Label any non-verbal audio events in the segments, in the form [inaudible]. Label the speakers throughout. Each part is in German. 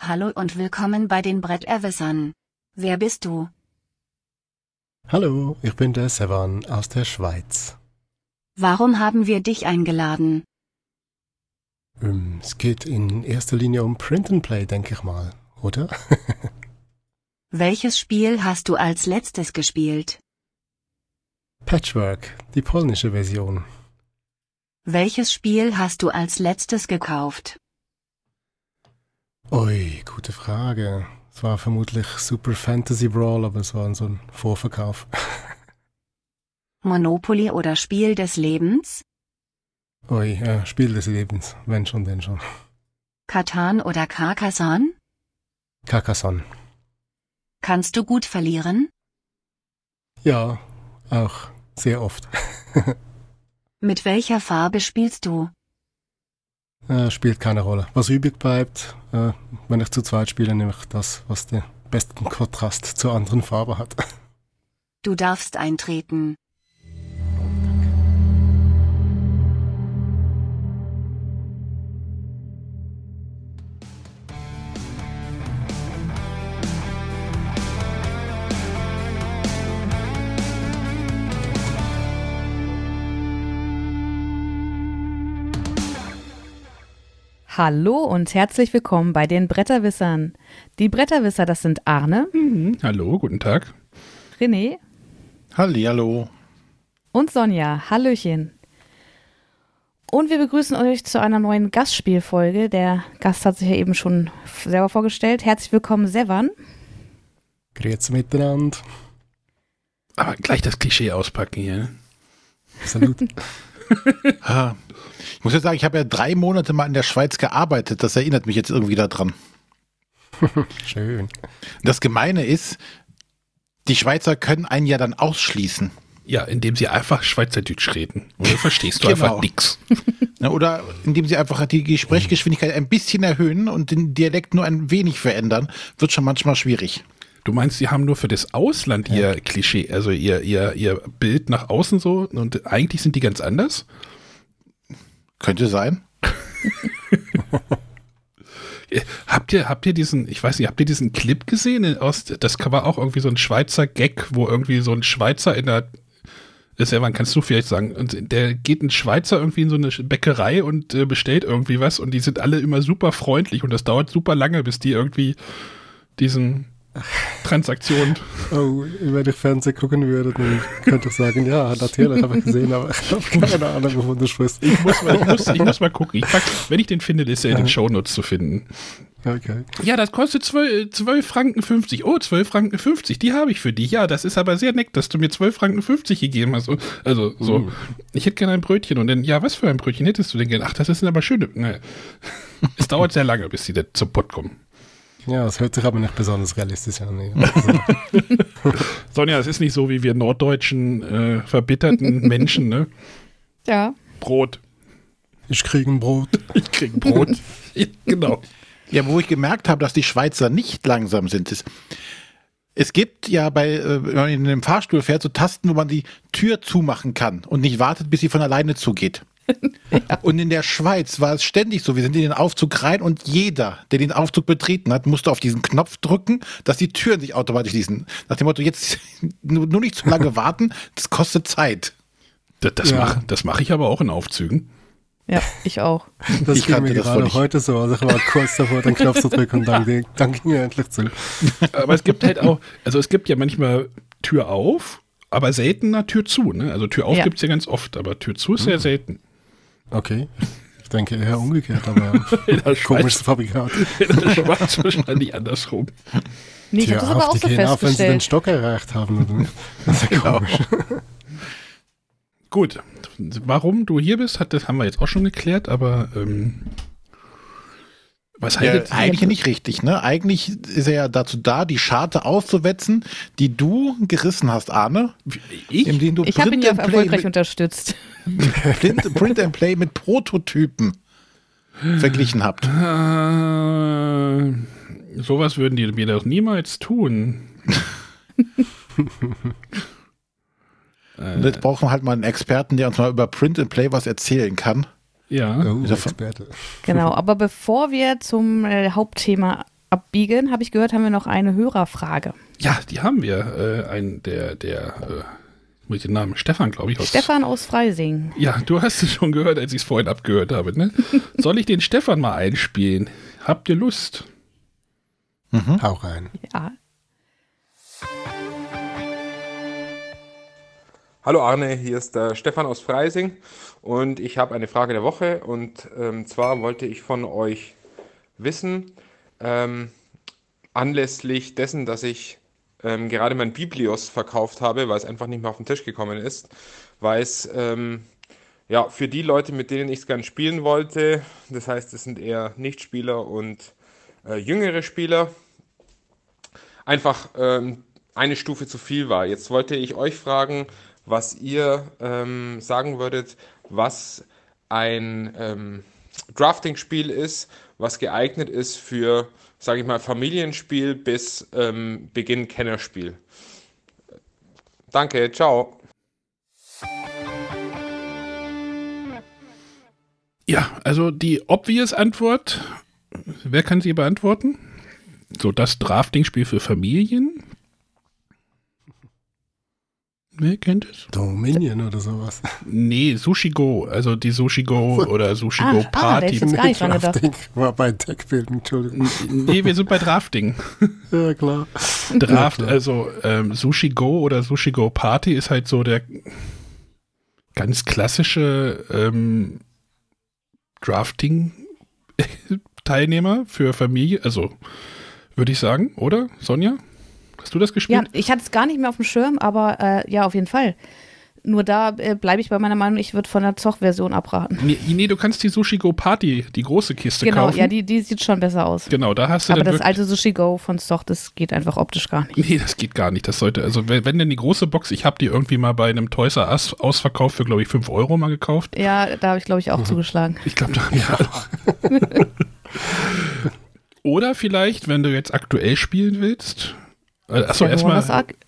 Speaker 1: Hallo und willkommen bei den Brett Erwissern. Wer bist du?
Speaker 2: Hallo, ich bin der Sevan aus der Schweiz.
Speaker 1: Warum haben wir dich eingeladen?
Speaker 2: Ähm, es geht in erster Linie um Print and Play, denke ich mal, oder? [laughs]
Speaker 1: Welches Spiel hast du als letztes gespielt?
Speaker 2: Patchwork, die polnische Version.
Speaker 1: Welches Spiel hast du als letztes gekauft?
Speaker 2: Ui, gute Frage. Es war vermutlich Super Fantasy Brawl, aber es war so ein Vorverkauf. [laughs]
Speaker 1: Monopoly oder Spiel des Lebens?
Speaker 2: Ui, äh, Spiel des Lebens, wenn schon, denn schon.
Speaker 1: Katan oder Carcassonne?
Speaker 2: Carcassonne.
Speaker 1: Kannst du gut verlieren?
Speaker 2: Ja, auch sehr oft. [laughs]
Speaker 1: Mit welcher Farbe spielst du?
Speaker 2: Äh, spielt keine Rolle. Was übrig bleibt, äh, wenn ich zu zweit spiele, nehme ich das, was den besten Kontrast zur anderen Farbe hat. [laughs]
Speaker 1: Du darfst eintreten.
Speaker 3: Hallo und herzlich willkommen bei den Bretterwissern. Die Bretterwisser, das sind Arne,
Speaker 4: Mhm. Hallo, guten Tag.
Speaker 3: René
Speaker 5: Hallihallo.
Speaker 3: und Sonja. Hallöchen. Und wir begrüßen euch zu einer neuen Gastspielfolge. Der Gast hat sich ja eben schon selber vorgestellt. Herzlich willkommen, Sevan.
Speaker 2: Grüezi miteinander.
Speaker 4: Aber gleich das Klischee auspacken hier.
Speaker 2: Salut. [laughs]
Speaker 5: Ha. Ich muss jetzt sagen, ich habe ja drei Monate mal in der Schweiz gearbeitet. Das erinnert mich jetzt irgendwie daran. [laughs]
Speaker 2: Schön.
Speaker 5: Das Gemeine ist, die Schweizer können einen ja dann ausschließen.
Speaker 4: Ja, indem sie einfach Schweizerdeutsch reden. Oder [laughs] verstehst du
Speaker 5: Genau.
Speaker 4: einfach. [laughs]
Speaker 5: Ne, Oder indem sie einfach die Gesprächsgeschwindigkeit ein bisschen erhöhen und den Dialekt nur ein wenig verändern, wird schon manchmal schwierig.
Speaker 4: Du meinst, sie haben nur für das Ausland ihr Klischee, also ihr, ihr, ihr Bild nach außen so und eigentlich sind die ganz anders?
Speaker 5: Könnte sein.
Speaker 4: Äh, Habt ihr, habt ihr diesen, ich weiß nicht, habt ihr diesen Clip gesehen aus, das war auch irgendwie so ein Schweizer Gag, wo irgendwie so ein Schweizer in der, Evan, kannst du vielleicht sagen, und der geht ein Schweizer irgendwie in so eine Bäckerei und äh, bestellt irgendwie was und die sind alle immer super freundlich und das dauert super lange, bis die irgendwie diesen Transaktion.
Speaker 2: Oh, wenn ich Fernsehen gucken würde, dann könnte ich sagen, ja, natürlich habe ich gesehen, aber ich habe keine Ahnung, wovon du sprichst.
Speaker 4: Ich muss mal, ich muss, ich muss mal gucken. Ich pack, wenn ich den finde, ist er in den Shownotes zu finden.
Speaker 2: Okay.
Speaker 4: Ja, das kostet 12, 12 Franken 50. Oh, 12 Franken 50, die habe ich für dich. Ja, das ist aber sehr nett, dass du mir 12 Franken 50 gegeben hast. Also, so,
Speaker 2: Uh.
Speaker 4: ich hätte gerne ein Brötchen. Und dann, ja, was für ein Brötchen hättest du denn gerne? Ach, das sind aber schöne. Ne. Es dauert sehr lange, bis die da zum Pott kommen.
Speaker 2: Ja, das hört sich aber nicht besonders realistisch an. nee. Also, [laughs]
Speaker 4: Sonja, es ist nicht so, wie wir norddeutschen, äh, verbitterten [laughs] Menschen, ne?
Speaker 3: Ja.
Speaker 4: Brot.
Speaker 2: ich kriege ein Brot. [laughs]
Speaker 4: Ich krieg Brot. ja, genau.
Speaker 5: Ja, wo ich gemerkt habe, dass die Schweizer nicht langsam sind, ist, es gibt ja bei, äh, wenn man in einem Fahrstuhl fährt, so Tasten, wo man die Tür zumachen kann und nicht wartet, bis sie von alleine zugeht. [laughs] Und in der Schweiz war es ständig so, wir sind in den Aufzug rein und jeder, der den Aufzug betreten hat, musste auf diesen Knopf drücken, dass die Türen sich automatisch schließen. Nach dem Motto, jetzt [laughs] nur, nicht zu lange [laughs] warten, das kostet Zeit.
Speaker 4: Das, das
Speaker 2: Ja.
Speaker 4: mache das mach ich aber auch in Aufzügen.
Speaker 3: Ja, ich auch.
Speaker 2: Das
Speaker 5: Ich
Speaker 2: ging
Speaker 5: kannte
Speaker 2: mir gerade heute so. Also ich war kurz davor, den Knopf zu drücken und dann, ging- dann ging er endlich zu.
Speaker 4: Aber es gibt halt auch, also es gibt ja manchmal Tür auf, aber seltener Tür zu. Ne? Also Tür auf
Speaker 3: Ja.
Speaker 4: gibt's ja ganz oft, aber Tür zu ist sehr selten.
Speaker 2: Okay. Ich denke eher umgekehrt, aber [laughs] [laughs] komisches Fabrikat. [laughs]
Speaker 4: in der Schweiz wahrscheinlich andersrum.
Speaker 3: Nee, ich habe das aber auch
Speaker 2: die
Speaker 3: so
Speaker 2: gehen auf, wenn sie den. Stock erreicht haben. Das ist ja komisch.
Speaker 4: Gut, warum du hier bist, hat, das haben wir jetzt auch schon geklärt, aber ähm, was
Speaker 5: Ja,
Speaker 4: haltet
Speaker 5: eigentlich ja nicht richtig, ne? Eigentlich ist er ja dazu da, die Scharte auszuwetzen, die du gerissen hast, Arne.
Speaker 4: ich?
Speaker 5: Indem du
Speaker 3: Ich habe ihn
Speaker 5: Print
Speaker 3: ja erfolgreich
Speaker 5: mit,
Speaker 3: unterstützt. [laughs]
Speaker 5: Print, Print and Play mit Prototypen verglichen habt.
Speaker 4: Äh, sowas würden die mir doch niemals tun.
Speaker 5: Und [laughs] jetzt brauchen wir halt mal einen Experten, der uns mal über Print and Play was erzählen kann.
Speaker 4: Ja.
Speaker 2: Oh,
Speaker 5: er von-
Speaker 2: Experte.
Speaker 3: Genau, aber bevor wir zum äh, Hauptthema abbiegen, habe ich gehört, haben wir noch eine Hörerfrage.
Speaker 4: Ja, die haben wir. Äh, ein, der, der, äh, muss ich den Namen? Stefan, glaube ich. Aus,
Speaker 3: Stefan aus Freising.
Speaker 4: Ja, du hast es schon gehört, als ich es vorhin abgehört habe, ne? [laughs] Soll ich den Stefan mal einspielen? Habt ihr Lust?
Speaker 2: Hau rein.
Speaker 3: Ja,
Speaker 6: Hallo Arne, hier ist der Stefan aus Freising und ich habe eine Frage der Woche und ähm, zwar wollte ich von euch wissen, ähm, anlässlich dessen, dass ich ähm, gerade mein Biblios verkauft habe, weil es einfach nicht mehr auf den Tisch gekommen ist, weil es ähm, ja, für die Leute, mit denen ich es gern spielen wollte, das heißt, es sind eher Nichtspieler und äh, jüngere Spieler, einfach ähm, eine Stufe zu viel war. Jetzt wollte ich euch fragen, was ihr ähm, sagen würdet, was ein ähm, Drafting-Spiel ist, was geeignet ist für, sage ich mal, Familienspiel bis ähm, Beginn Kennerspiel. Danke, ciao.
Speaker 4: Ja, also die obvious Antwort, wer kann sie beantworten? So das Drafting-Spiel für Familien? Wer kennt es?
Speaker 2: Dominion oder sowas.
Speaker 4: Nee, Sushi Go, also die Sushi Go oder Sushi
Speaker 3: Ah,
Speaker 4: Go
Speaker 3: ah, der
Speaker 4: Party.
Speaker 3: jetzt gar nicht dran gedacht.
Speaker 2: Drafting war bei Deckbilden, Entschuldigung.
Speaker 4: nee, wir sind bei Drafting. [laughs]
Speaker 2: Ja, klar.
Speaker 4: Draft,
Speaker 2: Ja, klar.
Speaker 4: also ähm, Sushi Go oder Sushi Go Party ist halt so der ganz klassische ähm, Drafting-Teilnehmer [laughs] für Familie, also würde ich sagen, oder Sonja? Hast du das
Speaker 3: ja
Speaker 4: gespielt?
Speaker 3: ich hatte es gar nicht mehr auf dem Schirm, aber äh, ja, auf jeden Fall. Nur da äh, bleibe ich bei meiner Meinung, ich würde von der Zoch-Version abraten.
Speaker 4: Nee, nee, du kannst die Sushi Go Party, die große Kiste
Speaker 3: Genau,
Speaker 4: kaufen.
Speaker 3: ja, die, die sieht schon besser aus.
Speaker 4: genau, da hast du
Speaker 3: Aber das alte Sushi Go von Zoch, das geht einfach optisch gar nicht.
Speaker 4: Nee, das geht gar nicht. Das sollte, also wenn, wenn denn die große Box, ich habe die irgendwie mal bei einem Toys R Us Ausverkauf für, glaube ich, 5 Euro mal gekauft.
Speaker 3: Ja, da habe ich, glaube ich, auch
Speaker 4: Mhm.
Speaker 3: zugeschlagen.
Speaker 4: Ich glaube, da haben wir alle. Oder vielleicht, wenn du jetzt aktuell spielen willst. Äh, Achso, erstmal.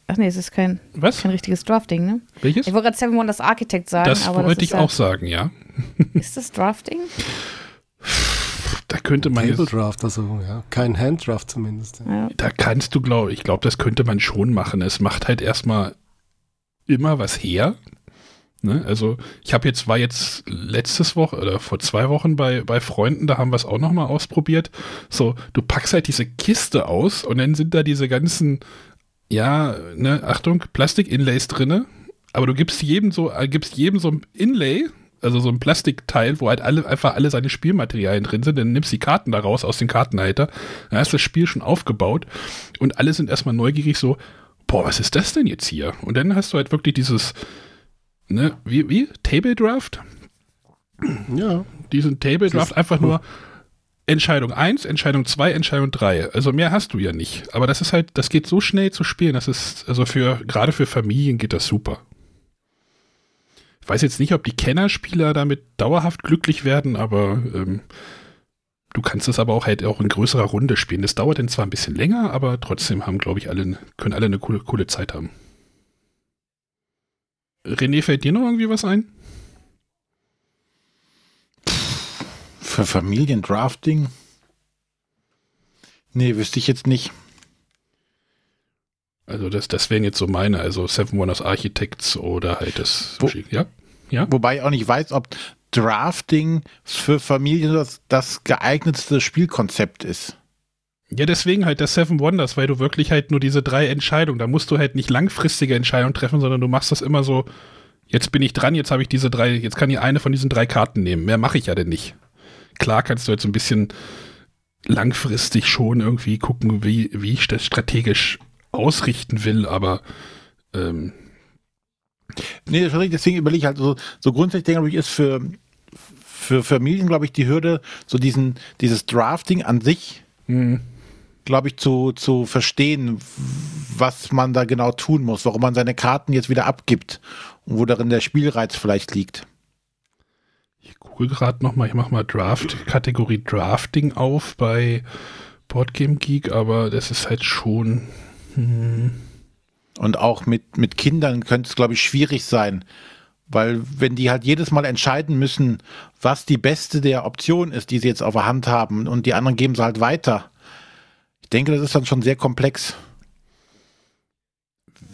Speaker 3: Ach nee, es ist kein,
Speaker 4: Was?
Speaker 3: kein richtiges Drafting, ne?
Speaker 4: Welches?
Speaker 3: Ich wollte gerade Seven Wonders Architect sagen,
Speaker 4: Das
Speaker 3: aber
Speaker 4: wollte
Speaker 3: das
Speaker 4: ich
Speaker 3: ist ja,
Speaker 4: auch sagen, ja. [laughs]
Speaker 3: Ist das Drafting?
Speaker 4: Da könnte man
Speaker 2: Table
Speaker 4: jetzt,
Speaker 2: Draft, also ja, kein Handdraft zumindest.
Speaker 3: Ja.
Speaker 4: da kannst du, glaube ich, glaube, das könnte man schon machen. Es macht halt erstmal immer was her. Ne? Also ich habe jetzt, war jetzt letztes Woche oder vor zwei Wochen bei, bei Freunden, da haben wir es auch nochmal ausprobiert. So, du packst halt diese Kiste aus und dann sind da diese ganzen, ja, ne, Achtung, Plastik-Inlays drinne, aber du gibst jedem so, äh, gibst jedem so ein Inlay, also so ein Plastikteil, wo halt alle, einfach alle seine Spielmaterialien drin sind, dann nimmst die Karten da raus aus dem Kartenhalter, dann hast du das Spiel schon aufgebaut und alle sind erstmal neugierig so, boah, was ist das denn jetzt hier? Und dann hast du halt wirklich dieses, ne, wie, wie? Table Draft?
Speaker 2: Ja,
Speaker 4: Diesen Table Draft einfach nur Entscheidung 1, Entscheidung 2, Entscheidung 3. Also mehr hast du ja nicht. Aber das ist halt, das geht so schnell zu spielen. Das ist, also für, gerade für Familien geht das super. Ich weiß jetzt nicht, ob die Kennerspieler damit dauerhaft glücklich werden, aber ähm, du kannst es aber auch halt auch in größerer Runde spielen. Das dauert dann zwar ein bisschen länger, aber trotzdem haben, glaube ich, alle, können alle eine coole, coole Zeit haben. René, fällt dir noch irgendwie was ein?
Speaker 5: Für Familiendrafting? Nee, wüsste ich jetzt nicht.
Speaker 4: Also das, das wären jetzt so meine, also Seven Wonders Architects oder halt das
Speaker 5: Wo-.
Speaker 4: Ja? Ja?
Speaker 5: Wobei ich auch nicht weiß, ob Drafting für Familien das, das geeignetste Spielkonzept ist.
Speaker 4: Ja, deswegen halt das Seven Wonders, weil du wirklich halt nur diese drei Entscheidungen, da musst du halt nicht langfristige Entscheidungen treffen, sondern du machst das immer so, jetzt bin ich dran, jetzt habe ich diese drei, jetzt kann ich eine von diesen drei Karten nehmen. Mehr mache ich ja denn nicht. Klar kannst du jetzt ein bisschen langfristig schon irgendwie gucken, wie, wie ich das strategisch ausrichten will, aber ähm,
Speaker 5: Nee, das ist richtig, deswegen überlege ich halt so, so grundsätzlich, glaube ich, ist für, für Familien, glaube ich, die Hürde, so diesen, dieses Drafting an sich,
Speaker 4: hm,
Speaker 5: glaube ich, zu, zu verstehen, was man da genau tun muss, warum man seine Karten jetzt wieder abgibt und wo darin der Spielreiz vielleicht liegt.
Speaker 4: Ich google gerade nochmal, ich mache mal Draft, Kategorie Drafting auf bei Boardgame Geek, aber das ist halt schon. Hm,
Speaker 5: Und auch mit, mit Kindern könnte es, glaube ich, schwierig sein. Weil wenn die halt jedes Mal entscheiden müssen, was die beste der Option ist, die sie jetzt auf der Hand haben, und die anderen geben sie halt weiter. Ich denke, das ist dann schon sehr komplex.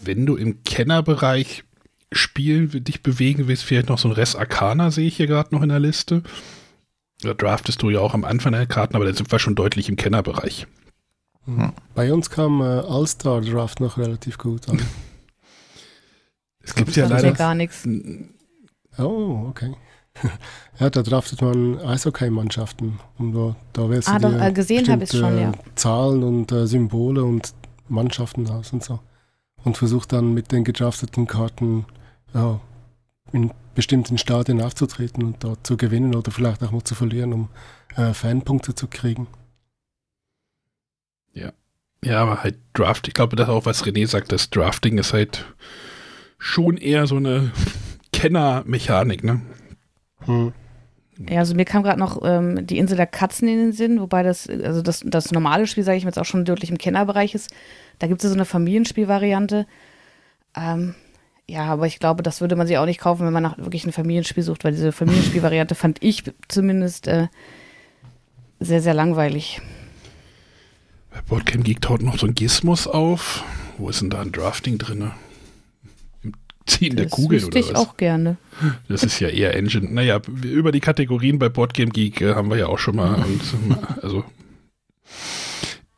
Speaker 4: Wenn du im Kennerbereich spielen, dich bewegen willst, vielleicht noch so ein Res Arcana, sehe ich hier gerade noch in der Liste. Da draftest du ja auch am Anfang der Karten, aber dann sind wir schon deutlich im Kennerbereich.
Speaker 2: Hm. Bei uns kam äh, All-Star Draft noch relativ gut an.
Speaker 4: es gibt ja leider
Speaker 3: gar nichts.
Speaker 2: Oh, okay. [laughs] ja, da draftet man Eishockey-Mannschaften und da, da wählst
Speaker 3: ah,
Speaker 2: du
Speaker 3: doch, äh, gesehen habe ich schon, ja.
Speaker 2: Zahlen und äh, Symbole und Mannschaften aus und so. Und versucht dann mit den gedrafteten Karten ja, in bestimmten Stadien aufzutreten und dort zu gewinnen oder vielleicht auch mal zu verlieren, um äh, Fanpunkte zu kriegen.
Speaker 4: Ja. Ja, aber halt Draft, ich glaube, das auch, was René sagt, das Drafting ist halt schon eher so eine [laughs] Kennermechanik, ne?
Speaker 3: Ja, also mir kam gerade noch ähm, die Insel der Katzen in den Sinn, wobei das, also das, das normale Spiel, sage ich mir jetzt auch schon deutlich im Kennerbereich ist. Da gibt es so eine Familienspielvariante. Ähm, ja, aber ich glaube, das würde man sich auch nicht kaufen, wenn man nach wirklich ein Familienspiel sucht, weil diese Familienspielvariante fand ich zumindest äh, sehr, sehr langweilig.
Speaker 4: Bei Boardgame Geek taucht noch so ein Gizmus auf. Wo ist denn da ein Drafting drin? Ziehen der Kugeln oder was?
Speaker 3: ich auch gerne.
Speaker 4: Das ist ja eher Engine. Naja, über die Kategorien bei Boardgame Geek äh, haben wir ja auch schon mal. [laughs] Und, also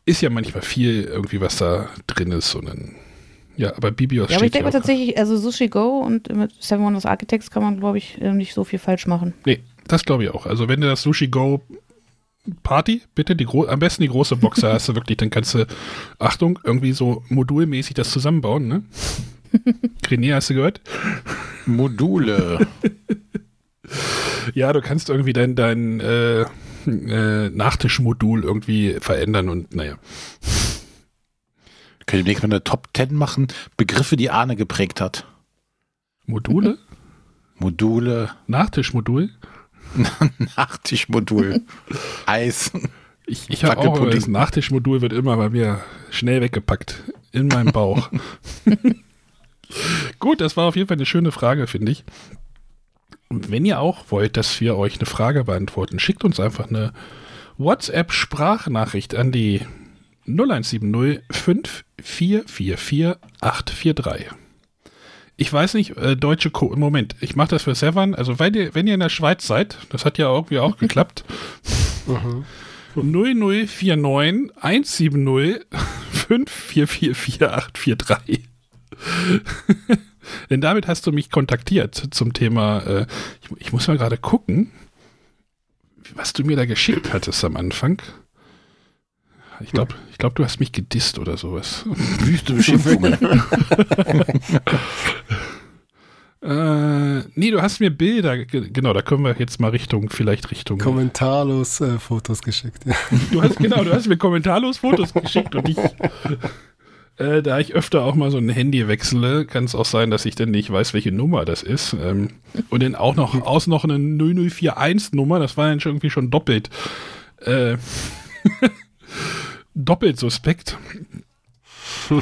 Speaker 4: ist ja manchmal viel irgendwie, was da drin ist. Und dann, ja, aber Bibios
Speaker 3: Ja, aber ich denke tatsächlich, also Sushi Go und mit Seven Wonders Architects kann man, glaube ich, nicht so viel falsch machen.
Speaker 4: Nee, das glaube ich auch. Also wenn du das Sushi Go Party, bitte, die am besten die große Box, da hast du wirklich, dann kannst du, Achtung, irgendwie so modulmäßig das zusammenbauen, ne? René, hast du gehört?
Speaker 5: Module. [laughs]
Speaker 4: ja, du kannst irgendwie dein, dein äh, äh, Nachtischmodul irgendwie verändern und naja.
Speaker 5: Können wir demnächst mal eine Top 10 machen? Begriffe, die Arne geprägt hat.
Speaker 4: Module?
Speaker 5: Module.
Speaker 4: Nachtischmodul? [laughs]
Speaker 5: Nachtischmodul. Eis.
Speaker 4: Ich, ich habe auch, das Nachtischmodul wird immer bei mir schnell weggepackt. In meinem Bauch. [laughs] Gut, das war auf jeden Fall eine schöne Frage, finde ich. Und wenn ihr auch wollt, dass wir euch eine Frage beantworten, schickt uns einfach eine WhatsApp-Sprachnachricht an die 0170 5444 843 ich weiß nicht, äh, deutsche Co Moment, ich mache das für Severn, also weil ihr, wenn ihr in der Schweiz seid, das hat ja irgendwie auch geklappt. Mhm. 0049 170 5444843. [laughs] Denn damit hast du mich kontaktiert zum Thema, äh, ich, ich muss mal gerade gucken, was du mir da geschickt hattest am Anfang. Ich glaube, ich glaub, du hast mich gedisst oder sowas.
Speaker 5: Wüste Beschimpfungen. [laughs]
Speaker 4: äh, nee, du hast mir Bilder, genau, da können wir jetzt mal Richtung, vielleicht Richtung.
Speaker 2: Kommentarlos äh, Fotos geschickt. Ja.
Speaker 4: Du hast, genau, du hast mir kommentarlos Fotos geschickt und ich. [laughs] Äh, da ich öfter auch mal so ein Handy wechsle, kann es auch sein, dass ich dann nicht weiß, welche Nummer das ist. Ähm, und dann auch noch [laughs] aus noch eine 0041-Nummer, das war dann schon irgendwie schon doppelt. Äh, [laughs] doppelt suspekt. [laughs] du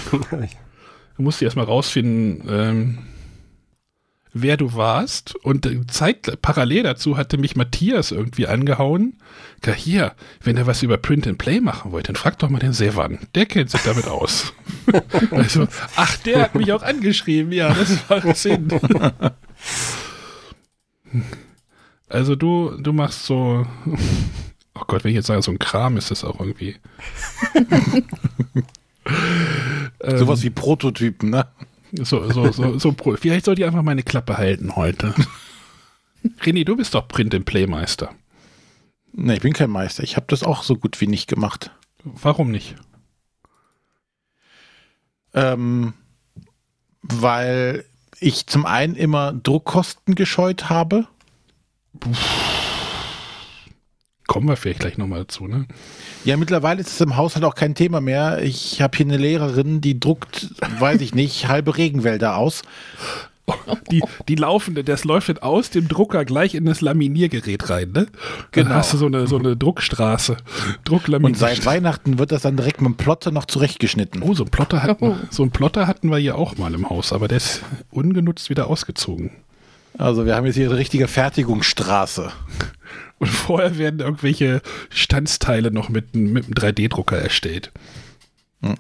Speaker 4: musst erstmal rausfinden, ähm, wer du warst. Und Zeit, parallel dazu hatte mich Matthias irgendwie angehauen. Ja, hier, wenn ihr was über Print and Play machen wollt, dann fragt doch mal den Sevan. Der kennt sich damit aus. [laughs] also, ach, der hat mich auch angeschrieben. Ja, das war [laughs] Sinn. also du, du machst so [laughs] Oh Gott, wenn ich jetzt sage, so ein Kram ist das auch irgendwie.
Speaker 5: Sowas ähm, wie Prototypen, ne?
Speaker 4: So, so, so, so Vielleicht sollte ich einfach meine Klappe halten heute. [laughs] René, du bist doch Print-and-Play-Meister.
Speaker 5: Ne, ich bin kein Meister. Ich habe das auch so gut wie nicht gemacht.
Speaker 4: Warum nicht?
Speaker 5: Ähm, weil ich zum einen immer Druckkosten gescheut habe.
Speaker 4: Puh kommen wir vielleicht gleich nochmal dazu, ne?
Speaker 5: Ja, mittlerweile ist es im Haushalt auch kein Thema mehr. Ich habe hier eine Lehrerin, die druckt, weiß ich nicht, [laughs] halbe Regenwälder aus.
Speaker 4: Die, die laufende, das läuft dann aus dem Drucker gleich in das Laminiergerät rein, ne? Genau. Dann hast du so eine, so eine Druckstraße.
Speaker 5: Und seit Weihnachten wird das dann direkt mit dem Plotter noch zurechtgeschnitten.
Speaker 4: Oh, so ein Plotter hatten, so ein Plotter hatten wir hier auch mal im Haus, aber der ist ungenutzt wieder ausgezogen.
Speaker 5: Also wir haben jetzt hier eine richtige Fertigungsstraße. [laughs]
Speaker 4: Und vorher werden irgendwelche Standsteile noch mit, mit einem 3D-Drucker erstellt. Hm.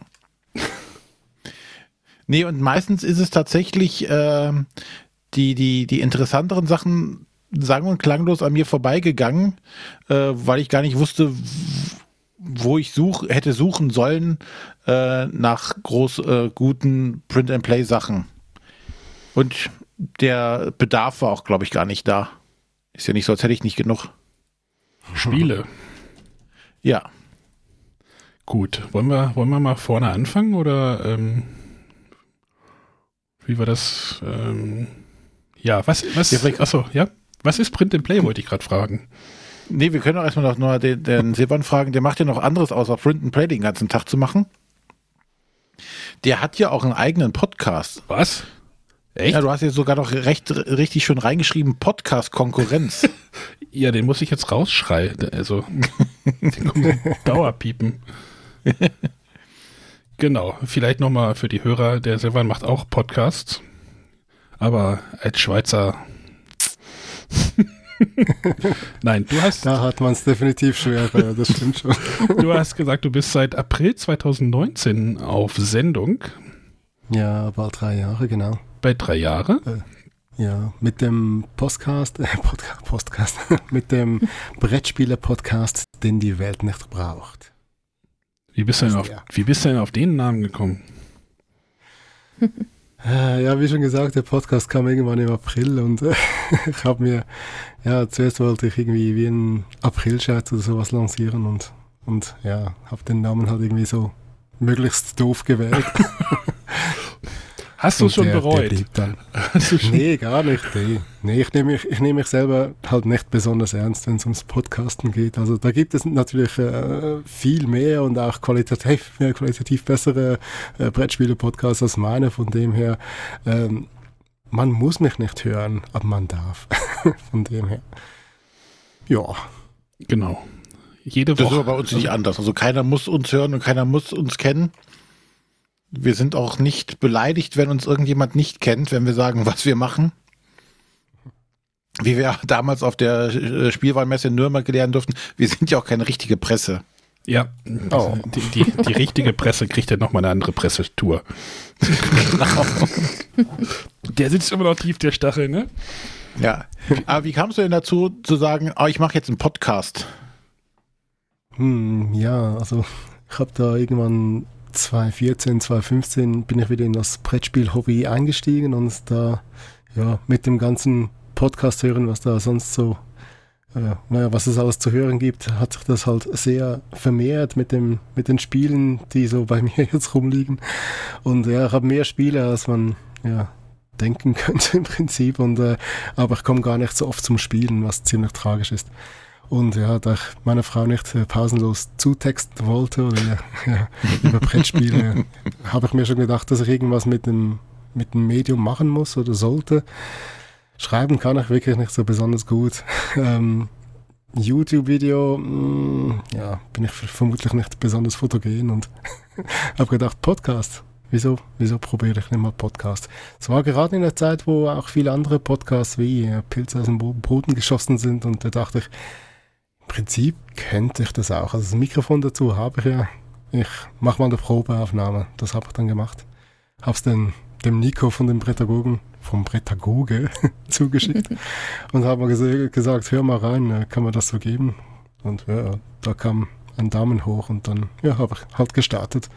Speaker 5: Nee, und meistens ist es tatsächlich äh, die, die, die interessanteren Sachen sang- und klanglos an mir vorbeigegangen, äh, weil ich gar nicht wusste, wo ich such, hätte suchen sollen äh, nach groß äh, guten Print-and-Play-Sachen. Und der Bedarf war auch, glaube ich, gar nicht da. Ist ja nicht so, als hätte ich nicht genug.
Speaker 4: Spiele. [laughs]
Speaker 5: Ja.
Speaker 4: Gut, wollen wir, wollen wir mal vorne anfangen oder ähm, wie war das? Ähm, ja, was, was, ja, achso, ja, was ist Print and Play, wollte ich gerade fragen.
Speaker 5: Nee, wir können auch erstmal noch nur den, den Silvan fragen, der macht ja noch anderes außer Print and Play den ganzen Tag zu machen. Der hat ja auch einen eigenen Podcast.
Speaker 4: Was?
Speaker 5: Echt? Ja, du hast ja sogar noch recht, richtig schön reingeschrieben, Podcast-Konkurrenz. [laughs]
Speaker 4: ja, den muss ich jetzt rausschreien. Also, den kommt [laughs] Dauerpiepen. genau, vielleicht nochmal für die Hörer, der Silvan macht auch Podcasts, aber als Schweizer [laughs] Nein, du hast.
Speaker 2: Da hat man es definitiv schwerer, das stimmt schon.
Speaker 4: du hast gesagt, du bist seit April 2019 auf Sendung.
Speaker 2: Ja, bald drei Jahre, genau
Speaker 4: bei drei Jahre.
Speaker 2: Äh, ja, mit dem Podcast, äh, Podcast, Podcast [laughs] mit dem Brettspieler-Podcast, den die Welt nicht braucht.
Speaker 4: Wie bist, du denn auf, wie bist du denn auf den Namen gekommen? [laughs]
Speaker 2: Äh, ja, wie schon gesagt, der Podcast kam irgendwann im April und äh, [laughs] ich habe mir, ja, zuerst wollte ich irgendwie wie ein April-Scherz oder sowas lancieren und, und ja, habe den Namen halt irgendwie so möglichst doof gewählt.
Speaker 4: Hast du es schon der, bereut? Der
Speaker 2: dann. [laughs] nee, gar nicht. Nee, nee ich nehme mich, nehm mich selber halt nicht besonders ernst, wenn es ums Podcasten geht. Also da gibt es natürlich äh, viel mehr und auch qualitativ, [laughs] mehr qualitativ bessere äh, Brettspiele-Podcasts als meine. Von dem her, ähm, man muss mich nicht hören, aber man darf. [laughs] von dem her. Ja.
Speaker 4: Genau. Jede
Speaker 5: Woche. Das ist aber bei uns nicht anders. Also keiner muss uns hören und keiner muss uns kennen. Wir sind auch nicht beleidigt, wenn uns irgendjemand nicht kennt, wenn wir sagen, [laughs] was wir machen. Wie wir [laughs] damals auf der äh, Spielwahlmesse in Nürnberg lernen durften, wir sind ja auch keine richtige Presse.
Speaker 4: Ja, oh. die, die, die, richtige Presse kriegt ja nochmal eine andere Pressetour. genau. Der sitzt immer noch tief, der Stachel, ne?
Speaker 5: Ja. Aber wie kamst du denn dazu, zu sagen, oh, ich mache jetzt einen Podcast?
Speaker 2: Hm, ja, also ich habe da irgendwann 2014, 2015 bin ich wieder in das Brettspiel-Hobby eingestiegen und da ja, mit dem ganzen Podcast hören, was da sonst so, äh, naja, was es alles zu hören gibt, hat sich das halt sehr vermehrt mit, dem, mit den Spielen, die so bei [laughs] mir jetzt rumliegen. Und ja, ich habe mehr Spiele, als man ja, denken [laughs] könnte im Prinzip. Und, äh, aber ich komme gar nicht so oft zum Spielen, was ziemlich tragisch ist. Und ja, da ich meine Frau nicht äh, pausenlos zutexten wollte oder [laughs] ja, über Brettspiele, [laughs] habe ich mir schon gedacht, dass ich irgendwas mit dem, mit dem Medium machen muss oder sollte. Schreiben kann ich wirklich nicht so besonders gut. [laughs] Ähm, YouTube-Video, mm, ja, bin ich vermutlich nicht besonders fotogen und habe gedacht, Podcast. Wieso, wieso probiere ich nicht mal Podcast? Es war gerade in der Zeit, wo auch viele andere Podcasts wie äh, Pilze aus dem Boden geschossen sind und da dachte ich, Prinzip könnte ich das auch. Also das Mikrofon dazu habe ich ja. Ich mache mal eine Probeaufnahme. Das habe ich dann gemacht. Habe es dann dem Nico von dem Prädagogen, vom Prädagoge [laughs] zugeschickt [laughs] und habe mal gesagt, hör mal rein, äh, kann man das so geben? Und ja, da kam ein Daumen hoch und dann ja, habe ich halt gestartet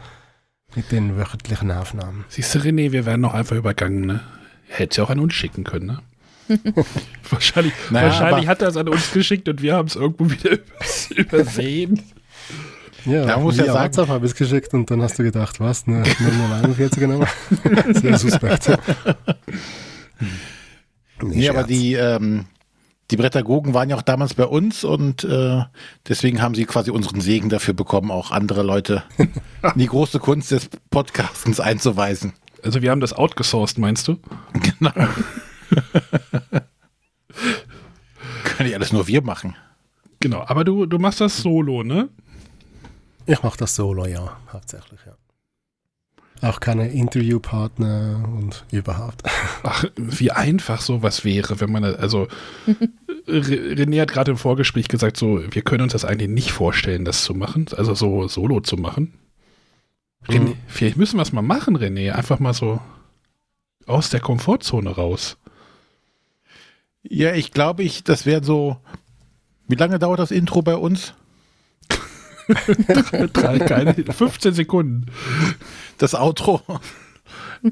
Speaker 2: mit den wöchentlichen Aufnahmen.
Speaker 4: Siehst du, René, wir werden noch einfach übergangen, ne? Hätte ja auch an uns schicken können, ne? [laughs] wahrscheinlich naja, wahrscheinlich hat er es an uns geschickt und wir haben es irgendwo wieder [laughs] übersehen.
Speaker 2: Ja, da muss ja sagen, WhatsApp habe ich es geschickt und dann hast du gedacht, was, ne, [laughs] 041 Nummer? Sehr suspekt.
Speaker 5: nee, aber die, ähm, die Prädagogen waren ja auch damals bei uns und äh, deswegen haben sie quasi unseren Segen dafür bekommen, auch andere Leute in die große Kunst des Podcastens einzuweisen.
Speaker 4: Also wir haben das outgesourced, meinst du?
Speaker 5: Genau. [laughs] Kann nicht alles nur wir machen.
Speaker 4: Genau, aber du, du machst das solo, ne?
Speaker 2: Ich mache das solo, ja, hauptsächlich, ja. Auch keine Interviewpartner und überhaupt. [laughs]
Speaker 4: Ach, wie einfach sowas wäre, wenn man, also, [laughs] Re- René hat gerade im Vorgespräch gesagt, so, wir können uns das eigentlich nicht vorstellen, das zu machen, also so solo zu machen. René,
Speaker 2: Mhm.
Speaker 4: vielleicht müssen wir es mal machen, René, einfach mal so aus der Komfortzone raus.
Speaker 5: Ja, ich glaube, ich, das wäre so. Wie lange dauert das Intro bei uns? [laughs]
Speaker 4: Drei, keine, 15 Sekunden.
Speaker 5: Das Outro.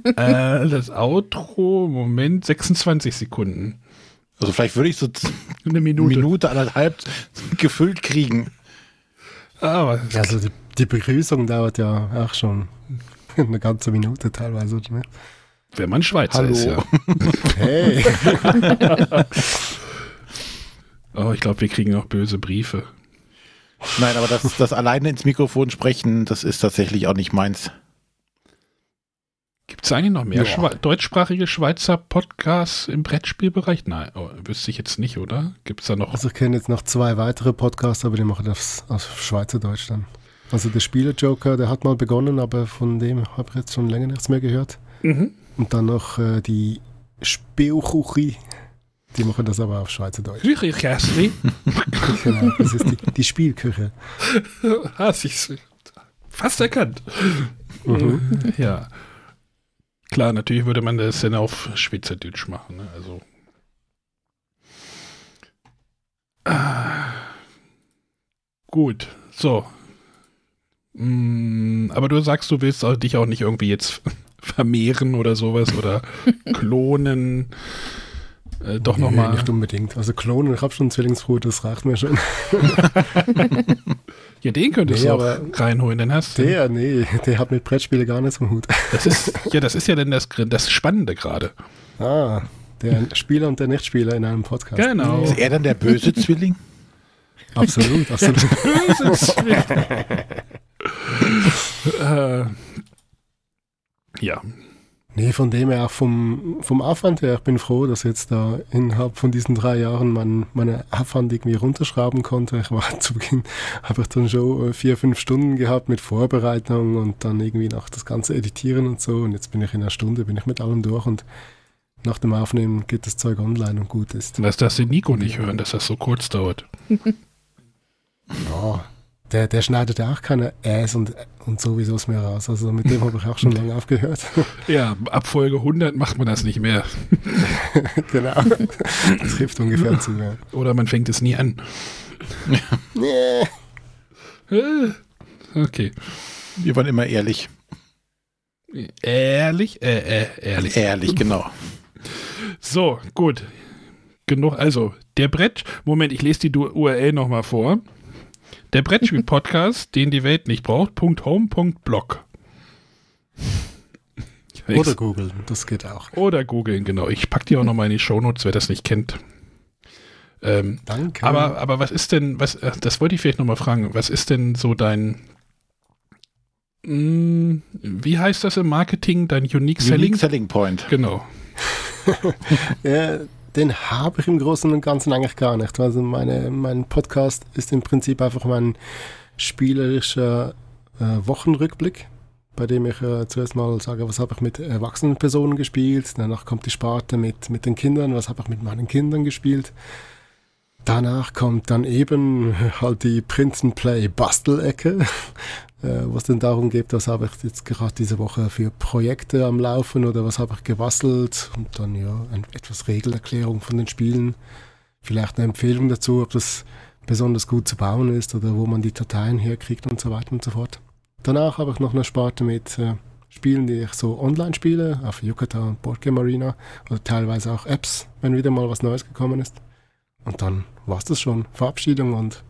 Speaker 4: Äh, das Outro, Moment, 26 Sekunden.
Speaker 5: Also vielleicht würde ich so
Speaker 4: Eine Minute.
Speaker 5: Minute, anderthalb gefüllt kriegen.
Speaker 4: Aber
Speaker 2: Ja, also die, die Begrüßung dauert ja auch schon [laughs] eine ganze Minute teilweise. Nicht?
Speaker 4: Wenn man Schweizer
Speaker 5: Hallo.
Speaker 4: ist, ja.
Speaker 2: Hey, [laughs]
Speaker 4: Oh, ich glaube, wir kriegen auch böse Briefe.
Speaker 5: Nein, aber das, das alleine ins Mikrofon sprechen, das ist tatsächlich auch nicht meins.
Speaker 4: Gibt es eigentlich noch mehr. Schwe deutschsprachige Schweizer Podcasts im Brettspielbereich? Nein, oh, wüsste ich jetzt nicht, oder? Gibt es da noch?
Speaker 2: also ich kenne jetzt noch zwei weitere Podcasts, aber die machen das auf Schweizerdeutsch dann. Also der Spieler-Joker, der hat mal begonnen, aber von dem habe ich jetzt schon länger nichts mehr gehört.
Speaker 4: Mhm.
Speaker 2: Und dann noch äh, die Spielkuchi. Die machen das aber auf Schweizerdeutsch.
Speaker 4: Küche-Kästli.
Speaker 2: genau, das ist die, die Spielküche. [laughs]
Speaker 4: Hast ich fast erkannt.
Speaker 2: Mhm.
Speaker 4: Ja. Klar, natürlich würde man das dann auf Schweizerdeutsch machen. Ne? Also. Ah. Gut, so. Mm, aber du sagst, du willst dich auch nicht irgendwie jetzt vermehren oder sowas oder [laughs] klonen. Äh, doch
Speaker 2: Nee,
Speaker 4: nochmal.
Speaker 2: Nicht unbedingt. Also Klonen, ich habe schon einen Zwillingsbruder, das reicht mir schon. [laughs]
Speaker 4: Ja, den könntest
Speaker 2: Nee,
Speaker 4: du auch
Speaker 2: aber
Speaker 4: reinholen. Dann hast du.
Speaker 2: Der, nee, der hat mit Brettspiele gar nichts am Hut.
Speaker 4: Das ist, ja, das ist ja dann das, das Spannende gerade.
Speaker 2: Ah, der Spieler und der Nichtspieler in einem Podcast.
Speaker 4: Genau.
Speaker 5: Ist er dann der böse Zwilling?
Speaker 2: Absolut, absolut. [laughs]
Speaker 4: äh, ja,
Speaker 2: Nee, von dem her auch vom, vom Aufwand her, ich bin froh, dass jetzt da innerhalb von diesen drei Jahren mein, meine Aufwand irgendwie runterschrauben konnte. Ich war [laughs] zu Beginn, habe ich dann schon äh, vier, fünf Stunden gehabt mit Vorbereitung und dann irgendwie noch das ganze Editieren und so. Und jetzt bin ich in einer Stunde, bin ich mit allem durch und nach dem Aufnehmen geht das Zeug online und gut ist.
Speaker 4: dass das den Nico nicht hören, dass das so kurz dauert. [laughs]
Speaker 2: Ja, der, der schneidet ja auch keine Äs und, und sowieso mehr raus. Also mit dem habe ich auch schon [laughs] lange aufgehört.
Speaker 4: Ja, ab Folge 100 macht man das nicht mehr. [laughs]
Speaker 2: genau. Das trifft ungefähr zu. Ja.
Speaker 4: Oder man fängt es nie an.
Speaker 2: Nee.
Speaker 4: Äh, Okay.
Speaker 5: Wir waren immer ehrlich.
Speaker 4: Ehrlich? Äh, äh, ehrlich.
Speaker 5: Ehrlich, genau.
Speaker 4: So, gut. Genug, also, der Brett, Moment, ich lese die URL nochmal vor. Der Brettspiel-Podcast, den die Welt nicht braucht, .home, .blog. Ich-
Speaker 2: Oder googeln, das geht auch.
Speaker 4: Oder googeln, genau. Ich packe die auch nochmal in die Shownotes, wer das nicht kennt. Ähm,
Speaker 2: Danke.
Speaker 4: aber, aber was ist denn, was, äh, das wollte ich vielleicht nochmal fragen, was ist denn so dein, mh, wie heißt das im Marketing, dein Unique Selling?
Speaker 5: Unique Selling Point.
Speaker 4: Genau. [laughs]
Speaker 2: Ja, den habe ich im Großen und Ganzen eigentlich gar nicht. Also meine, mein Podcast ist im Prinzip einfach mein spielerischer äh, Wochenrückblick, bei dem ich äh, zuerst mal sage, was habe ich mit erwachsenen Personen gespielt. Danach kommt die Sparte mit, mit den Kindern, was habe ich mit meinen Kindern gespielt. Danach kommt dann eben halt die Print and Play Bastelecke, äh, was denn darum geht, was habe ich jetzt gerade diese Woche für Projekte am Laufen oder was habe ich gebastelt und dann ja ein, etwas Regelerklärung von den Spielen, vielleicht eine Empfehlung dazu, ob das besonders gut zu bauen ist oder wo man die Dateien herkriegt und so weiter und so fort. Danach habe ich noch eine Sparte mit äh, Spielen, die ich so online spiele, auf Yucata und Boardgame Arena oder teilweise auch Apps, wenn wieder mal was Neues gekommen ist. Und dann war es das schon. Verabschiedung und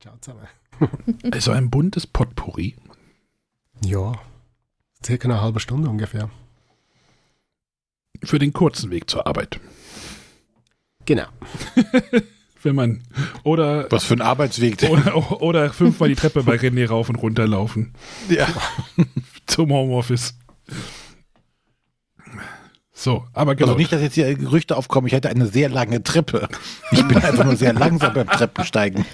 Speaker 2: ciao zusammen. [laughs]
Speaker 4: Also ein buntes Potpourri.
Speaker 2: Ja, circa eine halbe Stunde ungefähr.
Speaker 4: Für den kurzen Weg zur Arbeit.
Speaker 2: Genau. [laughs]
Speaker 4: Wenn man, oder,
Speaker 5: Was für ein Arbeitsweg.
Speaker 4: oder, oder fünfmal die Treppe bei René rauf und runter laufen.
Speaker 5: Ja. [laughs]
Speaker 4: Zum Homeoffice. So, aber genau.
Speaker 5: Also nicht, dass jetzt hier Gerüchte aufkommen, ich hätte eine sehr lange Treppe. Ich bin einfach nur sehr langsam beim Treppensteigen.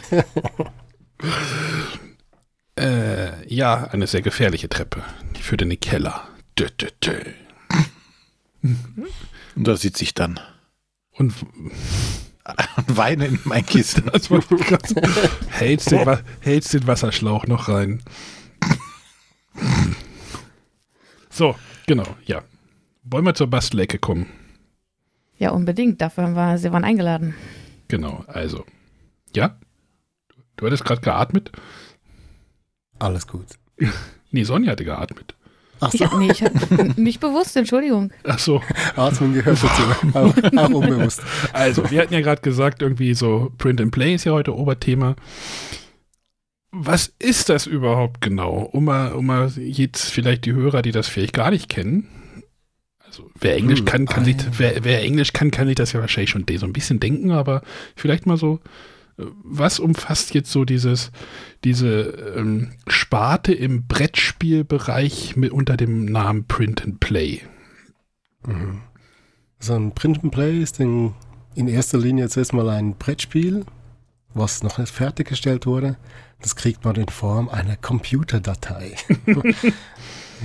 Speaker 4: Äh, ja, eine sehr gefährliche Treppe. Die führt in den Keller. Dö, dö, dö.
Speaker 5: Und da sitze ich dann.
Speaker 4: Und
Speaker 5: Und [laughs] weine in mein Kissen.
Speaker 4: hältst, den, hältst den Wasserschlauch noch rein. So, genau, ja. Wollen wir zur Bastelecke kommen?
Speaker 3: Ja, unbedingt. Dafür haben wir, sie waren eingeladen.
Speaker 4: Genau, also. Ja? Du hattest gerade geatmet?
Speaker 2: Alles gut. [laughs]
Speaker 4: Nee, Sonja hatte geatmet.
Speaker 2: Ach
Speaker 3: Ich
Speaker 2: so,
Speaker 3: hab, nee, ich hab [laughs] nicht bewusst, Entschuldigung.
Speaker 4: Ach so,
Speaker 2: Atmen gehört dazu. Auch, auch unbewusst.
Speaker 4: also wir hatten ja gerade gesagt, irgendwie so Print and Play ist ja heute Oberthema. Was ist das überhaupt genau? Um mal, um mal jetzt vielleicht die Hörer, die das vielleicht gar nicht kennen. Also wer Englisch
Speaker 2: Hm,
Speaker 4: kann, kann sich, wer, wer Englisch kann, kann sich das ja wahrscheinlich schon so ein bisschen denken, aber vielleicht mal so, was umfasst jetzt so dieses, diese ähm, Sparte im Brettspielbereich mit unter dem Namen Print and Play?
Speaker 2: Mhm. So ein Print and Play ist in, in erster Linie zuerst mal ein Brettspiel, was noch nicht fertiggestellt wurde. Das kriegt man in Form einer Computerdatei. [laughs]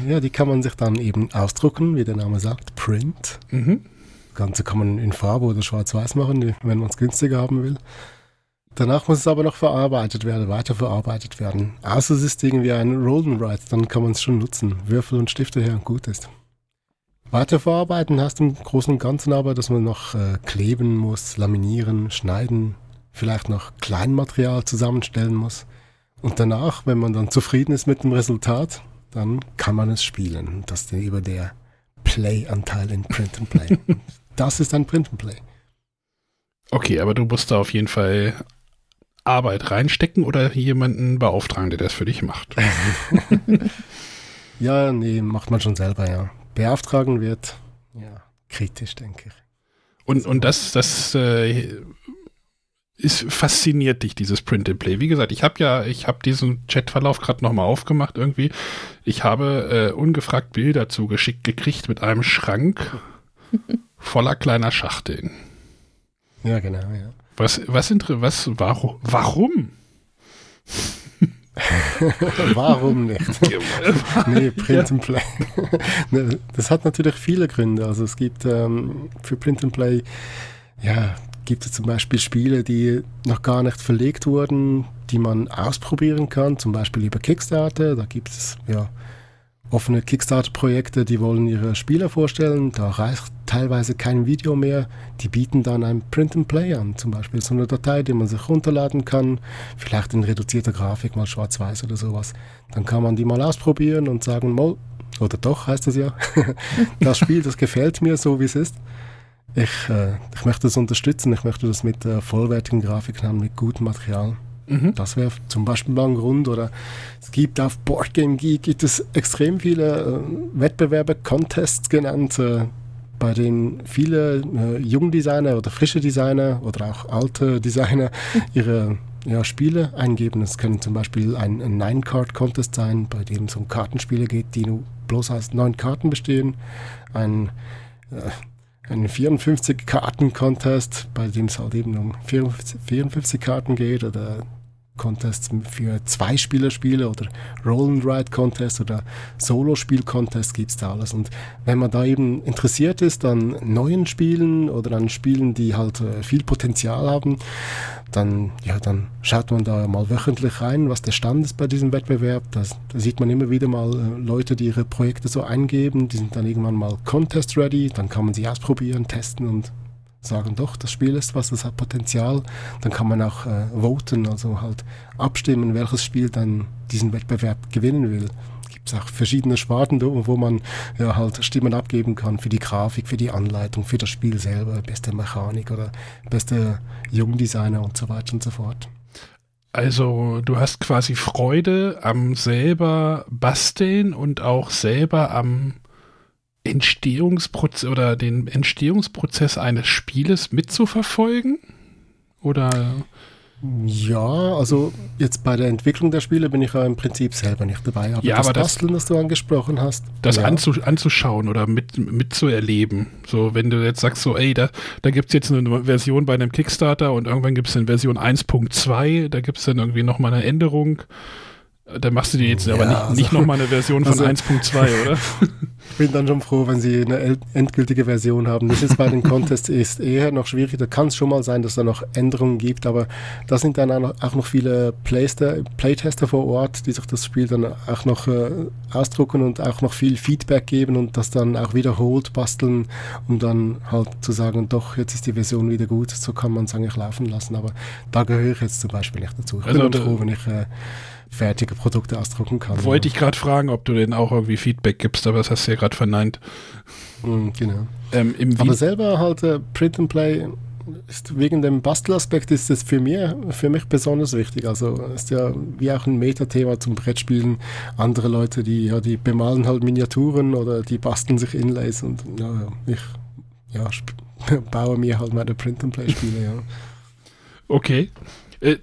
Speaker 2: ja, die kann man sich dann eben ausdrucken, wie der Name sagt, Print.
Speaker 4: Mhm.
Speaker 2: Das Ganze kann man in Farbe oder schwarz-weiß machen, wenn man es günstiger haben will. Danach muss es aber noch verarbeitet werden, weiterverarbeitet werden. Außer es ist irgendwie ein Roll and Write, dann kann man es schon nutzen. Würfel und Stifte her und gut ist. Weiterverarbeiten heißt im Großen und Ganzen aber, dass man noch äh, kleben muss, laminieren, schneiden, vielleicht noch Kleinmaterial zusammenstellen muss. Und danach, wenn man dann zufrieden ist mit dem Resultat, dann kann man es spielen. Das ist über der Play-Anteil in Print and Play. [laughs] Das ist ein Print and Play.
Speaker 4: Okay, aber du musst da auf jeden Fall Arbeit reinstecken oder jemanden beauftragen, der das für dich macht. [laughs]
Speaker 2: Ja, nee, macht man schon selber, ja. Beauftragen wird, ja, kritisch, denke ich.
Speaker 4: Und, und das, das äh, ist fasziniert dich, dieses Print and Play. Wie gesagt, ich habe ja, ich habe diesen Chatverlauf gerade nochmal aufgemacht irgendwie. Ich habe äh, ungefragt Bilder zugeschickt gekriegt mit einem Schrank [laughs] voller kleiner Schachteln.
Speaker 2: Ja, genau, ja.
Speaker 4: Was, was, was, warum, warum? [laughs]
Speaker 2: Warum nicht? [laughs] nee, Print and Play. [laughs] Das hat natürlich viele Gründe. Also es gibt ähm, für Print and Play, ja, gibt es zum Beispiel Spiele, die noch gar nicht verlegt wurden, die man ausprobieren kann, zum Beispiel über Kickstarter. Da gibt es ja offene Kickstarter-Projekte, die wollen ihre Spieler vorstellen. Da reicht teilweise kein Video mehr. Die bieten dann ein Print and Play an, zum Beispiel so eine Datei, die man sich runterladen kann, vielleicht in reduzierter Grafik, mal schwarz-weiß oder sowas. Dann kann man die mal ausprobieren und sagen, mal, oder doch heißt es ja, [laughs] das Spiel, das gefällt mir so, wie es ist. Ich, äh, ich möchte das unterstützen, ich möchte das mit äh, vollwertigen Grafiken haben, mit gutem Material.
Speaker 4: Mhm.
Speaker 2: Das wäre zum Beispiel mal ein Grund. Oder es gibt auf Boardgame Geek gibt es extrem viele äh, Wettbewerbe, Contests genannt, äh, bei denen viele äh, Jungdesigner oder frische Designer oder auch alte Designer [laughs] ihre ja, Spiele eingeben. Es können zum Beispiel ein, ein Nine-Card-Contest sein, bei dem es um Kartenspiele geht, die nur bloß aus neun Karten bestehen. Ein äh, ein 54-Karten-Contest, bei dem es halt eben um 54, 54 Karten geht oder Contests für Zwei-Spieler-Spiele oder Roll-and-Ride-Contest oder Solo-Spiel-Contest gibt es da alles. Und wenn man da eben interessiert ist an neuen Spielen oder an Spielen, die halt äh, viel Potenzial haben, dann, ja, dann schaut man da mal wöchentlich rein, was der Stand ist bei diesem Wettbewerb. Das, da sieht man immer wieder mal äh, Leute, die ihre Projekte so eingeben, die sind dann irgendwann mal contest-ready, dann kann man sie ausprobieren, testen und sagen, doch, das Spiel ist was, das hat Potenzial. Dann kann man auch äh, voten, also halt abstimmen, welches Spiel dann diesen Wettbewerb gewinnen will. Gibt es auch verschiedene Sparten, wo man ja halt Stimmen abgeben kann für die Grafik, für die Anleitung, für das Spiel selber, beste Mechanik oder beste Jungdesigner und so weiter und so fort.
Speaker 4: Also du hast quasi Freude am selber basteln und auch selber am Entstehungsprozess oder den Entstehungsprozess eines Spieles mitzuverfolgen? Oder
Speaker 2: Ja, also jetzt bei der Entwicklung der Spiele bin ich ja im Prinzip selber nicht dabei. Aber
Speaker 4: Ja,
Speaker 2: das
Speaker 4: aber das-
Speaker 2: Basteln, das du angesprochen hast,
Speaker 4: Das
Speaker 2: ja.
Speaker 4: anzu, anzuschauen oder mit, mitzuerleben. So, wenn du jetzt sagst, so, ey, da, da gibt es jetzt eine Version bei einem Kickstarter und irgendwann gibt es eine Version 1.2, da gibt es dann irgendwie nochmal eine Änderung. Da machst du dir jetzt aber
Speaker 2: Ja,
Speaker 4: nicht,
Speaker 2: also-
Speaker 4: nicht nochmal eine Version von
Speaker 2: also-
Speaker 4: 1.2, [laughs] oder?
Speaker 2: Ich bin dann schon froh, wenn sie eine endgültige Version haben. Das ist bei den Contests [laughs] ist eher noch schwierig. Da kann es schon mal sein, dass da noch Änderungen gibt, aber da sind dann auch noch, viele Playster, Playtester vor Ort, die sich das Spiel dann auch noch äh, ausdrucken und auch noch viel Feedback geben und das dann auch wiederholt basteln, um dann halt zu sagen, doch, jetzt ist die Version wieder gut, so kann man es eigentlich laufen lassen. Aber da gehöre ich jetzt zum Beispiel nicht dazu. Ich
Speaker 4: Also
Speaker 2: bin dann froh, wenn ich äh, fertige Produkte ausdrucken kann.
Speaker 4: Wollte ich gerade fragen, ob du denen auch irgendwie Feedback gibst, aber das hast du ja gerade verneint.
Speaker 2: Mm, genau.
Speaker 4: Ähm,
Speaker 2: Aber selber halt äh, Print and Play ist wegen dem Bastelaspekt ist es für mich, für mich besonders wichtig. Also ist ja wie auch ein Metathema zum Brettspielen. Andere Leute, die ja, die bemalen halt Miniaturen oder die basteln sich Inlays und ja, ja, ich ja, [laughs] baue mir halt meine Print and Play Spiele, ja.
Speaker 4: Okay. Äh,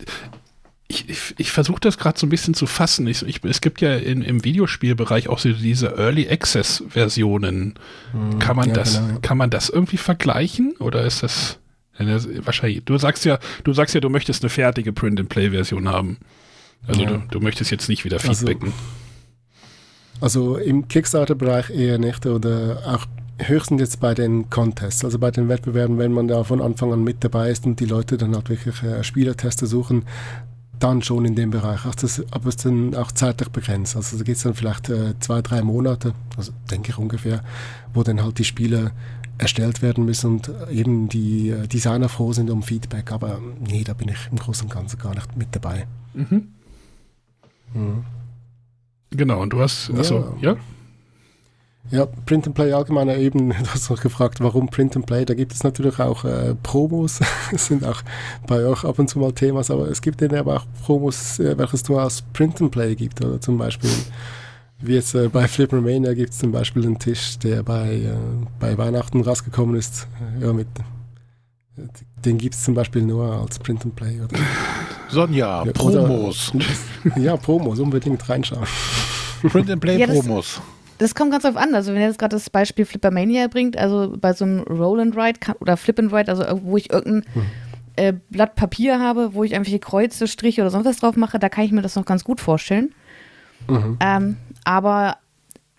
Speaker 4: ich ich, ich versuche das gerade so ein bisschen zu fassen. Ich, ich, es gibt ja in, im Videospielbereich auch so diese Early Access Versionen. Kann man
Speaker 2: Ja,
Speaker 4: das,
Speaker 2: genau, ja.
Speaker 4: kann man das irgendwie vergleichen oder ist das, wahrscheinlich? Du sagst ja, du sagst ja, du möchtest eine fertige Print and Play Version haben. Also
Speaker 2: Ja.
Speaker 4: du, du möchtest jetzt nicht wieder
Speaker 2: Also-
Speaker 4: feedbacken.
Speaker 2: Also im Kickstarter-Bereich eher nicht oder auch höchstens jetzt bei den Contests, also bei den Wettbewerben, wenn man da von Anfang an mit dabei ist und die Leute dann halt wirklich äh, Spielertester suchen, dann schon in dem Bereich. Also das, aber es ist dann auch zeitlich begrenzt. Also da geht es dann vielleicht äh, zwei, drei Monate, also denke ich ungefähr, wo dann halt die Spiele erstellt werden müssen und eben die äh, Designer froh sind um Feedback. Aber ähm, nee, da bin ich im Großen und Ganzen gar nicht mit dabei.
Speaker 4: Mhm.
Speaker 2: Mhm.
Speaker 4: Genau, und du hast, achso, ja?
Speaker 2: Ja, Print and Play allgemein eben, [laughs] du hast noch gefragt, warum Print and Play, da gibt es natürlich auch äh, Promos, [laughs] das sind auch bei euch ab und zu mal Themas, aber es gibt eben aber auch Promos, äh, welches nur aus Print and Play gibt, oder zum Beispiel, wie jetzt äh, bei Flippermania gibt es zum Beispiel einen Tisch, der bei, äh, bei Weihnachten rausgekommen ist, äh, ja, mit, den gibt es zum Beispiel nur als Print and Play, oder?
Speaker 5: Sonja,
Speaker 2: Ja,
Speaker 5: Promos.
Speaker 2: Oder, [laughs] ja, Promos, unbedingt reinschauen.
Speaker 5: Print and Play
Speaker 3: Ja,
Speaker 5: Promos.
Speaker 3: Das kommt ganz drauf an. Also, wenn er jetzt gerade das Beispiel Flippermania bringt, also bei so einem Roll and Ride oder Flip and Ride, also wo ich irgendein äh, Blatt Papier habe, wo ich irgendwelche Kreuze, Striche oder sonst was drauf mache, da kann ich mir das noch ganz gut vorstellen.
Speaker 2: Mhm.
Speaker 3: Ähm, aber,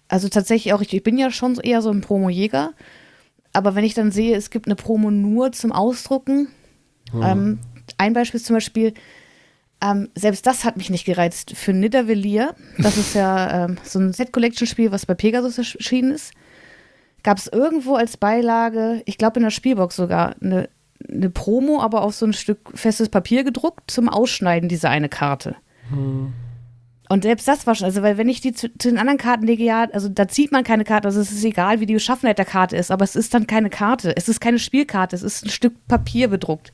Speaker 3: also tatsächlich auch, ich, ich bin ja schon eher so ein Promo-Jäger. Aber wenn ich dann sehe, es gibt eine Promo nur zum Ausdrucken, ähm, ein Beispiel ist zum Beispiel, ähm, selbst das hat mich nicht gereizt. Für Nidavellir, das ist ja [laughs] ähm, so ein Set-Collection-Spiel, was bei Pegasus erschienen ist, gab es irgendwo als Beilage, ich glaube in der Spielbox sogar, eine, eine Promo, aber auf so ein Stück festes Papier gedruckt zum Ausschneiden dieser eine Karte. Und selbst das war schon, also weil wenn ich die zu, zu den anderen Karten lege, ja, also da zieht man keine Karte, also es ist egal, wie die Beschaffenheit der Karte ist, aber es ist dann keine Karte, es ist keine Spielkarte, es ist ein Stück Papier bedruckt.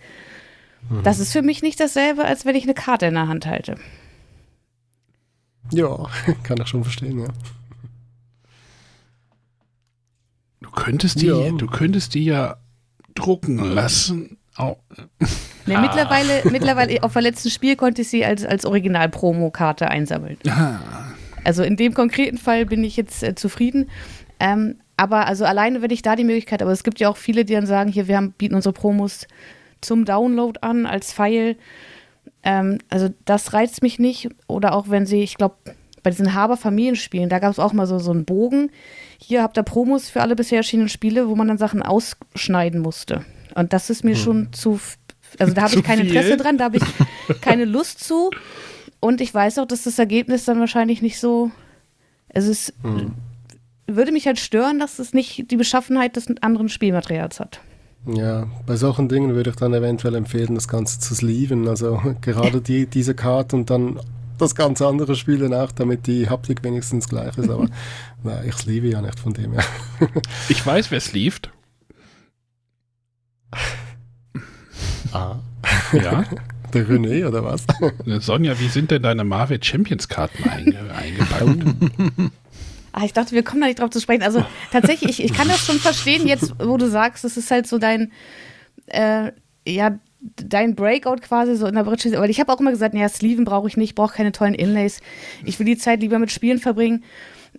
Speaker 3: Das ist für mich nicht dasselbe, als wenn ich eine Karte in der Hand halte.
Speaker 2: Ja, [laughs] kann ich schon verstehen, ja.
Speaker 4: Du könntest die,
Speaker 2: Ja.
Speaker 4: du könntest die ja drucken lassen. Au.
Speaker 3: Nee, mittlerweile, mittlerweile auf der letzten Spiel konnte ich sie als, als Original-Promo-Karte einsammeln. Also in dem konkreten Fall bin ich jetzt äh, zufrieden. Ähm, aber also alleine, wenn ich da die Möglichkeit, aber es gibt ja auch viele, die dann sagen, hier, wir haben, bieten unsere Promos zum Download an als File. Ähm, also das reizt mich nicht. Oder auch wenn sie, ich glaube, bei diesen Haber-Familienspielen, da gab es auch mal so, so einen Bogen. Hier habt ihr Promos für alle bisher erschienenen Spiele, wo man dann Sachen ausschneiden musste. Und das ist mir schon zu, also da habe [laughs] ich kein? Interesse dran, da habe ich keine Lust zu. Und ich weiß auch, dass das Ergebnis dann wahrscheinlich nicht so, es ist, würde mich halt stören, dass es nicht die Beschaffenheit des anderen Spielmaterials hat.
Speaker 2: Ja, bei solchen Dingen würde ich dann eventuell empfehlen, das Ganze zu sleeven. Also [laughs] gerade die, diese Karte und dann das ganze andere Spiel danach, damit die Haptik wenigstens gleich ist. Aber [laughs] na, ich sleeve ja nicht von dem her. [laughs]
Speaker 4: Ich weiß, wer es lief.
Speaker 2: Ah,
Speaker 4: Ja.
Speaker 2: der René oder was?
Speaker 4: Sonja, wie sind denn deine Marvel Champions Karten einge eingepackt?
Speaker 3: Ah, ich dachte, wir kommen da nicht drauf zu sprechen. Also [laughs] tatsächlich, ich, ich kann das schon verstehen, jetzt, wo du sagst, das ist halt so dein, äh, ja, dein Breakout quasi so in der Britsche, weil ich habe auch immer gesagt, ja, Sleeven brauche ich nicht, brauche keine tollen Inlays. Ich will die Zeit lieber mit Spielen verbringen.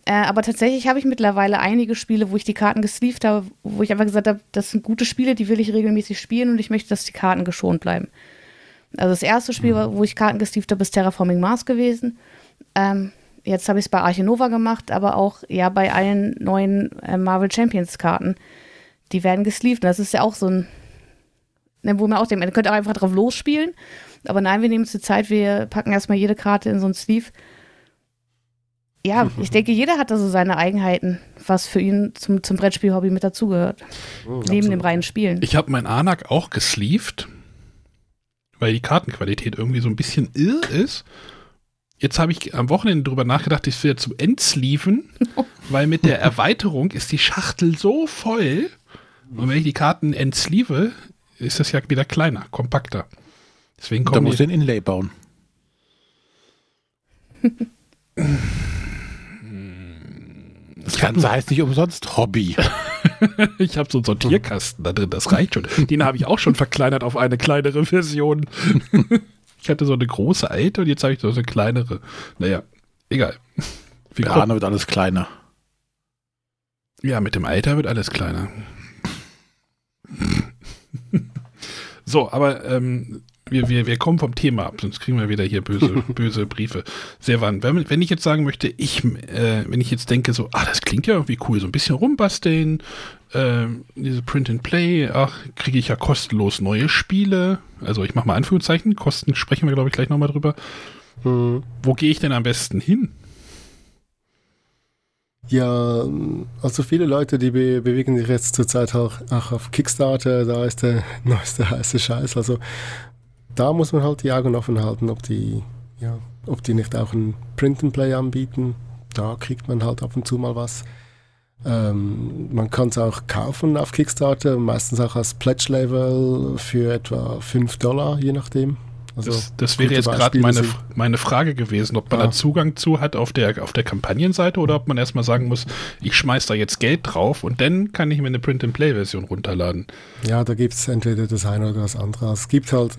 Speaker 3: Äh, aber tatsächlich habe ich mittlerweile einige Spiele, wo ich die Karten gesleeved habe, wo ich einfach gesagt habe, das sind gute Spiele, die will ich regelmäßig spielen und ich möchte, dass die Karten geschont bleiben. Also das erste Spiel,
Speaker 2: Mhm.
Speaker 3: wo ich Karten gesleeved habe, ist Terraforming Mars gewesen. Ähm, jetzt habe ich es bei Archinova gemacht, aber auch ja bei allen neuen äh, Marvel Champions Karten. Die werden gesleeved. Das ist ja auch so ein, ne, wo man auch denkt, man könnte auch einfach drauf losspielen. Aber nein, wir nehmen uns die Zeit, wir packen erstmal jede Karte in so ein Sleeve. Ja, [laughs] ich denke, jeder hat da so seine Eigenheiten, was für ihn zum, zum Brettspiel-Hobby mit dazugehört. Neben dem reinen Spielen.
Speaker 4: Ich habe mein Anak auch gesleeved, weil die Kartenqualität irgendwie so ein bisschen irr ist. Jetzt habe ich am Wochenende drüber nachgedacht, ich will zum Endsleeven, weil mit der Erweiterung ist die Schachtel so voll. Und wenn ich die Karten entsleeve, ist das ja wieder kleiner, kompakter. Deswegen
Speaker 5: Da
Speaker 4: kommen
Speaker 5: musst du den Inlay bauen. [laughs] Das Ganze heißt nicht umsonst Hobby. [laughs]
Speaker 4: ich habe so einen Sortierkasten da drin, das reicht schon. Den habe ich auch schon verkleinert auf eine kleinere Version. [laughs] ich hatte so eine große alte und jetzt habe ich so eine kleinere. Naja, egal. [laughs] Wie
Speaker 5: Arne wird alles kleiner.
Speaker 4: Ja, mit dem Alter wird alles kleiner. [laughs] so, aber ähm, wir, wir, wir kommen vom Thema ab, sonst kriegen wir wieder hier böse, [laughs] böse Briefe. Sehr wann. Wenn, wenn ich jetzt sagen möchte, ich, äh, wenn ich jetzt denke, so, ah, das klingt ja irgendwie cool, so ein bisschen rumbasteln, äh, diese Print and Play, ach, kriege ich ja kostenlos neue Spiele. Also ich mache mal Anführungszeichen, Kosten sprechen wir, glaube ich, gleich nochmal drüber.
Speaker 2: Mhm.
Speaker 4: Wo gehe ich denn am besten hin?
Speaker 2: Ja, also viele Leute, die be bewegen sich jetzt zurzeit auch, auch auf Kickstarter, da ist der [laughs] neueste heiße Scheiß. Also da muss man halt die Augen offen halten, ob die, ja, ob die nicht auch ein Print and Play anbieten. Da kriegt man halt ab und zu mal was. Ähm, man kann es auch kaufen auf Kickstarter, meistens auch als Pledge-Level für etwa 5 Dollar, je nachdem. Also
Speaker 4: das, das wäre jetzt gerade meine, meine Frage gewesen, ob man
Speaker 2: Ah.
Speaker 4: da Zugang zu hat auf der, auf der Kampagnenseite oder ob man erstmal sagen muss, ich schmeiß da jetzt Geld drauf und dann kann ich mir eine Print-and-Play-Version runterladen.
Speaker 2: Ja, da gibt es entweder das eine oder das andere. Es gibt halt,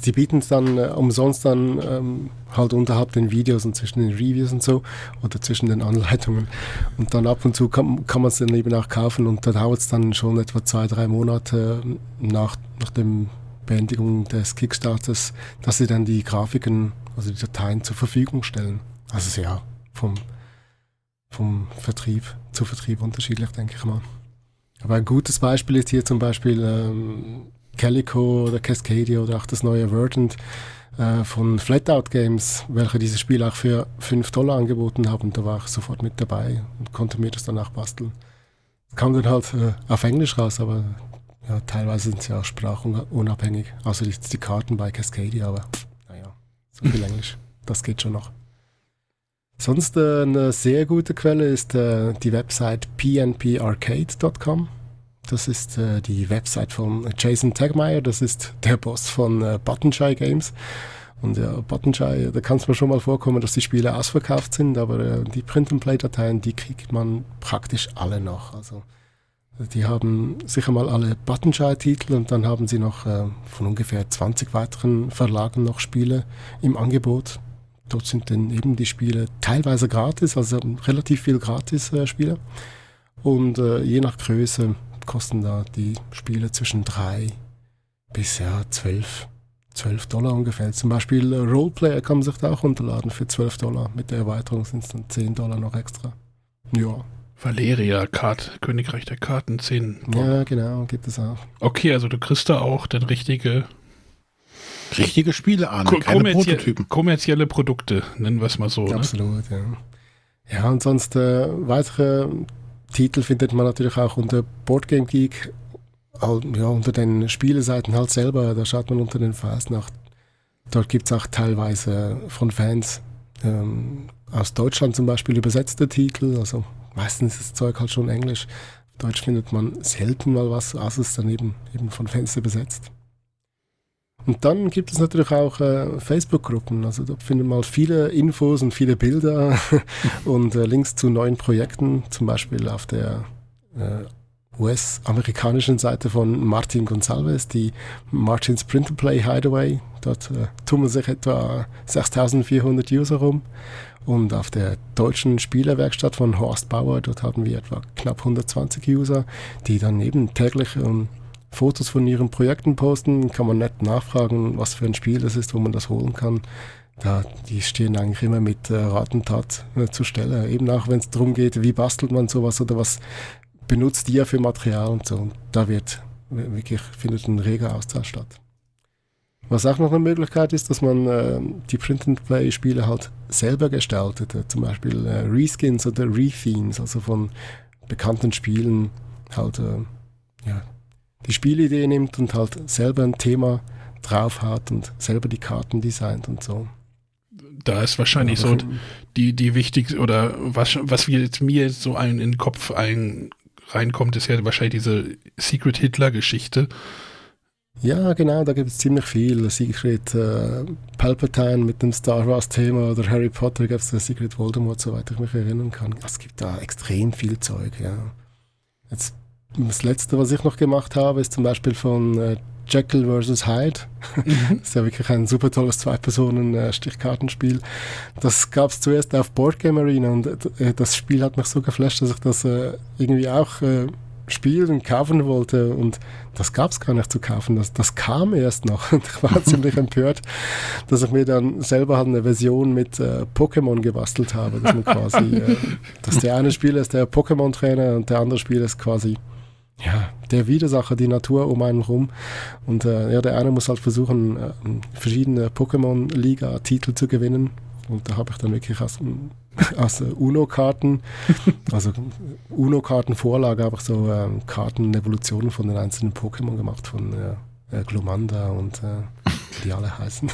Speaker 2: sie bieten es dann äh, umsonst dann ähm, halt unterhalb den Videos und zwischen den Reviews und so oder zwischen den Anleitungen. Und dann ab und zu kann, kann man es dann eben auch kaufen und da dauert es dann schon etwa zwei, drei Monate nach, nach dem Beendigung des Kickstarters, dass sie dann die Grafiken, also die Dateien zur Verfügung stellen. Also ja, vom, vom Vertrieb zu Vertrieb unterschiedlich, denke ich mal. Aber ein gutes Beispiel ist hier zum Beispiel ähm, Calico oder Cascadia oder auch das neue Verdant äh, von Flatout Games, welche dieses Spiel auch für 5 Dollar angeboten haben. Da war ich sofort mit dabei und konnte mir das dann auch basteln. Es kam dann halt äh, auf Englisch raus, aber ja, teilweise sind sie auch sprachunabhängig. Außer jetzt die Karten bei Cascadia, aber naja, so viel [laughs] Englisch, das geht schon noch. Sonst äh, eine sehr gute Quelle ist äh, die Website pnparcade.com. Das ist äh, die Website von Jason Tegmeyer, das ist der Boss von äh, Buttonshy Games. Und ja, Buttonshy, da kann es mir schon mal vorkommen, dass die Spiele ausverkauft sind, aber äh, die Print-and-Play-Dateien, die kriegt man praktisch alle noch. Also die haben sicher mal alle Buttonshy-Titel und dann haben sie noch äh, von ungefähr 20 weiteren Verlagen noch Spiele im Angebot. Dort sind dann eben die Spiele teilweise gratis, also relativ viel Gratis-Spiele. Und äh, je nach Größe kosten da die Spiele zwischen 3 bis ja 12, 12 Dollar ungefähr. Zum Beispiel Roleplayer kann man sich da auch runterladen für 12 Dollar. Mit der Erweiterung sind es dann 10 Dollar noch extra. Ja,
Speaker 4: Valeria, Kart, Königreich der Karten, 10.
Speaker 2: ja genau, gibt es auch.
Speaker 4: Okay, also du kriegst da auch dann richtige
Speaker 5: Richtige Spiele an,
Speaker 4: ko
Speaker 5: keine
Speaker 4: kommerzie
Speaker 5: Prototypen.
Speaker 4: kommerzielle Produkte, nennen wir es mal so. Ne?
Speaker 2: Absolut, ja. Ja, und sonst äh, weitere Titel findet man natürlich auch unter Boardgame Geek, ja, unter den Spieleseiten halt selber, da schaut man unter den Files nach. Dort gibt es auch teilweise von Fans ähm, aus Deutschland zum Beispiel übersetzte Titel, also meistens ist das Zeug halt schon Englisch. Deutsch findet man selten mal was, außer es ist dann eben, eben von Fans übersetzt. Und dann gibt es natürlich auch äh, Facebook-Gruppen. Also da findet man viele Infos und viele Bilder [laughs] und äh, Links zu neuen Projekten, zum Beispiel auf der äh, US-amerikanischen Seite von Martin Gonsalves, die Martins Print and Play Hideaway. Dort äh, tummeln sich etwa 6400 User rum. Und auf der deutschen Spielerwerkstatt von Horst Bauer, dort haben wir etwa knapp 120 User, die dann eben täglich ähm, Fotos von ihren Projekten posten. Kann man nett nachfragen, was für ein Spiel das ist, wo man das holen kann. Da, die stehen eigentlich immer mit äh, Rat und Tat äh, zur Stelle. Eben auch wenn es darum geht, wie bastelt man sowas oder was benutzt ihr für Material und so. Und da wird wirklich, findet ein reger Austausch statt. Was auch noch eine Möglichkeit ist, dass man äh, die Print-and-Play-Spiele halt selber gestaltet. Äh, zum Beispiel äh, Reskins oder Rethemes, also von bekannten Spielen halt äh, ja, die Spielidee nimmt und halt selber ein Thema drauf hat und selber die Karten designt und so.
Speaker 4: Da ist wahrscheinlich so die, die wichtigste, oder was, was jetzt mir so ein, in den Kopf ein, reinkommt, ist ja wahrscheinlich diese Secret Hitler-Geschichte
Speaker 2: ja, genau, da gibt es ziemlich viel. Secret äh, Palpatine mit dem Star Wars-Thema oder Harry Potter gibt es Secret Voldemort, soweit ich mich erinnern kann. Es gibt da extrem viel Zeug, ja. Jetzt, das letzte, was ich noch gemacht habe, ist zum Beispiel von äh, Jekyll vs. Hyde. Mhm. das [laughs] ist ja wirklich ein super tolles Zwei-Personen-Stichkartenspiel. Das gab es zuerst auf Boardgame Arena und äh, das Spiel hat mich so geflasht, dass ich das äh, irgendwie auch äh, spielen und kaufen wollte und das gab es gar nicht zu kaufen. Das, das kam erst noch [laughs] und ich war [laughs] ziemlich empört, dass ich mir dann selber halt eine Version mit äh, Pokémon gebastelt habe, dass man quasi, äh, dass der eine Spieler ist der Pokémon-Trainer und der andere Spieler ist quasi ja, der Widersacher, die Natur um einen rum. Und äh, ja, der eine muss halt versuchen, äh, verschiedene Pokémon-Liga-Titel zu gewinnen. Und da habe ich dann wirklich aus, [laughs] aus UNO-Karten, [laughs] also UNO-Karten-Vorlage, habe ich so ähm, Karten-Evolutionen von den einzelnen Pokémon gemacht, von äh, Glomanda und äh, die alle heißen.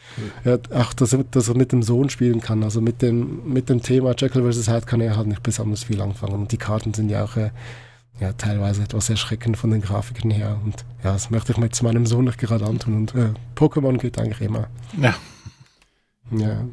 Speaker 2: [laughs] ja, auch, dass, dass er mit dem Sohn spielen kann. Also mit dem, mit dem Thema Jekyll vs. Hyde kann er halt nicht besonders viel anfangen. Und die Karten sind ja auch äh, ja, teilweise etwas erschreckend von den Grafiken her. Und ja, das möchte ich mit meinem Sohn nicht gerade antun. Und äh, Pokémon geht eigentlich immer.
Speaker 5: Ja.
Speaker 2: Ja,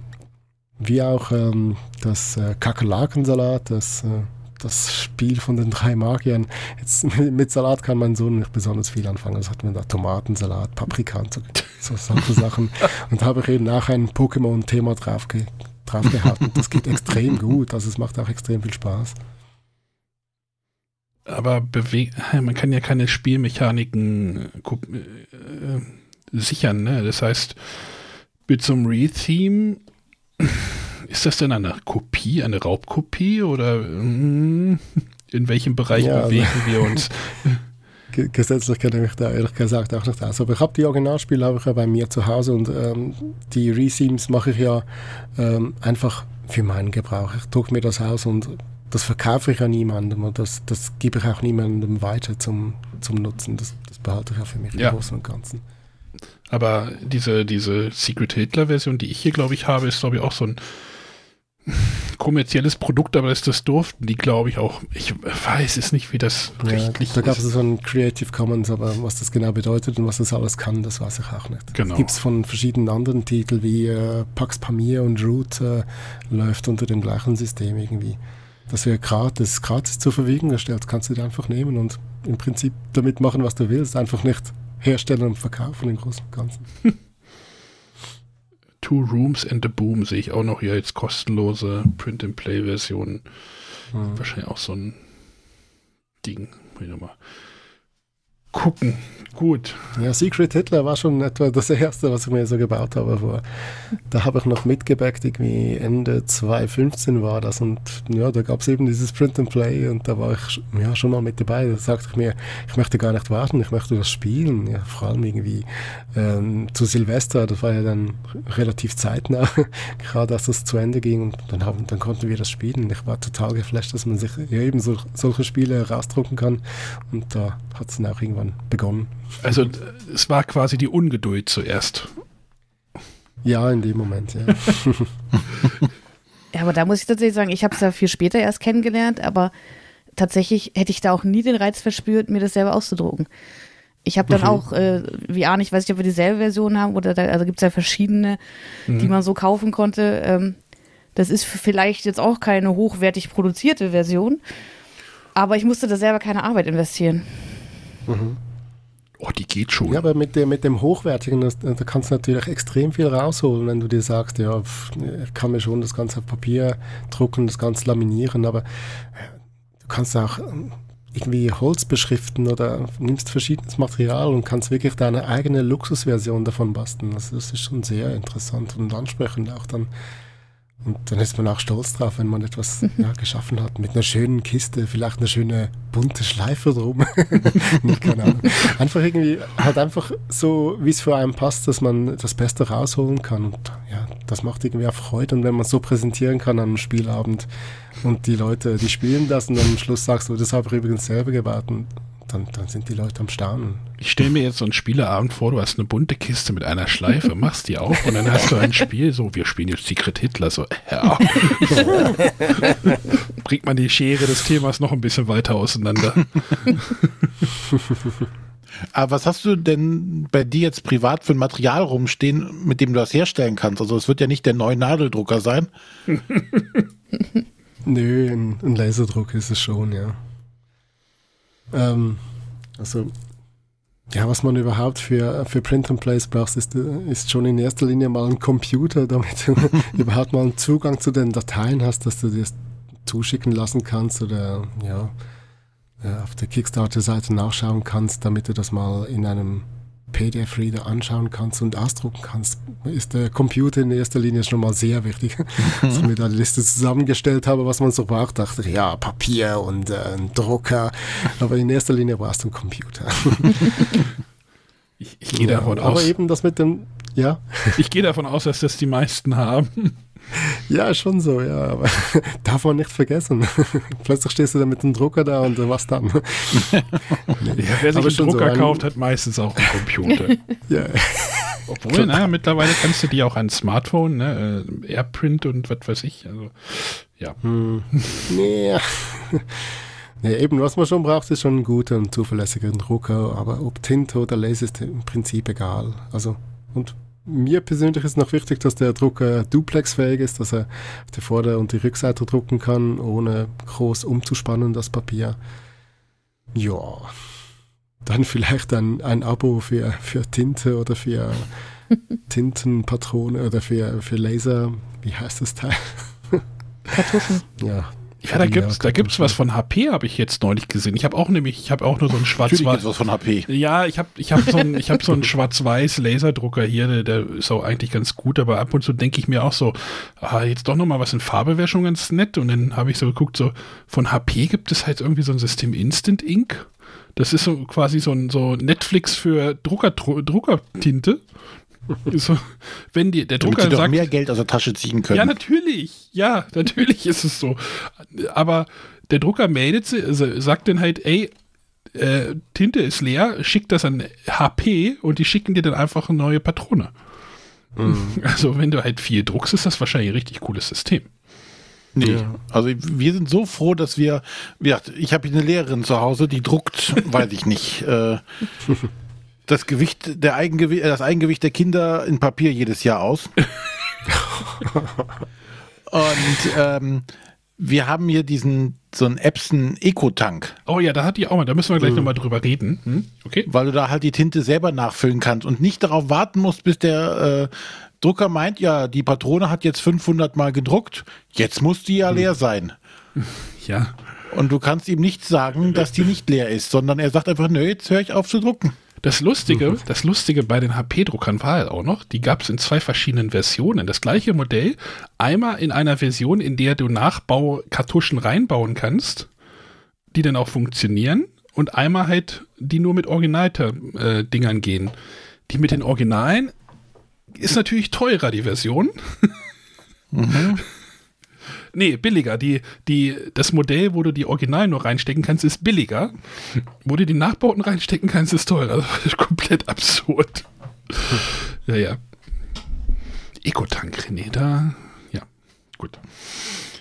Speaker 2: wie auch ähm, das äh, Kakerlakensalat, das, äh, das Spiel von den drei Magiern. Jetzt [laughs] mit Salat kann mein Sohn nicht besonders viel anfangen. Das hat man da Tomatensalat, Paprika und so, so solche Sachen. [laughs] Und da habe ich eben nachher ein Pokémon-Thema drauf, ge drauf gehabt. Und das geht extrem gut. Also es macht auch extrem viel Spaß.
Speaker 4: Aber man kann ja keine Spielmechaniken äh, äh, sichern. Ne? Das heißt, mit so einem Re-Theme ist das denn eine Kopie, eine Raubkopie oder mm, in welchem Bereich ja, bewegen also, wir uns?
Speaker 2: Gesetzlich kenne ich da ehrlich gesagt auch nicht aus. Aber ich habe die Originalspiele habe ich ja bei mir zu Hause und ähm, die Reseams mache ich ja ähm, einfach für meinen Gebrauch. Ich drucke mir das aus und das verkaufe ich ja niemandem und das, das gebe ich auch niemandem weiter zum, zum Nutzen. Das, das behalte ich ja für mich ja. im Großen und Ganzen.
Speaker 4: Aber diese, diese Secret Hitler-Version, die ich hier, glaube ich, habe, ist, glaube ich, auch so ein kommerzielles Produkt, aber ist das durften die, glaube ich, auch. Ich weiß es nicht, wie das ja, rechtlich
Speaker 2: ist. Da gab es so ein Creative Commons, aber was das genau bedeutet und was das alles kann, das weiß ich auch nicht.
Speaker 4: Genau.
Speaker 2: Gibt es von verschiedenen anderen Titeln wie äh, Pax Pamir und Root äh, läuft unter dem gleichen System irgendwie. Das wäre gratis, gratis zur Verfügung gestellt, kannst du dir einfach nehmen und im Prinzip damit machen, was du willst, einfach nicht herstellen und verkaufen im Großen und Ganzen. [laughs]
Speaker 4: Two Rooms and a Boom sehe ich auch noch hier als kostenlose Print-and-Play-Version. Mhm. Wahrscheinlich auch so ein Ding. Mal gucken. Gut.
Speaker 2: Ja, Secret Hitler war schon etwa das erste, was ich mir so gebaut habe. Vor. Da habe ich noch mitgebackt, irgendwie Ende 2015 war das. Und ja, da gab es eben dieses Print and Play und da war ich ja, schon mal mit dabei. Da sagte ich mir, ich möchte gar nicht warten, ich möchte das spielen. Ja, vor allem irgendwie ähm, zu Silvester, das war ja dann relativ zeitnah, [laughs] gerade als das zu Ende ging. Und dann, haben, dann konnten wir das spielen. Ich war total geflasht, dass man sich ja, eben so, solche Spiele rausdrucken kann. Und da hat es dann auch irgendwann begonnen.
Speaker 4: Also es war quasi die Ungeduld zuerst.
Speaker 2: Ja, in dem Moment, ja.
Speaker 3: ja, aber da muss ich tatsächlich sagen, ich habe es ja viel später erst kennengelernt, aber tatsächlich hätte ich da auch nie den Reiz verspürt, mir das selber auszudrucken. Ich habe dann mhm. auch, äh, wie Arne, ich weiß nicht, ob wir dieselbe Version haben oder da also gibt es ja verschiedene, mhm. die man so kaufen konnte. Ähm, das ist vielleicht jetzt auch keine hochwertig produzierte Version. Aber ich musste da selber keine Arbeit investieren.
Speaker 4: Oh, die geht schon.
Speaker 2: Ja, aber mit dem, mit dem Hochwertigen, das, da kannst du natürlich extrem viel rausholen, wenn du dir sagst, ja, ich kann mir schon das Ganze auf Papier drucken, das Ganze laminieren, aber äh, du kannst auch ähm, irgendwie Holz beschriften oder nimmst verschiedenes Material und kannst wirklich deine eigene Luxusversion davon basteln. Also das ist schon sehr interessant und ansprechend auch dann. Und dann ist man auch stolz drauf, wenn man etwas ja, geschaffen hat mit einer schönen Kiste, vielleicht eine schöne bunte Schleife drum. [laughs] Nicht, keine Ahnung. Einfach irgendwie, halt einfach so, wie es für einen passt, dass man das Beste rausholen kann. Und ja, das macht irgendwie auch Freude. Und wenn man es so präsentieren kann an einem Spielabend und die Leute, die spielen das und dann am Schluss sagst du, das habe ich übrigens selber gebaut. Und dann, dann sind die Leute am Staunen.
Speaker 4: Ich stelle mir jetzt so einen Spieleabend vor, du hast eine bunte Kiste mit einer Schleife, machst die auf und dann hast du ein Spiel, so, wir spielen jetzt Secret Hitler, so, ja. [laughs] Bringt man die Schere des Themas noch ein bisschen weiter auseinander.
Speaker 5: Aber was hast du denn bei dir jetzt privat für ein Material rumstehen, mit dem du das herstellen kannst? Also es wird ja nicht der neue Nadeldrucker sein. [laughs]
Speaker 2: Nö, ein, ein Laserdruck ist es schon, ja. Ähm, also, ja, was man überhaupt für, für Print and Place braucht, ist, ist schon in erster Linie mal ein Computer, [laughs] damit du überhaupt mal einen Zugang zu den Dateien hast, dass du dir das zuschicken lassen kannst oder ja, ja, auf der Kickstarter-Seite nachschauen kannst, damit du das mal in einem PDF-Reader anschauen kannst und ausdrucken kannst, ist der Computer in erster Linie schon mal sehr wichtig. [laughs] Als ich mir da die Liste zusammengestellt habe, was man so braucht, dachte ich, ja, Papier und äh, ein Drucker, aber in erster Linie brauchst du einen Computer. [laughs]
Speaker 4: Ich, ich gehe davon
Speaker 2: aber
Speaker 4: aus.
Speaker 2: eben das mit dem, ja,
Speaker 4: Ich gehe davon aus, dass das die meisten haben. [laughs]
Speaker 2: ja, schon so, ja, aber [laughs] darf man nicht vergessen. [laughs] Plötzlich stehst du da mit dem Drucker da und äh, was dann?
Speaker 4: Ja, wer sich
Speaker 2: Aber
Speaker 4: einen
Speaker 2: so
Speaker 4: Drucker
Speaker 2: ein-
Speaker 4: kauft, hat meistens auch einen Computer.
Speaker 2: ja,
Speaker 4: Obwohl, na, mittlerweile kannst du die auch an Smartphone, ne, äh, Airprint und was weiß ich. Also, ja.
Speaker 2: nee. Nee, eben, was man schon braucht, ist schon ein guter und zuverlässiger Drucker, aber ob Tinte oder Laser ist im Prinzip egal. Also, und mir persönlich ist noch wichtig, dass der Drucker duplexfähig ist, dass er auf die Vorder- und die Rückseite drucken kann, ohne groß umzuspannen, das Papier. Ja, dann vielleicht ein, ein Abo für, für Tinte oder für [laughs] Tintenpatrone oder für, für Laser, wie heißt das Teil?
Speaker 3: Kartuschen.
Speaker 2: Ja,
Speaker 4: Ja, da gibt's, da gibt's was von HP, habe ich jetzt neulich gesehen. Ich habe auch nämlich, ich habe auch nur so einen
Speaker 5: Natürlich
Speaker 4: schwarz
Speaker 5: ist was von HP.
Speaker 4: Ja, ich habe ich hab so einen ich hab so einen schwarz-weiß Laserdrucker hier, der, der ist auch eigentlich ganz gut, aber ab und zu denke ich mir auch so, ah, jetzt doch noch mal was in Farbe wäre schon ganz nett und dann habe ich so geguckt, so von HP gibt es halt irgendwie so ein System Instant Ink. Das ist so quasi so ein so Netflix für Drucker, Druckertinte. [laughs] so, wenn die, der
Speaker 5: Damit
Speaker 4: Drucker
Speaker 5: sie doch
Speaker 4: sagt,
Speaker 5: mehr Geld aus der Tasche ziehen können.
Speaker 4: ja, natürlich. Ja, natürlich ist es so. Aber der Drucker meldet sie, also sagt dann halt, ey, äh, Tinte ist leer, schickt das an HP und die schicken dir dann einfach eine neue Patrone. [laughs] Also, wenn du halt viel druckst, ist das wahrscheinlich ein richtig cooles System.
Speaker 5: Nee.
Speaker 2: Ja.
Speaker 5: Also wir sind so froh, dass wir, wie gesagt, ich habe hier eine Lehrerin zu Hause, die druckt, [laughs] weiß ich nicht, äh, das Gewicht, der Eigengewicht, das Eigengewicht der Kinder in Papier jedes Jahr aus. [laughs] Und ähm, wir haben hier diesen, so einen Epson Eco-Tank,
Speaker 4: Oh ja, da hat die auch mal, da müssen wir gleich nochmal drüber reden. Hm? Okay.
Speaker 5: weil du da halt die Tinte selber nachfüllen kannst und nicht darauf warten musst, bis der äh, Drucker meint, ja, die Patrone hat jetzt 500 Mal gedruckt, jetzt muss die ja leer sein. [laughs]
Speaker 4: Ja.
Speaker 5: Und du kannst ihm nicht sagen, dass die nicht leer ist, sondern er sagt einfach, nö, jetzt höre ich auf zu drucken.
Speaker 4: Das Lustige, das Lustige bei den HP-Druckern war halt auch noch, die gab es in zwei verschiedenen Versionen. Das gleiche Modell, einmal in einer Version, in der du Nachbaukartuschen reinbauen kannst, die dann auch funktionieren, und einmal halt, die nur mit Original-Dingern gehen. Die mit den Originalen ist natürlich teurer, die Version. [laughs] Nee, billiger. Die, die, das Modell, wo du die Originalen nur reinstecken kannst, ist billiger. Wo du die Nachbauten reinstecken kannst, ist teurer. Das ist komplett absurd. ja, ja. Ecotank, René, da. Ja, gut.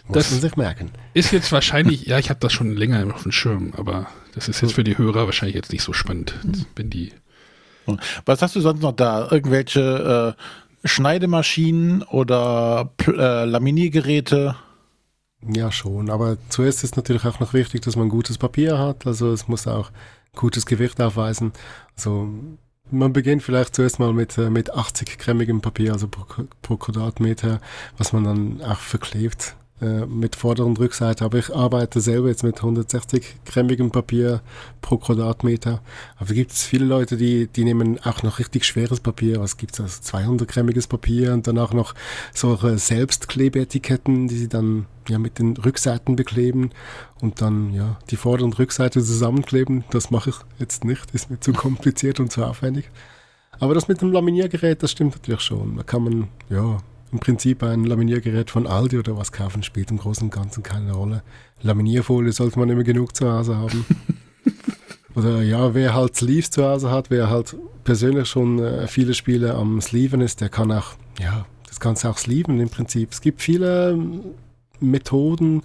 Speaker 2: muss
Speaker 4: Das
Speaker 2: man sich merken.
Speaker 4: ist jetzt wahrscheinlich, ja, ich habe das schon länger auf dem Schirm, aber das ist jetzt für die Hörer wahrscheinlich jetzt nicht so spannend, wenn die.
Speaker 5: Was hast du sonst noch da? Irgendwelche äh, Schneidemaschinen oder äh, Laminiergeräte?
Speaker 2: Ja, schon. Aber zuerst ist natürlich auch noch wichtig, dass man gutes Papier hat. Also es muss auch gutes Gewicht aufweisen. Also man beginnt vielleicht zuerst mal mit, äh, mit 80 grammigem Papier, also pro, pro Quadratmeter, was man dann auch verklebt äh, mit Vorder- und Rückseite. Aber ich arbeite selber jetzt mit 160 grammigem Papier pro Quadratmeter. Aber gibt es viele Leute, die, die nehmen auch noch richtig schweres Papier. Was gibt es? Also 200 grammiges Papier und danach noch solche Selbstklebeetiketten, die sie dann ja mit den Rückseiten bekleben und dann ja die Vorder- und Rückseite zusammenkleben. Das mache ich jetzt nicht, ist mir zu [laughs] kompliziert und zu aufwendig. Aber das mit dem Laminiergerät, das stimmt natürlich schon. Da kann man ja im Prinzip ein Laminiergerät von Aldi oder was kaufen, spielt im Großen und Ganzen keine Rolle. Laminierfolie sollte man immer genug zu Hause haben. [laughs] oder ja, wer halt Sleeves zu Hause hat, wer halt persönlich schon äh, viele Spiele am Sleeven ist, der kann auch, ja, das kannst du auch sleeven im Prinzip. Es gibt viele ähm, Methoden,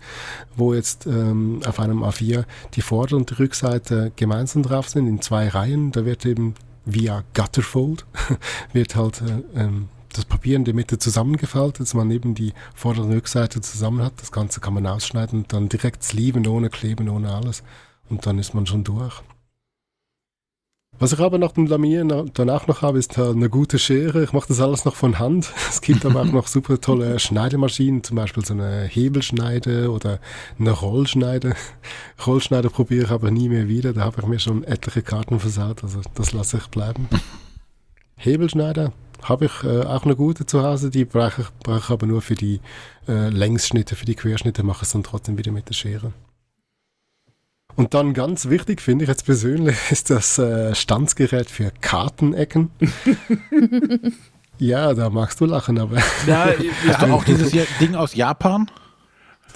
Speaker 2: wo jetzt ähm, auf einem A4 die Vorder- und die Rückseite gemeinsam drauf sind, in zwei Reihen. Da wird eben via Gutterfold, [laughs] wird halt äh, ähm, das Papier in der Mitte zusammengefaltet, dass man eben die Vorder- und Rückseite zusammen hat. Das Ganze kann man ausschneiden und dann direkt sleeven, ohne Kleben, ohne alles. Und dann ist man schon durch. Was ich aber nach dem Laminieren danach noch habe, ist halt eine gute Schere. Ich mache das alles noch von Hand. [laughs] Es gibt aber auch noch super tolle Schneidemaschinen, zum Beispiel so eine Hebelschneide oder eine Rollschneide. [laughs] Rollschneide probiere ich aber nie mehr wieder. Da habe ich mir schon etliche Karten versaut, also das lasse ich bleiben. [laughs] Hebelschneider habe ich äh, auch eine gute zu Hause, die brauche ich, brauche ich aber nur für die äh, Längsschnitte, für die Querschnitte mache ich es dann trotzdem wieder mit der Schere. Und dann ganz wichtig, finde ich jetzt persönlich, [laughs] ist das äh, Stanzgerät für Kartenecken. [laughs] ja, da magst du lachen, aber.
Speaker 5: Ja, hast du auch [laughs] dieses Ding aus Japan?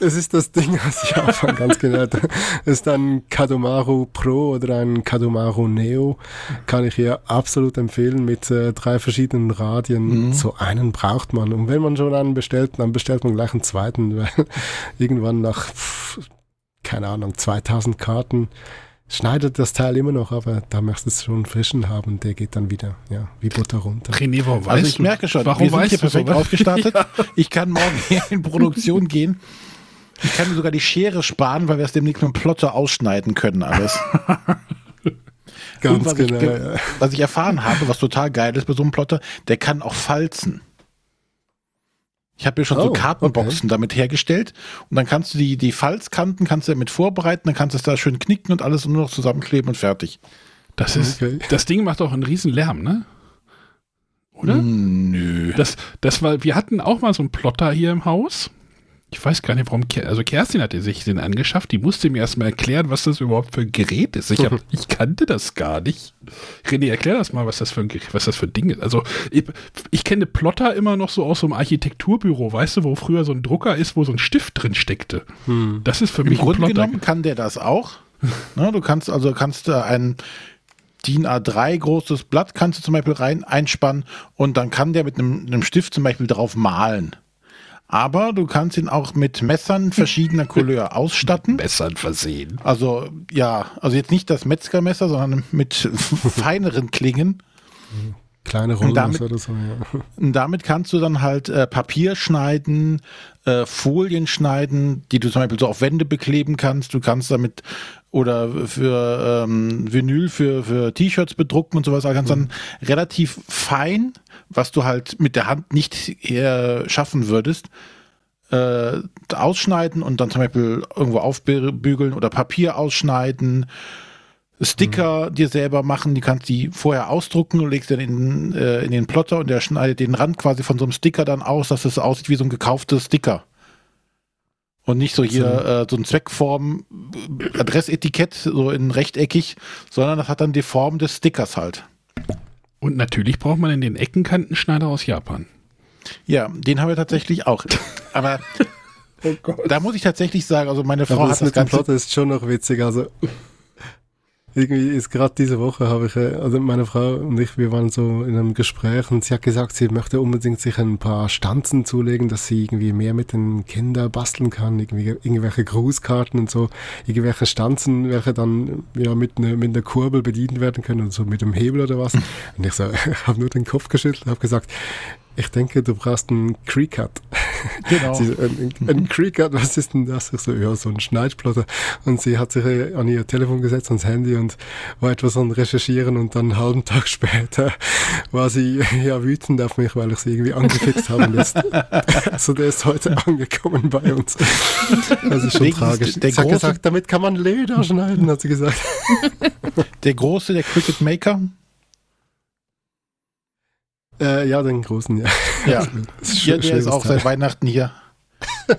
Speaker 2: Das ist das Ding aus Japan, ganz genau. Das ist ein Kadomaru Pro oder ein Kadomaru Neo. Kann ich hier absolut empfehlen mit äh, drei verschiedenen Radien.
Speaker 5: Mhm.
Speaker 2: So einen braucht man. Und wenn man schon einen bestellt, dann bestellt man gleich einen zweiten, [laughs] weil irgendwann nach, pff, keine Ahnung, 2000 Karten schneidet das Teil immer noch, aber da möchtest du schon einen frischen haben. Der geht dann wieder, ja, wie Butter runter.
Speaker 4: René, warum
Speaker 5: Also ich merke schon,
Speaker 4: warum
Speaker 5: wir sind hier perfekt
Speaker 4: sowas?
Speaker 5: ausgestattet. [laughs] Ich kann morgen hier in Produktion gehen. Ich kann mir sogar die Schere sparen, weil wir es demnächst mit dem Plotter ausschneiden können alles. [laughs] Und
Speaker 2: Ganz
Speaker 5: was,
Speaker 2: genau.
Speaker 5: ich, ge-
Speaker 2: ja.
Speaker 5: was ich erfahren habe, was total geil ist bei so einem Plotter, der kann auch falzen. Ich habe mir schon so
Speaker 2: Oh,
Speaker 5: Kartenboxen damit hergestellt und dann kannst du die, die Falzkanten kannst du damit vorbereiten, dann kannst du es da schön knicken und alles und nur noch zusammenkleben und fertig.
Speaker 4: Das, ist,
Speaker 2: Okay.
Speaker 4: das Ding macht auch einen riesen Lärm, ne? Oder?
Speaker 5: Hm, Nö.
Speaker 4: Das, das war, wir hatten auch mal so einen Plotter hier im Haus. Ich weiß gar nicht, warum, Ke- also Kerstin hatte sich den angeschafft. Die musste mir erstmal erklären, was das überhaupt für ein Gerät ist. Ich, hab, [laughs] ich kannte das gar nicht. René, erklär das mal, was das für ein, Gerät- was das für ein Ding ist. Also, ich, ich kenne Plotter immer noch so aus so einem Architekturbüro, weißt du, wo früher so ein Drucker ist, wo so ein Stift drin steckte.
Speaker 2: Hm.
Speaker 4: Das ist für
Speaker 5: Im
Speaker 4: mich ein
Speaker 5: Grunde
Speaker 4: Plotter.
Speaker 5: genommen kann der das auch. [laughs] Na, du kannst also kannst da ein DIN A3 großes Blatt kannst du zum Beispiel rein einspannen und dann kann der mit einem, einem Stift zum Beispiel drauf malen. Aber du kannst ihn auch mit Messern [laughs] verschiedener Couleur ausstatten.
Speaker 4: Bessern versehen.
Speaker 5: Also ja, also jetzt nicht das Metzgermesser, sondern mit [laughs] feineren Klingen.
Speaker 2: Kleine
Speaker 5: Und damit-
Speaker 2: Rollen oder so, ja.
Speaker 5: Damit kannst du dann halt äh, Papier schneiden, äh, Folien schneiden, die du zum Beispiel so auf Wände bekleben kannst. Du kannst damit oder für ähm, Vinyl für, für T-Shirts bedrucken und sowas. Also kannst dann relativ fein, was du halt mit der Hand nicht schaffen würdest, äh, ausschneiden und dann zum Beispiel irgendwo aufbügeln oder Papier ausschneiden. Sticker dir selber machen, die kannst die vorher ausdrucken und legst dann in, äh, in den Plotter und der schneidet den Rand quasi von so einem Sticker dann aus, dass es aussieht wie so ein gekauftes Sticker. Und nicht so hier äh, so ein Zweckform Adressetikett, so in rechteckig, sondern das hat dann die Form des Stickers halt.
Speaker 4: Und natürlich braucht man in den Eckenkantenschneider aus Japan.
Speaker 5: Ja, den haben wir tatsächlich auch. [laughs] Aber da muss ich tatsächlich sagen, also meine Frau
Speaker 2: Aber
Speaker 5: hat
Speaker 2: das
Speaker 5: das
Speaker 2: mit dem
Speaker 5: Ganze
Speaker 2: Plotter ist schon noch witzig. Also irgendwie ist gerade diese Woche habe ich, äh, also meine Frau und ich, wir waren so in einem Gespräch und sie hat gesagt, sie möchte unbedingt sich ein paar Stanzen zulegen, dass sie irgendwie mehr mit den Kindern basteln kann, irgendwie irgendwelche Grußkarten und so, irgendwelche Stanzen, welche dann ja mit einer mit einer Kurbel bedient werden können und so mit dem Hebel oder was. [laughs] Und ich so, [laughs] ich habe nur den Kopf geschüttelt, habe gesagt, ich denke, du brauchst einen Cricut. [laughs]
Speaker 5: Genau.
Speaker 2: Sie, ein, ein Cricut, was ist denn das? Ich so, ja, so ein Schneidplotter. Und sie hat sich äh, an ihr Telefon gesetzt, ans Handy und war etwas am Recherchieren und dann einen halben Tag [laughs] später war sie [laughs] ja wütend auf mich, weil ich sie irgendwie angefixt habe. Und jetzt, also der ist heute angekommen bei uns. Das ist schon
Speaker 5: Wegen-
Speaker 2: tragisch.
Speaker 5: der
Speaker 2: ich habe
Speaker 5: große-
Speaker 2: gesagt, damit kann man Leder schneiden, hat sie gesagt.
Speaker 5: Der große, der Cricket Maker.
Speaker 2: Äh, ja, den großen, ja.
Speaker 5: Ja. [laughs] Ja, der ist auch
Speaker 2: Teil.
Speaker 5: seit Weihnachten hier. [laughs]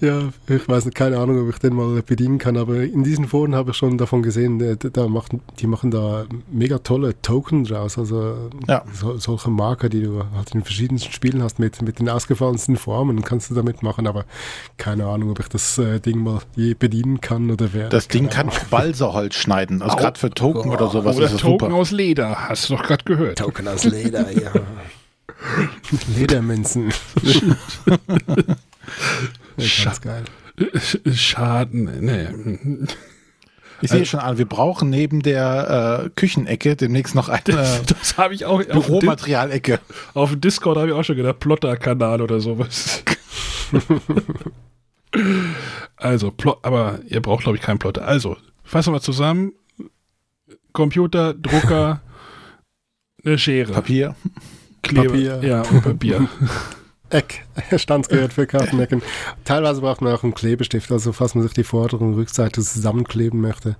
Speaker 2: Ja, ich weiß nicht, keine Ahnung, ob ich den mal bedienen kann, aber in diesen Foren habe ich schon davon gesehen, äh, da machen, die machen da mega tolle Token draus, also
Speaker 5: Ja.
Speaker 2: so, solche Marker, die du halt in verschiedensten Spielen hast, mit, mit den ausgefallensten Formen kannst du damit machen, aber keine Ahnung, ob ich das äh, Ding mal je bedienen kann oder werde.
Speaker 5: Das Ding kann Balsaholz schneiden. Also gerade für Token oder sowas
Speaker 4: Oder
Speaker 5: ist das
Speaker 4: Token
Speaker 5: super.
Speaker 4: aus Leder, hast du doch gerade gehört.
Speaker 2: Token aus Leder, ja. [laughs] Ledermünzen. [laughs] ganz geil.
Speaker 4: Schaden, nee.
Speaker 5: Ich sehe schon an, wir brauchen neben der äh, Küchenecke demnächst noch eine [laughs]
Speaker 4: Das habe ich auch auf
Speaker 5: Büromaterialecke.
Speaker 4: auf dem Discord habe ich auch schon gedacht, Plotter-Kanal oder sowas. [laughs] also, Plot, aber ihr braucht, glaube ich, keinen Plotter. Also, fassen wir zusammen. Computer, Drucker, [laughs] eine Schere.
Speaker 5: Papier.
Speaker 4: Kleber,
Speaker 2: Papier.
Speaker 4: Ja, und Papier.
Speaker 2: Eck, [laughs] Standsgerät für Kartenecken. Teilweise braucht man auch einen Klebestift, also falls man sich die Vorder- und Rückseite zusammenkleben möchte.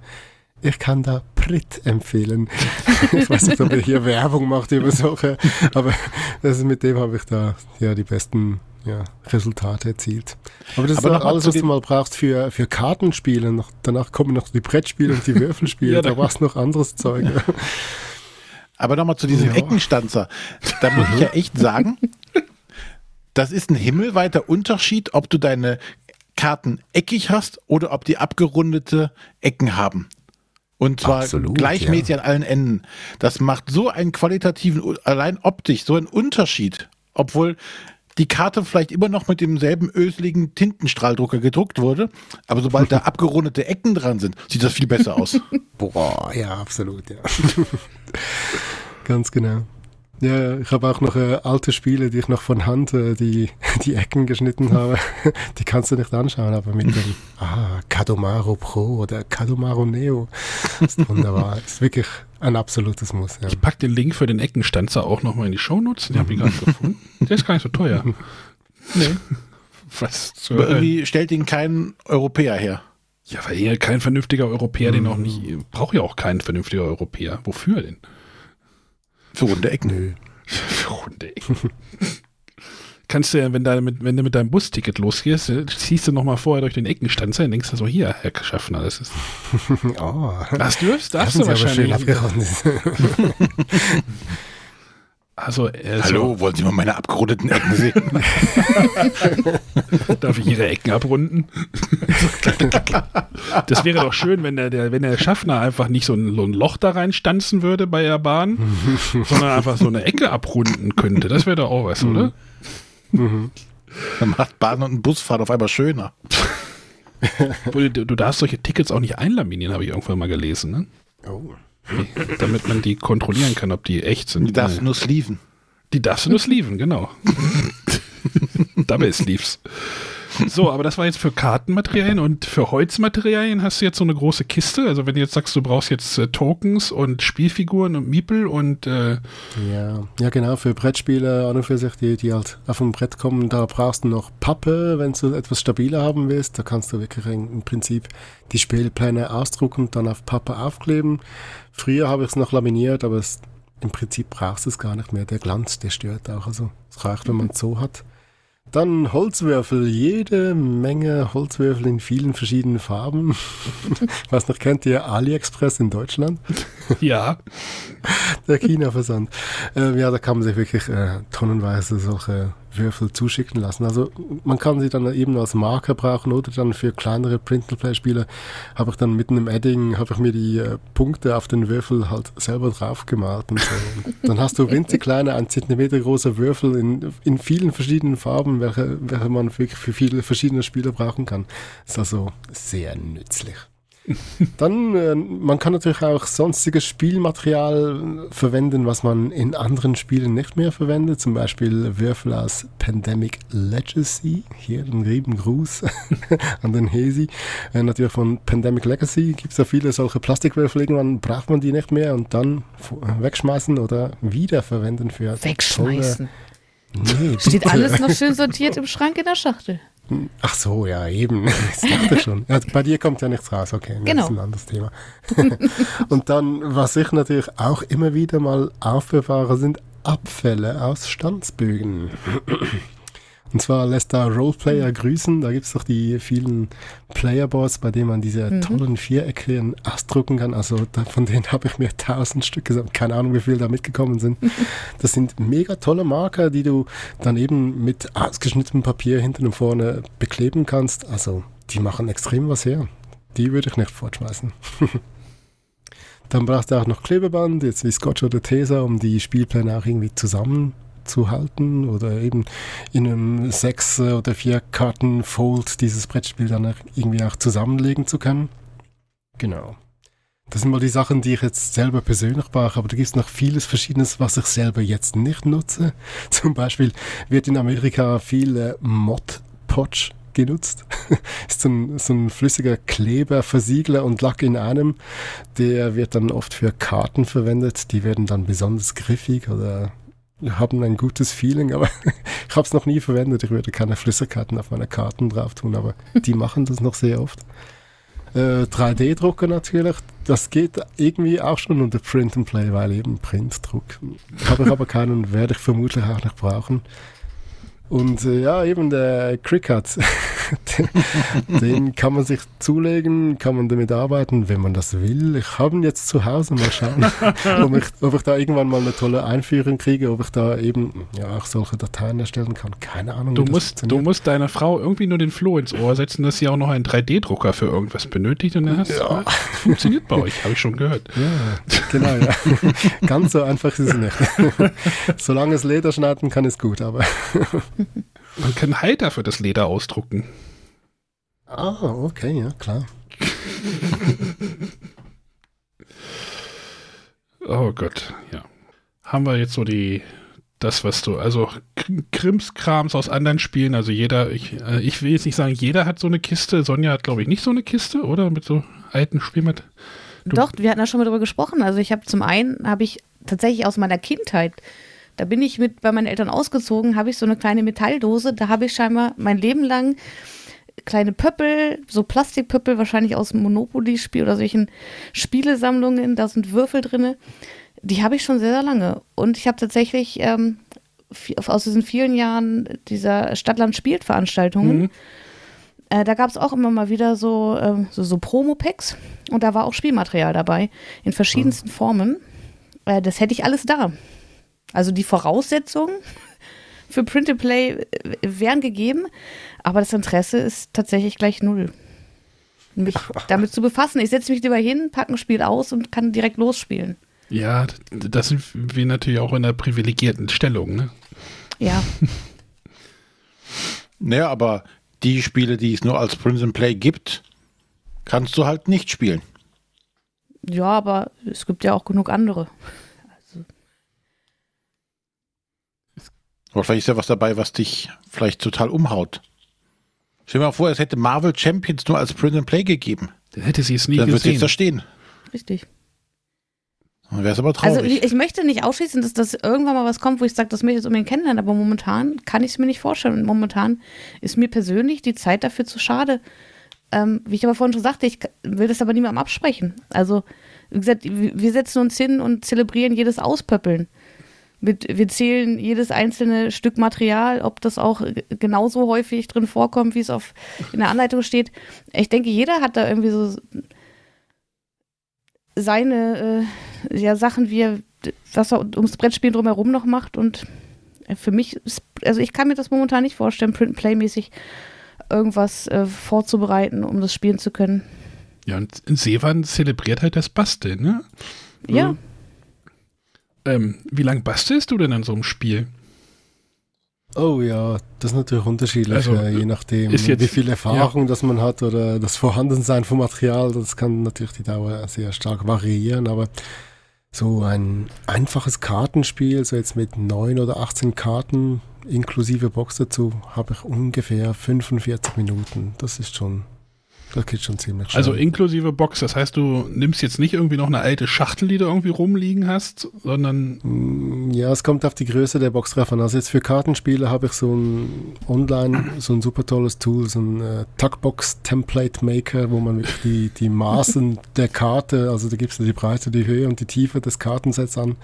Speaker 2: Ich kann da Prit empfehlen. [laughs] ich weiß nicht, ob ihr hier Werbung macht über solche, aber das ist, mit dem habe ich da ja die besten ja, Resultate erzielt. Aber das
Speaker 5: Aber
Speaker 2: ist alles, was du mal brauchst für, für Kartenspiele. Noch, danach kommen noch die Brettspiele und die [laughs] Würfelspiele.
Speaker 4: Ja,
Speaker 2: da brauchst du noch anderes Zeug.
Speaker 5: Aber nochmal zu diesem
Speaker 2: Ja.
Speaker 5: Eckenstanzer. Da muss ich ja echt sagen, das ist ein himmelweiter Unterschied, ob du deine Karten eckig hast oder ob die abgerundete Ecken haben. Und zwar
Speaker 2: Absolut,
Speaker 5: gleichmäßig an allen Enden. Das macht so einen qualitativen, allein optisch, so einen Unterschied. Obwohl die Karte vielleicht immer noch mit demselben öseligen Tintenstrahldrucker gedruckt wurde, aber sobald da [laughs] abgerundete Ecken dran sind, sieht das viel besser aus. [laughs]
Speaker 2: Boah, ja, absolut, ja. [laughs] Ganz genau. Ja, ich habe auch noch äh, alte Spiele, die ich noch von Hand äh, die, [laughs] die Ecken geschnitten habe. [laughs] die kannst du nicht anschauen, aber mit dem [laughs] ah, Kadomaro Pro oder Kadomaro Neo. ist wunderbar. ist wirklich ein absolutes Muss. Ja.
Speaker 4: Ich pack den Link für den Eckenstanzer auch nochmal in die Shownotes. Den habe ich gerade gefunden. Der ist gar nicht so teuer.
Speaker 5: Nee.
Speaker 4: Was zur
Speaker 5: Aber irgendwie stellt ihn kein Europäer her.
Speaker 4: Ja, weil hier kein vernünftiger Europäer den auch nicht. Braucht ja auch kein vernünftiger Europäer. Wofür denn?
Speaker 5: Für runde Ecken.
Speaker 2: Nö. [laughs]
Speaker 4: Für runde Ecken. [laughs] Kannst du ja, wenn, da mit, wenn du mit deinem Busticket losgehst, äh, ziehst du nochmal vorher durch den Eckenstanzer und denkst du so, hier, Herr Schaffner, das ist. [laughs]
Speaker 2: Oh,
Speaker 4: Das dürfst, darfst du
Speaker 2: sind Sie aber schön
Speaker 4: wahrscheinlich.
Speaker 2: abgerundet.
Speaker 4: Also, äh,
Speaker 5: Hallo, wollen Sie mal meine abgerundeten Ecken sehen? [laughs]
Speaker 4: Darf ich Ihre Ecken abrunden? [laughs] das wäre doch schön, wenn der, der, wenn der Schaffner einfach nicht so ein, so ein Loch da reinstanzen würde bei der Bahn, [laughs] sondern einfach so eine Ecke abrunden könnte. Das wäre doch auch was, oder?
Speaker 2: Mhm.
Speaker 5: Dann macht Bahn und Busfahrt auf einmal schöner.
Speaker 4: Du, du darfst solche Tickets auch nicht einlaminieren, habe ich irgendwann mal gelesen, ne?
Speaker 2: Oh. [laughs]
Speaker 4: damit man die kontrollieren kann, ob die echt sind.
Speaker 5: Die darfst du nur sleeven.
Speaker 4: Die darfst du nur sleeven, genau. [laughs] Double Sleeves. So, aber das war jetzt für Kartenmaterialien und für Holzmaterialien hast du jetzt so eine große Kiste. Also wenn du jetzt sagst, du brauchst jetzt äh, Tokens und Spielfiguren und Miepel und äh,
Speaker 2: Ja, ja genau, für Brettspiele an und für sich, die, die halt auf dem Brett kommen, da brauchst du noch Pappe, wenn du etwas stabiler haben willst. Da kannst du wirklich im Prinzip die Spielpläne ausdrucken und dann auf Pappe aufkleben. Früher habe ich es noch laminiert, aber es, im Prinzip brauchst du es gar nicht mehr. Der Glanz, der stört auch. Also es reicht, wenn man es so hat. Dann Holzwürfel, jede Menge Holzwürfel in vielen verschiedenen Farben. [laughs] Was noch kennt ihr AliExpress in Deutschland? [laughs]
Speaker 4: ja,
Speaker 2: Der China-Versand. Äh, ja, da kann man sich wirklich äh, tonnenweise solche Würfel zuschicken lassen. Also man kann sie dann eben als Marker brauchen oder dann für kleinere Print-and-Play-Spiele habe ich dann mit einem Edding, habe ich mir die äh, Punkte auf den Würfel halt selber drauf gemalt. Und so. Und dann hast du [laughs] winzig kleine, ein Zentimeter große Würfel in, in vielen verschiedenen Farben, welche, welche man wirklich für viele verschiedene Spiele brauchen kann. Ist also sehr nützlich. [laughs] Dann, äh, man kann natürlich auch sonstiges Spielmaterial verwenden, was man in anderen Spielen nicht mehr verwendet. Zum Beispiel Würfel aus Pandemic Legacy. Hier ein lieben Gruß [laughs] an den Hesi. Äh, natürlich von Pandemic Legacy gibt es ja viele solche Plastikwürfel. Irgendwann braucht man die nicht mehr und dann wegschmeißen oder wiederverwenden für
Speaker 3: Wegschmeißen.
Speaker 2: Tolle Nee,
Speaker 3: Steht alles noch [laughs] schön sortiert im Schrank in der Schachtel.
Speaker 2: Ach so, ja, eben. [laughs] Ich dachte schon. Ja, bei dir kommt ja nichts raus, okay. Das
Speaker 3: Genau.
Speaker 2: ist ein anderes Thema. [laughs] Und dann, was ich natürlich auch immer wieder mal aufbewahre, sind Abfälle aus Stanzbögen. Und zwar lässt da Roleplayer grüßen. Da gibt es doch die vielen Playerboards, bei denen man diese tollen Vierecke ausdrucken kann. Also da, von denen [laughs] habe ich mir tausend Stück gesagt. Keine Ahnung, wie viele da mitgekommen sind. [laughs] Das sind mega tolle Marker, die du dann eben mit ausgeschnittenem Papier hinten und vorne bekleben kannst. Also die machen extrem was her. Die würde ich nicht fortschmeißen. [laughs] Dann brauchst du auch noch Klebeband, jetzt wie Scotch oder Tesa, um die Spielpläne auch irgendwie zusammenzuhalten oder eben in einem sechs oder vier Karten Fold dieses Brettspiel dann irgendwie auch zusammenlegen zu können. Genau. Das sind mal die Sachen, die ich jetzt selber persönlich brauche, aber da gibt es noch vieles Verschiedenes, was ich selber jetzt nicht nutze. [laughs] Zum Beispiel wird in Amerika viel äh, Mod Podge genutzt. [laughs] ist so ein, so ein flüssiger Kleber, Versiegler und Lack in einem. Der wird dann oft für Karten verwendet. Die werden dann besonders griffig oder haben ein gutes Feeling, aber [laughs] ich habe es noch nie verwendet. Ich würde keine Flüssigkeiten auf meine Karten drauf tun, aber die machen das noch sehr oft. Äh, 3D-Drucker natürlich, das geht irgendwie auch schon unter Print and Play, weil eben Printdruck. Habe ich aber keinen, werde ich vermutlich auch nicht brauchen. Und äh, ja, eben der Cricut, [laughs] den, den kann man sich zulegen, kann man damit arbeiten, wenn man das will. Ich habe ihn jetzt zu Hause, mal schauen, [laughs] ob, ich, ob ich da irgendwann mal eine tolle Einführung kriege, ob ich da eben ja auch solche Dateien erstellen kann. Keine Ahnung.
Speaker 4: Du musst, du musst deiner Frau irgendwie nur den Floh ins Ohr setzen, dass sie auch noch einen 3D-Drucker für irgendwas benötigt und dann hast
Speaker 2: Ja.
Speaker 4: funktioniert bei euch, habe ich schon gehört. [laughs]
Speaker 2: Ja, genau, ja. Ganz so einfach ist es nicht. Solange es Leder schneiden kann, ist gut, aber. [laughs]
Speaker 4: Man kann Halter für das Leder ausdrucken.
Speaker 2: Ah, okay, ja, klar. [laughs]
Speaker 4: Oh Gott, ja. Haben wir jetzt so die, das, was du, also Krimskrams aus anderen Spielen, also jeder, ich, äh, ich will jetzt nicht sagen, jeder hat so eine Kiste. Sonja hat, glaube ich, nicht so eine Kiste, oder? Mit so alten Spielmatt. Du-
Speaker 3: Doch, wir hatten ja schon mal darüber gesprochen. Also ich habe zum einen, habe ich tatsächlich aus meiner Kindheit, da bin ich mit bei meinen Eltern ausgezogen, habe ich so eine kleine Metalldose, da habe ich scheinbar mein Leben lang kleine Pöppel, so Plastikpöppel, wahrscheinlich aus Monopoly-Spiel oder solchen Spielesammlungen, da sind Würfel drinne. Die habe ich schon sehr, sehr lange. Und ich habe tatsächlich ähm, aus diesen vielen Jahren dieser Stadtland spielt Veranstaltungen,
Speaker 4: Mhm.
Speaker 3: äh, da gab es auch immer mal wieder so, ähm, so, so Promo-Packs und da war auch Spielmaterial dabei in verschiedensten Formen. Äh, das hätte ich alles da. Also die Voraussetzungen [laughs] für Print and Play äh, wären gegeben, aber das Interesse ist tatsächlich gleich null. Mich [laughs] damit zu befassen. Ich setze mich lieber hin, packe ein Spiel aus und kann direkt losspielen.
Speaker 4: Ja, das sind wir natürlich auch in einer privilegierten Stellung, ne?
Speaker 3: Ja, [laughs]
Speaker 5: Naja, aber die Spiele, die es nur als Print and Play gibt, kannst du halt nicht spielen.
Speaker 3: ja, aber es gibt ja auch genug andere.
Speaker 5: Aber vielleicht ist ja was dabei, was dich vielleicht total umhaut. Stell dir mal vor, es hätte Marvel Champions nur als Print and Play gegeben.
Speaker 4: Dann hätte sie es nie
Speaker 5: Dann wird es
Speaker 4: gesehen.
Speaker 5: jetzt da stehen.
Speaker 3: Richtig.
Speaker 5: Dann wäre es aber traurig.
Speaker 3: Also ich, ich möchte nicht ausschließen, dass das irgendwann mal was kommt, wo ich sage, das möchte ich jetzt unbedingt kennenlernen, aber momentan kann ich es mir nicht vorstellen. Und momentan ist mir persönlich die Zeit dafür zu schade. Ähm, wie ich aber vorhin schon sagte, ich will das aber niemandem absprechen. Also, wie gesagt, wir wir setzen uns hin und zelebrieren jedes Auspöppeln. Mit, wir zählen jedes einzelne Stück Material, ob das auch genauso häufig drin vorkommt, wie es auf, in der Anleitung steht. Ich denke, jeder hat da irgendwie so seine äh, ja, Sachen, wie er, was er ums Brettspielen drumherum noch macht. Und für mich, ist, also ich kann mir das momentan nicht vorstellen, Print-Play-mäßig irgendwas äh, vorzubereiten, um das spielen zu können.
Speaker 4: Ja, und Sevan zelebriert halt das Basteln, ne?
Speaker 3: Ja,
Speaker 4: Ähm, wie lange bastelst du denn an so einem Spiel?
Speaker 2: Oh ja, das ist natürlich unterschiedlich,
Speaker 4: Also,
Speaker 2: äh, je nachdem,
Speaker 4: jetzt-
Speaker 2: wie viel Erfahrung das man hat oder das Vorhandensein vom Material. Das kann natürlich die Dauer sehr stark variieren, aber so ein einfaches Kartenspiel, so jetzt mit 9 oder 18 Karten inklusive Box dazu, habe ich ungefähr 45 Minuten. Das ist schon, das geht schon ziemlich schnell.
Speaker 4: Also inklusive Box, das heißt, du nimmst jetzt nicht irgendwie noch eine alte Schachtel, die du irgendwie rumliegen hast, sondern
Speaker 2: Mm, Ja, es kommt auf die Größe der Box drauf an. Also jetzt für Kartenspiele habe ich so ein online, so ein super tolles Tool, so ein äh, Tuckbox Template Maker, wo man wirklich die, die Maßen der Karte, also da gibst du die Breite, die Höhe und die Tiefe des Kartensets an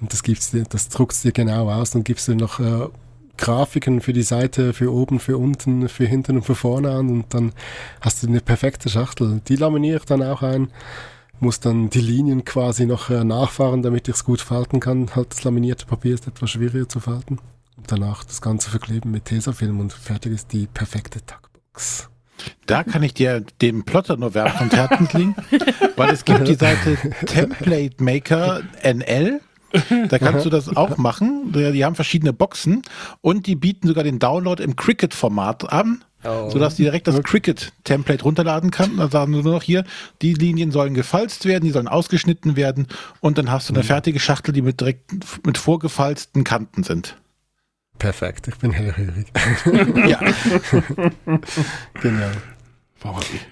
Speaker 2: und das gibst dir, das druckst dir genau aus und gibst dir noch äh, Grafiken für die Seite, für oben, für unten, für hinten und für vorne an und dann hast du eine perfekte Schachtel. Die laminiere ich dann auch ein muss dann die Linien quasi noch äh, nachfahren, damit ich es gut falten kann. Halt das laminierte Papier ist etwas schwieriger zu falten. Und danach das Ganze verkleben mit Tesafilm und fertig ist die perfekte Tuckbox.
Speaker 5: Da kann ich dir den Plotter nur werfen und Herzenslink, weil es gibt die Seite [laughs] Template Maker NL. Da kannst du das auch machen. Die die haben verschiedene Boxen und die bieten sogar den Download im Cricut-Format an, sodass du direkt das Cricut-Template runterladen kannst. Da sagen sie nur noch hier, die Linien sollen gefalzt werden, die sollen ausgeschnitten werden und dann hast du eine fertige Schachtel, die mit direkt mit vorgefalzten Kanten sind.
Speaker 2: Perfekt, ich bin hellhörig.
Speaker 5: Ja, [laughs] [laughs]
Speaker 2: genau.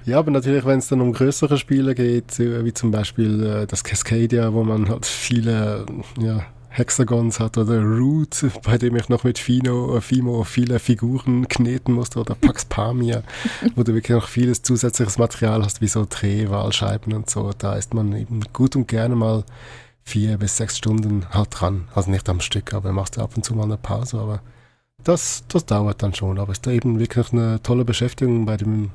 Speaker 2: Ja, aber natürlich, wenn es dann um größere Spiele geht, so wie zum Beispiel äh, das Cascadia, wo man halt viele ja, Hexagons hat oder Root, bei dem ich noch mit Fino, äh, Fimo viele Figuren kneten musste oder Pax Pamir, [laughs] wo du wirklich noch vieles zusätzliches Material hast, wie so Drehwahlscheiben und so. Da ist man eben gut und gerne mal vier bis sechs Stunden halt dran. Also nicht am Stück, aber machst du ab und zu mal eine Pause, aber das, das dauert dann schon. Aber ist da eben wirklich eine tolle Beschäftigung, bei dem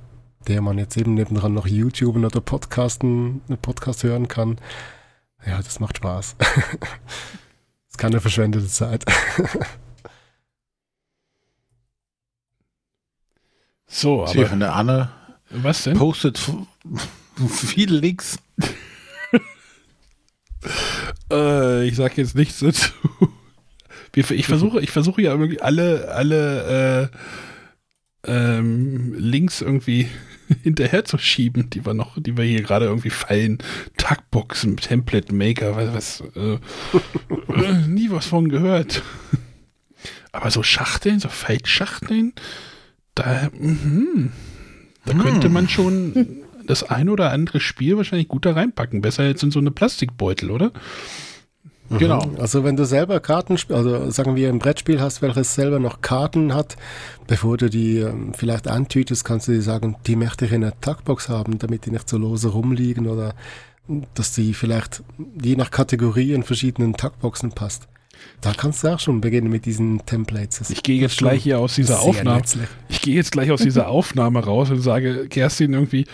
Speaker 2: der man jetzt eben nebendran noch YouTuben oder Podcasten, einen Podcast hören kann. Ja, das macht Spaß. [laughs] ist keine verschwendete Zeit. [laughs]
Speaker 4: So,
Speaker 5: aber
Speaker 4: aber
Speaker 5: eine Anne
Speaker 4: was denn?
Speaker 5: postet viele Links. [laughs]
Speaker 4: Äh, ich sag jetzt nichts dazu. Ich versuche, ich versuche ja irgendwie alle, alle äh, ähm, Links irgendwie [laughs] hinterher zu schieben, die wir noch, die wir hier gerade irgendwie fallen. Tagboxen, Template Maker, was, was äh, äh, [laughs] nie was von gehört. [laughs] Aber so Schachteln, so Feldschachteln, da, mhm, da könnte man schon das ein oder andere Spiel wahrscheinlich gut da reinpacken. Besser jetzt in so eine Plastikbeutel, oder?
Speaker 5: Genau.
Speaker 2: Also wenn du selber Karten, also sagen wir ein Brettspiel hast, welches selber noch Karten hat, bevor du die ähm, vielleicht antütest, kannst du dir sagen, die möchte ich in einer Tuckbox haben, damit die nicht so lose rumliegen oder dass die vielleicht je nach Kategorie in verschiedenen Tuckboxen passt. Da kannst du auch schon beginnen mit diesen Templates.
Speaker 4: Ich gehe jetzt gleich hier aus dieser Aufnahme.
Speaker 2: nützlich.
Speaker 4: Ich gehe jetzt gleich aus dieser [laughs] Aufnahme raus und sage Kerstin irgendwie,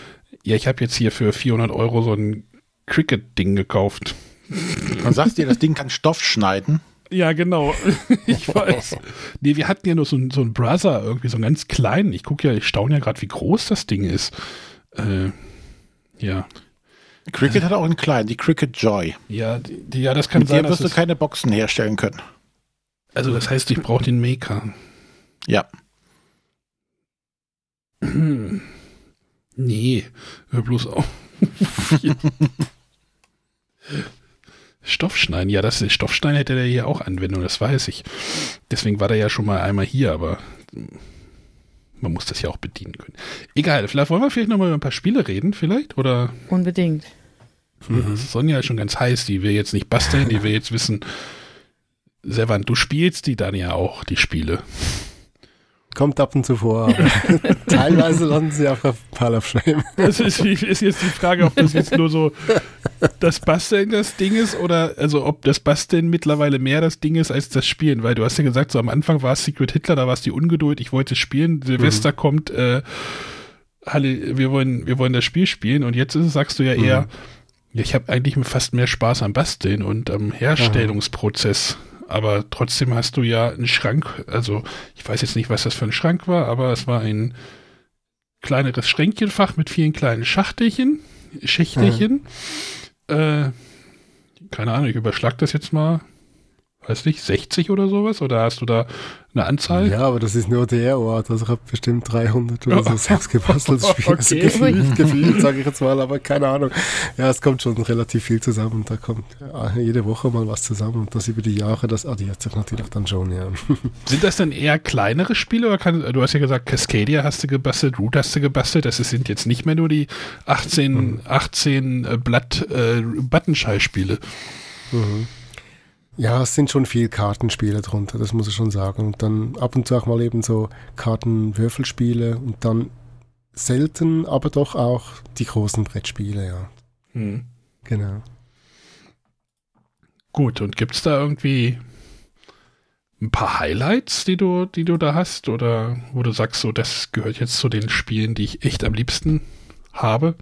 Speaker 4: ja, ich habe jetzt hier für 400 Euro so ein Cricket-Ding gekauft. [laughs]
Speaker 5: Man sagt dir, das Ding kann Stoff schneiden.
Speaker 4: Ja, genau. [laughs] ich weiß. Nee, wir hatten ja nur so, einen- so einen Brother, irgendwie so einen ganz kleinen. Ich gucke ja, ich staune ja gerade, wie groß das Ding ist. Äh, ja.
Speaker 5: Cricket hat auch einen kleinen, die Cricket Joy.
Speaker 4: Ja, die, die, ja, das kann
Speaker 5: Mit
Speaker 4: sein. Dass
Speaker 5: wirst du keine Boxen herstellen können.
Speaker 4: also, das heißt, ich brauche den Maker.
Speaker 5: Ja. [clears throat]
Speaker 4: Nee, hör bloß auf. [laughs] Stoffschneiden, ja, das ist Stoffschneiden hätte der hier auch Anwendung, das weiß ich. Deswegen war der ja schon mal einmal hier, aber man muss das ja auch bedienen können. Egal, vielleicht wollen wir vielleicht nochmal über ein paar Spiele reden, vielleicht? Oder
Speaker 3: Unbedingt.
Speaker 4: Sonja ist schon ganz heiß, die will jetzt nicht basteln, die will jetzt wissen, Servan, du spielst die dann ja auch, die Spiele.
Speaker 2: Kommt ab und zu vor. aber [laughs] Teilweise landen sie auf der Pile of Shame.
Speaker 4: Das ist, ist jetzt die Frage, ob das jetzt nur so das Basteln das Ding ist oder also ob das Basteln mittlerweile mehr das Ding ist als das Spielen, weil du hast ja gesagt, so am Anfang war es Secret Hitler, da war es die Ungeduld, ich wollte spielen, Silvester kommt, äh, Halle, wir wollen, wir wollen das Spiel spielen und jetzt ist, sagst du ja eher, ja, ich habe eigentlich fast mehr Spaß am Basteln und am Herstellungsprozess. Aber trotzdem hast du ja einen Schrank, also ich weiß jetzt nicht, was das für ein Schrank war, aber es war ein kleineres Schränkchenfach mit vielen kleinen Schachtelchen, Schächtelchen. Äh, keine Ahnung, ich überschlag das jetzt mal. Weiß nicht, 60 oder sowas? Oder hast du da eine Anzahl?
Speaker 2: Ja, aber das ist nur der Ort. Also ich habe bestimmt 300 oder so [laughs] selbst gebasteltes Spiel. Also
Speaker 4: Okay.
Speaker 2: gefühlt, gefühlt sage ich jetzt mal, aber keine Ahnung. Ja, es kommt schon relativ viel zusammen. Da kommt jede Woche mal was zusammen und das über die Jahre, das addiert sich natürlich dann schon, ja. [laughs]
Speaker 4: Sind das denn eher kleinere Spiele? Oder kann, du hast ja gesagt, Cascadia hast du gebastelt, Root hast du gebastelt. Das sind jetzt nicht mehr nur die 18, 18 äh, Blatt äh, Buttonschei-Spiele.
Speaker 2: Mhm. Ja, es sind schon viel Kartenspiele drunter, das muss ich schon sagen. Und dann ab und zu auch mal eben so Kartenwürfelspiele und dann selten, aber doch auch die großen Brettspiele, ja.
Speaker 4: Hm.
Speaker 2: Genau.
Speaker 4: Gut, und gibt es da irgendwie ein paar Highlights, die du, die du da hast? Oder wo du sagst, so, das gehört jetzt zu den Spielen, die ich echt am liebsten habe?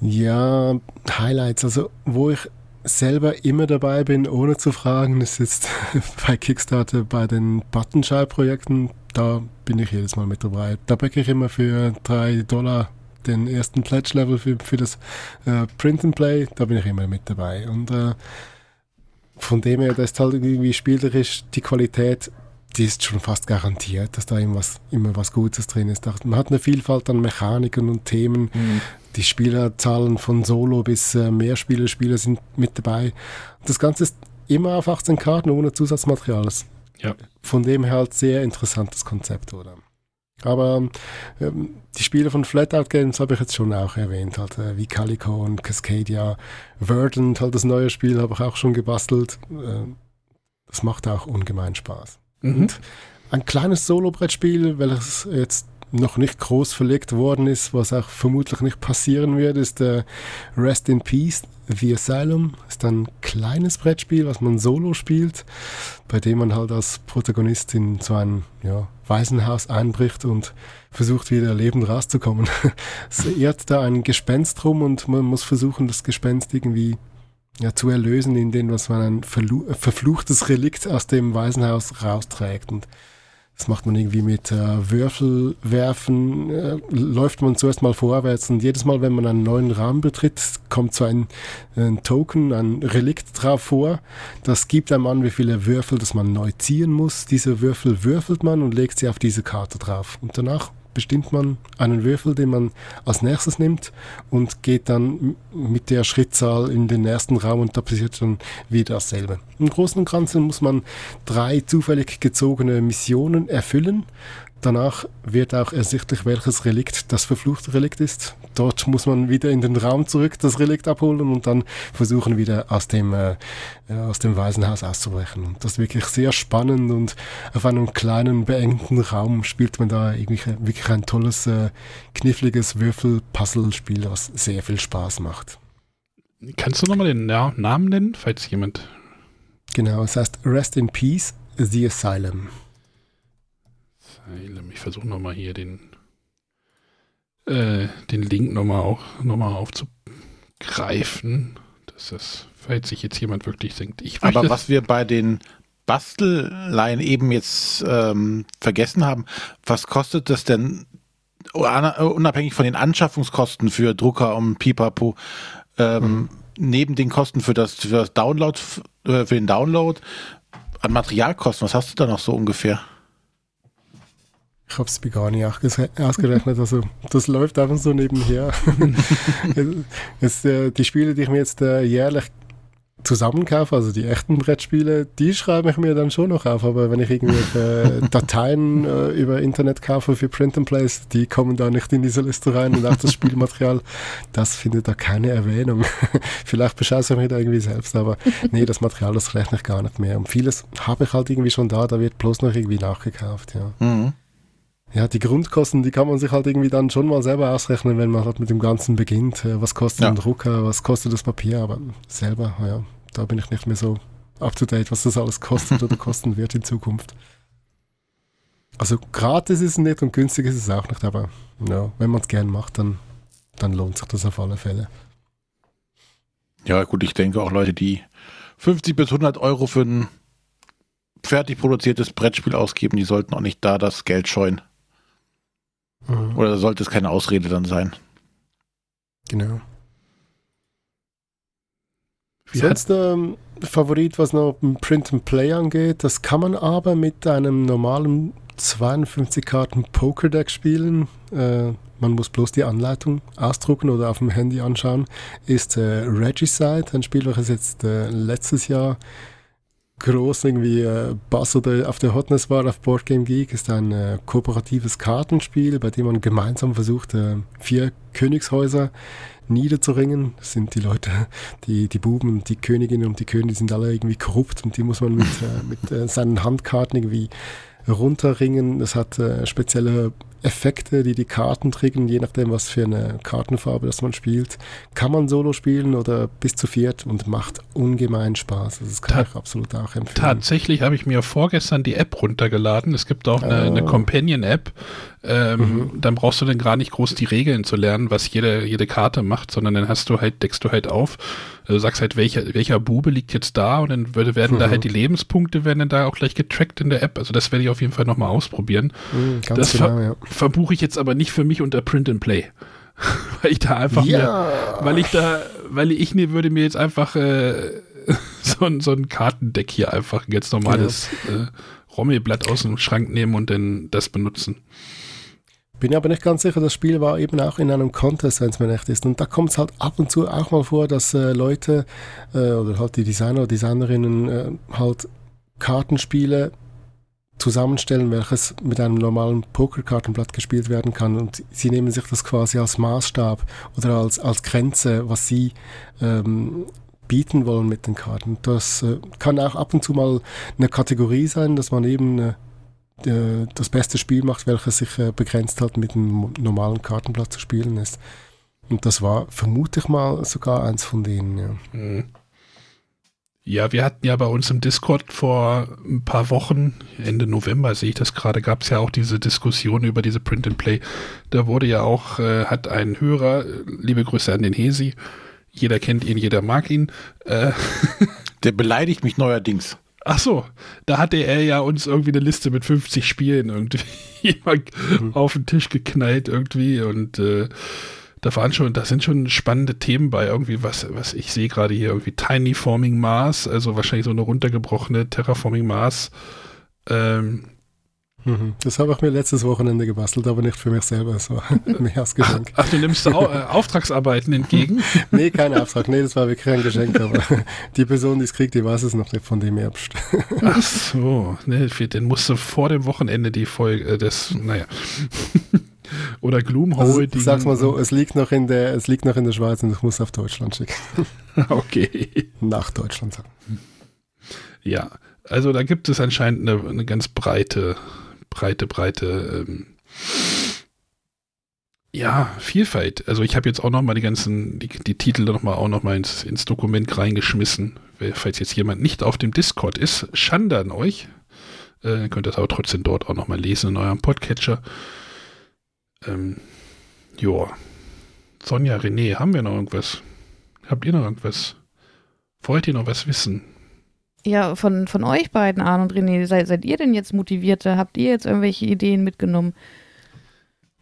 Speaker 2: Ja, Highlights, also wo ich selber immer dabei bin, ohne zu fragen, ist jetzt [laughs] bei Kickstarter bei den Buttonschei-Projekten, da bin ich jedes Mal mit dabei. Da backe ich immer für drei Dollar den ersten Pledge-Level für, für das äh, Print and Play, da bin ich immer mit dabei. Und äh, von dem her, da ist halt irgendwie spielerisch die Qualität, die ist schon fast garantiert, dass da immer was, immer was Gutes drin ist. Man hat eine Vielfalt an Mechaniken und Themen. Die Spielerzahlen von Solo bis äh, Mehrspieler-Spieler sind mit dabei. Das Ganze ist immer auf 18 Karten ohne Zusatzmaterial.
Speaker 4: Ja.
Speaker 2: Von dem her halt sehr interessantes Konzept, oder? Aber ähm, die Spiele von Flatout Games habe ich jetzt schon auch erwähnt, halt, äh, wie Calico und Cascadia. Verdant, halt das neue Spiel, habe ich auch schon gebastelt. Äh, das macht auch ungemein Spaß.
Speaker 4: Mhm.
Speaker 2: Und ein kleines Solo-Brettspiel, welches jetzt noch nicht groß verlegt worden ist, was auch vermutlich nicht passieren wird, ist äh, Rest in Peace, The Asylum. Ist ein kleines Brettspiel, was man solo spielt, bei dem man halt als Protagonist in so ein ja, Waisenhaus einbricht und versucht wieder lebend rauszukommen. [laughs] es irrt da ein Gespenst rum und man muss versuchen, das Gespenst irgendwie ja, zu erlösen, indem man ein verfluchtes Relikt aus dem Waisenhaus rausträgt. Und das macht man irgendwie mit äh, Würfel werfen, äh, läuft man zuerst mal vorwärts und jedes Mal, wenn man einen neuen Raum betritt, kommt so ein, ein Token, ein Relikt drauf vor. Das gibt einem an, wie viele Würfel, das man neu ziehen muss. Diese Würfel würfelt man und legt sie auf diese Karte drauf. Und danach bestimmt man einen Würfel, den man als nächstes nimmt und geht dann mit der Schrittzahl in den ersten Raum und da passiert dann wieder dasselbe. Im Großen und Ganzen muss man drei zufällig gezogene Missionen erfüllen. Danach wird auch ersichtlich, welches Relikt das verfluchte Relikt ist. Dort muss man wieder in den Raum zurück das Relikt abholen und dann versuchen wieder aus dem, äh, aus dem Waisenhaus auszubrechen. Und das ist wirklich sehr spannend und auf einem kleinen, beengten Raum spielt man da irgendwie wirklich ein tolles, äh, kniffliges Würfel-Puzzle-Spiel, was sehr viel Spaß macht.
Speaker 4: Kannst du nochmal den Na Namen nennen, falls jemand.
Speaker 2: Genau, es heißt Rest in Peace, The Asylum.
Speaker 4: Ich versuche nochmal hier den, äh, den Link nochmal auch noch mal aufzugreifen. Dass das, falls sich jetzt jemand wirklich denkt, ich
Speaker 5: Aber was wir bei den Bastelleien eben jetzt ähm, vergessen haben, was kostet das denn una- unabhängig von den Anschaffungskosten für Drucker und Pipapo, ähm, neben den Kosten für das, für das Download, äh, für den Download an Materialkosten, was hast du da noch so ungefähr?
Speaker 2: Ich habe es mir gar nicht ausgerechnet. Also das läuft einfach so nebenher. [laughs] es, äh, die Spiele, die ich mir jetzt äh, jährlich zusammenkaufe, also die echten Brettspiele, die schreibe ich mir dann schon noch auf. Aber wenn ich irgendwelche Dateien äh, über Internet kaufe für Print and Place, die kommen da nicht in diese Liste rein. Und auch das Spielmaterial, das findet da keine Erwähnung. [laughs] Vielleicht bescheiße ich mich da irgendwie selbst, aber nee, das Material, das rechne ich gar nicht mehr. Und vieles habe ich halt irgendwie schon da, da wird bloß noch irgendwie nachgekauft, ja.
Speaker 5: Mhm.
Speaker 2: Ja, die Grundkosten, die kann man sich halt irgendwie dann schon mal selber ausrechnen, wenn man halt mit dem Ganzen beginnt. Äh, Was kostet
Speaker 5: Ja.
Speaker 2: ein Drucker, was kostet das Papier, aber selber, ja, da bin ich nicht mehr so up to date, was das alles kostet oder [laughs] kosten wird in Zukunft. Also gratis ist es nicht und günstig ist es auch nicht, aber ja, wenn man es gern macht, dann, dann lohnt sich das auf alle Fälle.
Speaker 5: Ja, gut, ich denke auch Leute, die 50 bis 100 Euro für ein fertig produziertes Brettspiel ausgeben, die sollten auch nicht da das Geld scheuen.
Speaker 2: Mhm.
Speaker 5: Oder sollte es keine Ausrede dann sein?
Speaker 2: Genau.
Speaker 4: Wie hat,
Speaker 2: Sonst, ähm, Favorit, was noch Print and Play angeht. Das kann man aber mit einem normalen 52 Karten Poker-Deck spielen. Äh, man muss bloß die Anleitung ausdrucken oder auf dem Handy anschauen. Ist äh, Regicide, ein Spiel, welches jetzt äh, letztes Jahr groß irgendwie äh, Bass oder auf der Hotness war auf Board Game Geek, ist ein äh, kooperatives Kartenspiel, bei dem man gemeinsam versucht, äh, vier Königshäuser niederzuringen. Das sind die Leute, die, die Buben und die Königinnen und die Könige sind alle irgendwie korrupt und die muss man mit, äh, mit äh, seinen Handkarten irgendwie runterringen. Es hat äh, spezielle Effekte, die die Karten triggern, je nachdem, was für eine Kartenfarbe das man spielt. Kann man solo spielen oder bis zu viert und macht ungemein Spaß. Das kann Ta ich absolut auch empfehlen.
Speaker 4: Tatsächlich habe ich mir vorgestern die App runtergeladen. Es gibt auch eine, oh. eine Companion-App. Ähm, mhm. Dann brauchst du dann gar nicht groß die Regeln zu lernen, was jede, jede Karte macht, sondern dann hast du halt, deckst du halt auf, du sagst halt, welcher, welcher Bube liegt jetzt da und dann würde, werden mhm. da halt die Lebenspunkte werden dann da auch gleich getrackt in der App. Also das werde ich auf jeden Fall nochmal ausprobieren. Mhm, das genau, ver ja. verbuche ich jetzt aber nicht für mich unter Print and Play. [laughs] weil ich da einfach ja. mir, weil ich da, weil ich mir würde mir jetzt einfach äh, [laughs] so, ein, so ein Kartendeck hier einfach ein ganz normales ja. äh, Rommelblatt aus dem Schrank nehmen und dann das benutzen.
Speaker 2: Bin aber nicht ganz sicher, das Spiel war eben auch in einem Contest, wenn es mir nicht ist. Und da kommt es halt ab und zu auch mal vor, dass äh, Leute äh, oder halt die Designer oder Designerinnen äh, halt Kartenspiele zusammenstellen, welches mit einem normalen Pokerkartenblatt gespielt werden kann. Und sie nehmen sich das quasi als Maßstab oder als, als Grenze, was sie ähm, bieten wollen mit den Karten. Das äh, kann auch ab und zu mal eine Kategorie sein, dass man eben äh, das beste Spiel macht, welches sich äh, begrenzt hat, mit einem normalen Kartenblatt zu spielen ist. Und das war, vermute ich mal, sogar eins von denen. Ja. Mhm.
Speaker 4: Ja, wir hatten ja bei uns im Discord vor ein paar Wochen, Ende November sehe ich das gerade, gab es ja auch diese Diskussion über diese Print and Play. Da wurde ja auch, äh, hat ein Hörer, liebe Grüße an den Hesi, jeder kennt ihn, jeder mag ihn. Äh, [laughs]
Speaker 5: Der beleidigt mich neuerdings.
Speaker 4: Ach so, da hatte er ja uns irgendwie eine Liste mit 50 Spielen irgendwie [laughs] mhm. auf den Tisch geknallt irgendwie und äh, da waren schon, da sind schon spannende Themen bei irgendwie was, was ich sehe gerade hier irgendwie Tiny Forming Mars, also wahrscheinlich so eine runtergebrochene Terraforming Mars. Ähm.
Speaker 2: Das habe ich mir letztes Wochenende gebastelt, aber nicht für mich selber. Es [laughs] war mehr als Geschenk.
Speaker 4: Ach, ach, du nimmst Au äh, [laughs] Auftragsarbeiten entgegen? [laughs]
Speaker 2: nee, kein Auftrag. Nee, das war wirklich ein Geschenk, aber die Person, die es kriegt, die weiß es noch nicht von dem Herbst.
Speaker 4: ach so, nee, den musst du vor dem Wochenende die Folge, äh, das, naja. Oder Gloomhole.
Speaker 2: Also, sag's mal so, es liegt, noch in der, es liegt noch in der Schweiz und ich muss auf Deutschland schicken.
Speaker 4: okay.
Speaker 2: Nach Deutschland.
Speaker 4: Ja, also da gibt es anscheinend eine, eine ganz breite breite, breite, ähm, ja, Vielfalt. Also ich habe jetzt auch noch mal die ganzen, die, die Titel noch mal auch noch mal ins, ins Dokument reingeschmissen. Falls jetzt jemand nicht auf dem Discord ist, Schande an euch. Äh, könnt es aber trotzdem dort auch noch mal lesen in eurem Podcatcher. Ähm, joa. Sonja, René, haben wir noch irgendwas? Habt ihr noch irgendwas? Wollt ihr noch was wissen?
Speaker 3: Ja, von, von euch beiden, Arne und René, seid, seid ihr denn jetzt motivierter? Habt ihr jetzt irgendwelche Ideen mitgenommen?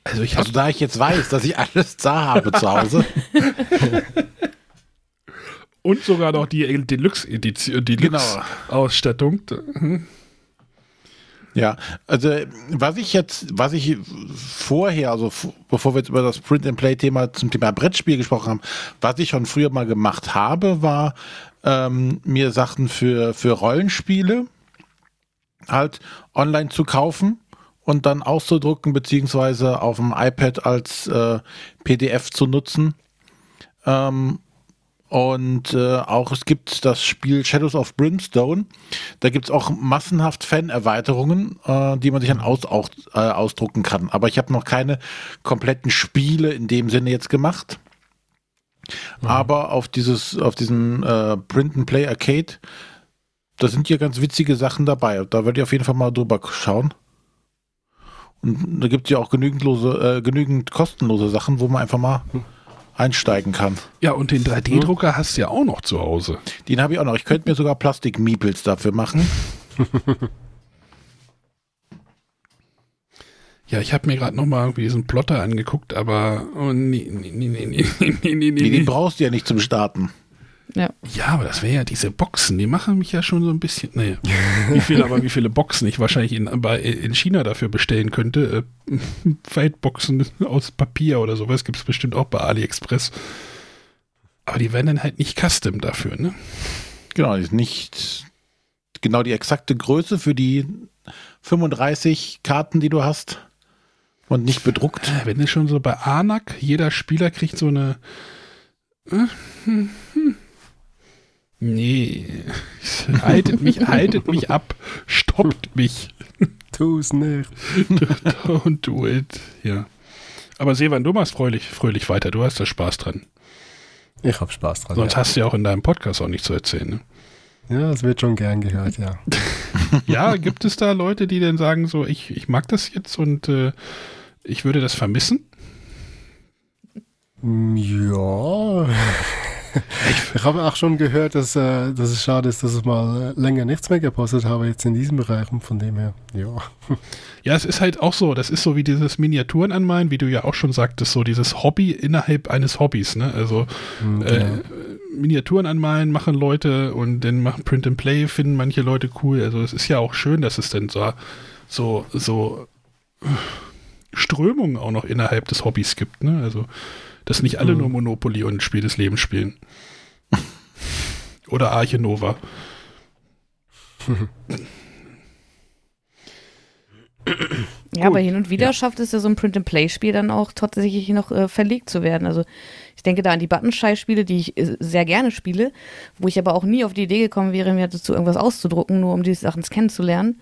Speaker 5: Also, ich also da ich jetzt weiß, dass ich alles da habe zu Hause. [laughs]
Speaker 4: und sogar noch die Deluxe-Edition, Deluxe-Ausstattung. Genau.
Speaker 5: Ja, also was ich jetzt, was ich vorher, also bevor wir jetzt über das Print-and-Play-Thema zum Thema Brettspiel gesprochen haben, was ich schon früher mal gemacht habe, war ähm, mir Sachen für, für Rollenspiele halt online zu kaufen und dann auszudrucken, beziehungsweise auf dem iPad als äh, PDF zu nutzen. Ähm, und äh, auch es gibt das Spiel Shadows of Brimstone. Da gibt es auch massenhaft Fan-Erweiterungen, äh, die man sich dann aus, auch, äh, ausdrucken kann. Aber ich habe noch keine kompletten Spiele in dem Sinne jetzt gemacht. Mhm. Aber auf dieses, auf diesem äh, Print and Play Arcade, da sind ja ganz witzige Sachen dabei. Da werde ich auf jeden Fall mal drüber schauen. Und da gibt es ja auch genügend, lose, äh, genügend kostenlose Sachen, wo man einfach mal einsteigen kann.
Speaker 4: Ja, und den 3D-Drucker hm? hast du ja auch noch zu Hause.
Speaker 5: Den habe ich auch noch. Ich könnte mir sogar Plastik-Meeples dafür machen. [laughs]
Speaker 4: Ja, ich habe mir gerade nochmal irgendwie diesen Plotter angeguckt, aber oh, nee, nee, nee, nee, nee, nee, nee,
Speaker 5: nee. Den brauchst du ja nicht zum Starten.
Speaker 3: Ja.
Speaker 4: Ja, aber das wäre ja diese Boxen, die machen mich ja schon so ein bisschen. Naja, [laughs] wie viele, aber wie viele Boxen ich wahrscheinlich in, in China dafür bestellen könnte. Äh, [laughs] Weitboxen aus Papier oder sowas gibt es bestimmt auch bei AliExpress. Aber die werden dann halt nicht custom dafür, ne?
Speaker 5: Genau, die ist nicht genau die exakte Größe für die 35 Karten, die du hast. Und nicht bedruckt.
Speaker 4: Wenn es schon so bei ANAC, jeder Spieler kriegt so eine. Äh. [laughs] Nee. [laughs] haltet mich, haltet mich ab. Stoppt mich. [laughs]
Speaker 2: Tu's nicht.
Speaker 4: Don't do it. Ja. Aber Sevan, du machst fröhlich, fröhlich weiter. Du hast da Spaß dran.
Speaker 2: Ich hab Spaß dran.
Speaker 4: Sonst
Speaker 2: ja.
Speaker 4: hast du ja auch in deinem Podcast auch nichts zu erzählen. Ne?
Speaker 2: ja, es wird schon gern gehört, ja.
Speaker 4: Ja, gibt es da Leute, die dann sagen, so, ich, ich mag das jetzt und äh, ich würde das vermissen?
Speaker 2: Mm, Ja. [laughs] Ich habe auch schon gehört, dass, äh, dass es schade ist, dass ich mal äh, länger nichts mehr gepostet habe jetzt in diesem Bereich und von dem her, ja. [laughs]
Speaker 4: Ja, es ist halt auch so, das ist so wie dieses Miniaturen anmalen, wie du ja auch schon sagtest, so dieses Hobby innerhalb eines Hobbys, ne? Also
Speaker 2: Mhm,
Speaker 4: äh,
Speaker 2: genau.
Speaker 4: Miniaturen anmalen machen Leute und dann machen Print and Play, finden manche Leute cool. Also es ist ja auch schön, dass es dann so, so, so Strömungen auch noch innerhalb des Hobbys gibt, ne? Also, dass nicht alle
Speaker 2: Mhm.
Speaker 4: nur Monopoly und Spiel des Lebens spielen. Oder Arche Nova.
Speaker 3: Ja, aber hin und wieder schafft es ja so ein Print-and-Play-Spiel dann auch tatsächlich noch äh, verlegt zu werden. Also ich denke da an die Buttonschei-Spiele, die ich äh, sehr gerne spiele, wo ich aber auch nie auf die Idee gekommen wäre, mir dazu irgendwas auszudrucken, nur um diese Sachen kennenzulernen.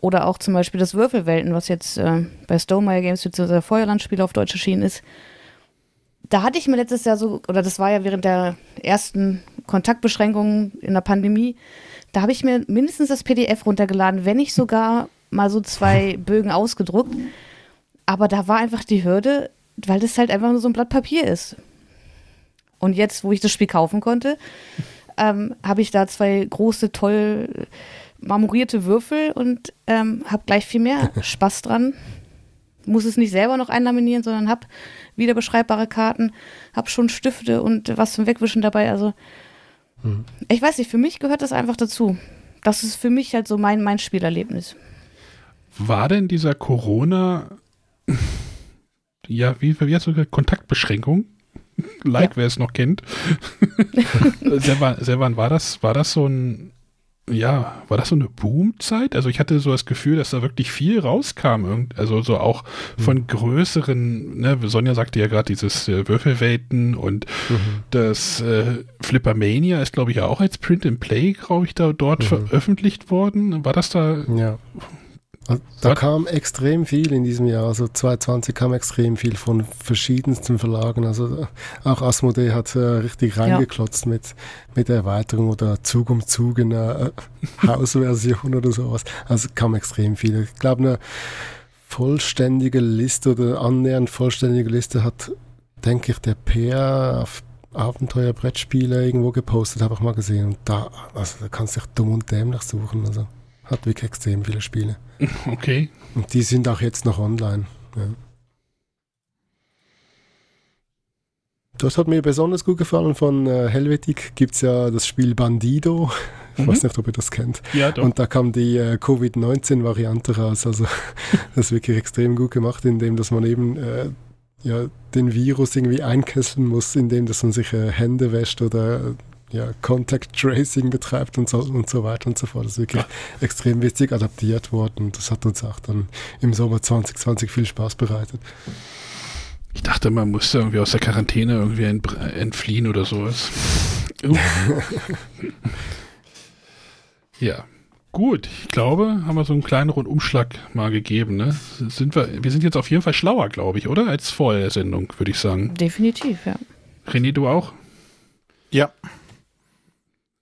Speaker 3: Oder auch zum Beispiel das Würfelwelten, was jetzt äh, bei Stonemeyer Games bzw. Feuerlandspiele auf Deutsch erschienen ist. Da hatte ich mir letztes Jahr so, oder das war ja während der ersten Kontaktbeschränkungen in der Pandemie, da habe ich mir mindestens das PDF runtergeladen, wenn nicht sogar mal so zwei [laughs] Bögen ausgedruckt. Aber da war einfach die Hürde, weil das halt einfach nur so ein Blatt Papier ist. Und jetzt, wo ich das Spiel kaufen konnte, [laughs] ähm, habe ich da zwei große, toll marmorierte Würfel und ähm, habe gleich viel mehr [laughs] Spaß dran. Muss es nicht selber noch einlaminieren, sondern habe wieder beschreibbare Karten, habe schon Stifte und was zum Wegwischen dabei. Also, ich weiß nicht, für mich gehört das einfach dazu. Das ist für mich halt so mein, mein Spielerlebnis.
Speaker 4: War denn dieser Corona, [laughs] ja, wie, wie hast du gesagt, Kontaktbeschränkung? [laughs] Like,
Speaker 3: Ja.
Speaker 4: wer es noch kennt. Servan, Servan, war das, war das so ein, ja, war das so eine Boomzeit? Also ich hatte so das Gefühl, dass da wirklich viel rauskam. Also so auch von größeren, ne, Sonja sagte ja gerade dieses äh, Würfelwelten und das äh, Flippermania ist, glaube ich, ja auch als Print and Play, glaube ich, da dort veröffentlicht worden. War das da?
Speaker 2: Ja. Da
Speaker 4: Was?
Speaker 2: kam extrem viel in diesem Jahr. Also 2020 kam extrem viel von verschiedensten Verlagen. Also auch Asmodee hat äh, richtig reingeklotzt mit, mit der Erweiterung oder Zug um Zug in einer äh, [laughs] Hausversion oder sowas. Also kam extrem viel. Ich glaube, eine vollständige Liste oder annähernd vollständige Liste hat, denke ich, der PR auf Abenteuerbrettspiele irgendwo gepostet, habe ich mal gesehen. Und da, also da kannst du dich dumm und dämlich suchen. Also hat wirklich extrem viele Spiele. [laughs]
Speaker 4: Okay.
Speaker 2: Und die sind auch jetzt noch online. Ja. Das hat mir besonders gut gefallen. Von äh, Helvetic gibt es ja das Spiel Bandido. Ich weiß nicht, ob ihr das kennt.
Speaker 4: Ja, doch.
Speaker 2: Und da kam die äh, Covid-19-Variante raus. Also [laughs] das ist wirklich extrem gut gemacht, indem dass man eben äh, ja, den Virus irgendwie einkesseln muss, indem dass man sich äh, Hände wäscht oder ja, Contact Tracing betreibt und so, und so weiter und so fort. Das ist wirklich extrem witzig adaptiert worden. Und das hat uns auch dann im Sommer 2020 viel Spaß bereitet.
Speaker 4: Ich dachte, man musste irgendwie aus der Quarantäne irgendwie ent entfliehen oder sowas. [laughs] Ja. Gut, ich glaube, haben wir so einen kleinen Rundumschlag mal gegeben. Ne? Sind wir, wir sind jetzt auf jeden Fall schlauer, glaube ich, oder? Als vor der Sendung, würde ich sagen.
Speaker 3: Definitiv, ja.
Speaker 4: René, du auch?
Speaker 5: Ja.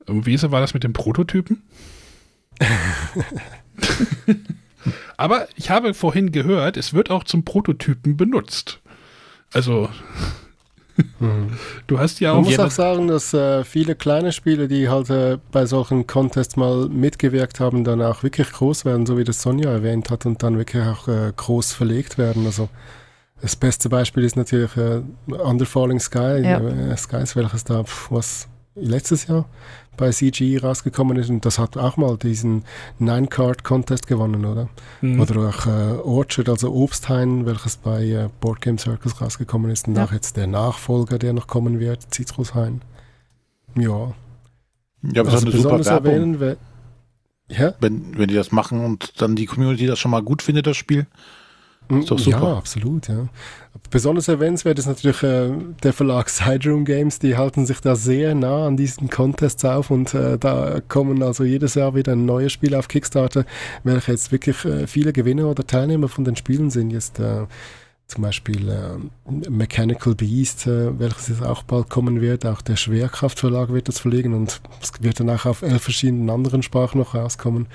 Speaker 4: Wie ist, war das mit dem Prototypen? [laughs] Aber ich habe vorhin gehört, es wird auch zum Prototypen benutzt. Also, du hast ja
Speaker 2: Man
Speaker 4: auch.
Speaker 2: muss
Speaker 5: Ja,
Speaker 2: auch sagen, dass äh, viele kleine Spiele, die halt äh, bei solchen Contests mal mitgewirkt haben, dann auch wirklich groß werden, so wie das Sonja erwähnt hat, und dann wirklich auch äh, groß verlegt werden. Also das beste Beispiel ist natürlich äh, Under Falling Sky,
Speaker 3: Ja.
Speaker 2: äh, Skies, welches da, pf, was, letztes Jahr bei CGE rausgekommen ist und das hat auch mal diesen Nine-Card-Contest gewonnen, oder?
Speaker 4: Mhm.
Speaker 2: Oder auch äh, Orchard, also Obsthain, welches bei äh, Board Game Circus rausgekommen ist und
Speaker 3: Ja.
Speaker 2: auch jetzt der Nachfolger, der noch kommen wird, Zitrushain. Ja,
Speaker 5: Ja, aber das
Speaker 2: also
Speaker 5: ist eine super
Speaker 2: besonders
Speaker 5: Werbung,
Speaker 2: erwähnen, wär- ja,
Speaker 5: wenn, wenn die das machen und dann die Community das schon mal gut findet, das Spiel. Ist doch super.
Speaker 2: Ja, absolut, ja. Besonders erwähnenswert ist natürlich äh, der Verlag Sideroom Games, die halten sich da sehr nah an diesen Contests auf und äh, da kommen also jedes Jahr wieder ein neues Spiel auf Kickstarter, welche jetzt wirklich äh, viele Gewinner oder Teilnehmer von den Spielen sind. Jetzt äh, zum Beispiel äh, Mechanical Beast, äh, welches jetzt auch bald kommen wird, auch der Schwerkraftverlag wird das verlegen und es wird dann auch auf elf verschiedenen anderen Sprachen noch rauskommen.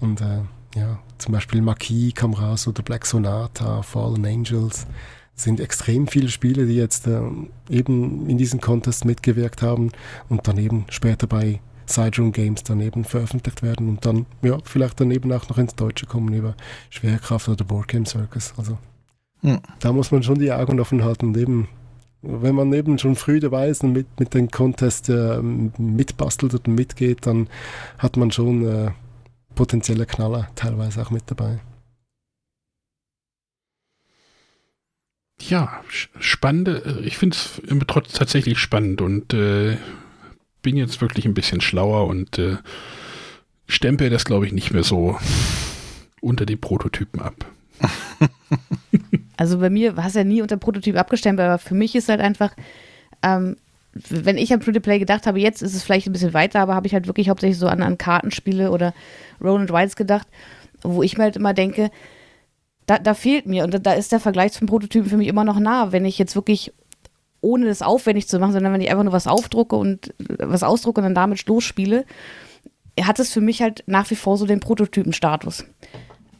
Speaker 2: Und äh, ja, zum Beispiel Marquis kam raus oder Black Sonata, Fallen Angels. Es sind extrem viele Spiele, die jetzt äh, eben in diesem Contest mitgewirkt haben und dann eben später bei Sideroom Games dann eben veröffentlicht werden und dann ja vielleicht dann eben auch noch ins Deutsche kommen über Schwerkraft oder Board Game Circus. Also
Speaker 5: Hm.
Speaker 2: da muss man schon die Augen offen halten und eben wenn man eben schon früh dabei ist und mit, mit den Contest äh, mitbastelt und mitgeht, dann hat man schon äh, potenzielle Knaller teilweise auch mit dabei.
Speaker 4: Ja, spannende, äh, ich finde es trotz tatsächlich spannend und äh, bin jetzt wirklich ein bisschen schlauer und äh, stempel das, glaube ich, nicht mehr so unter die Prototypen ab. [laughs]
Speaker 3: Also bei mir war es ja nie unter Prototyp abgestempelt, aber für mich ist halt einfach, ähm, wenn ich an Free-to-Play gedacht habe, jetzt ist es vielleicht ein bisschen weiter, aber habe ich halt wirklich hauptsächlich so an, an Kartenspiele oder Roll Rides gedacht, wo ich mir halt immer denke, da, da fehlt mir und da, da ist der Vergleich zum Prototypen für mich immer noch nah, wenn ich jetzt wirklich ohne das aufwendig zu machen, sondern wenn ich einfach nur was aufdrucke und äh, was ausdrucke und dann damit losspiele, hat es für mich halt nach wie vor so den Prototypenstatus.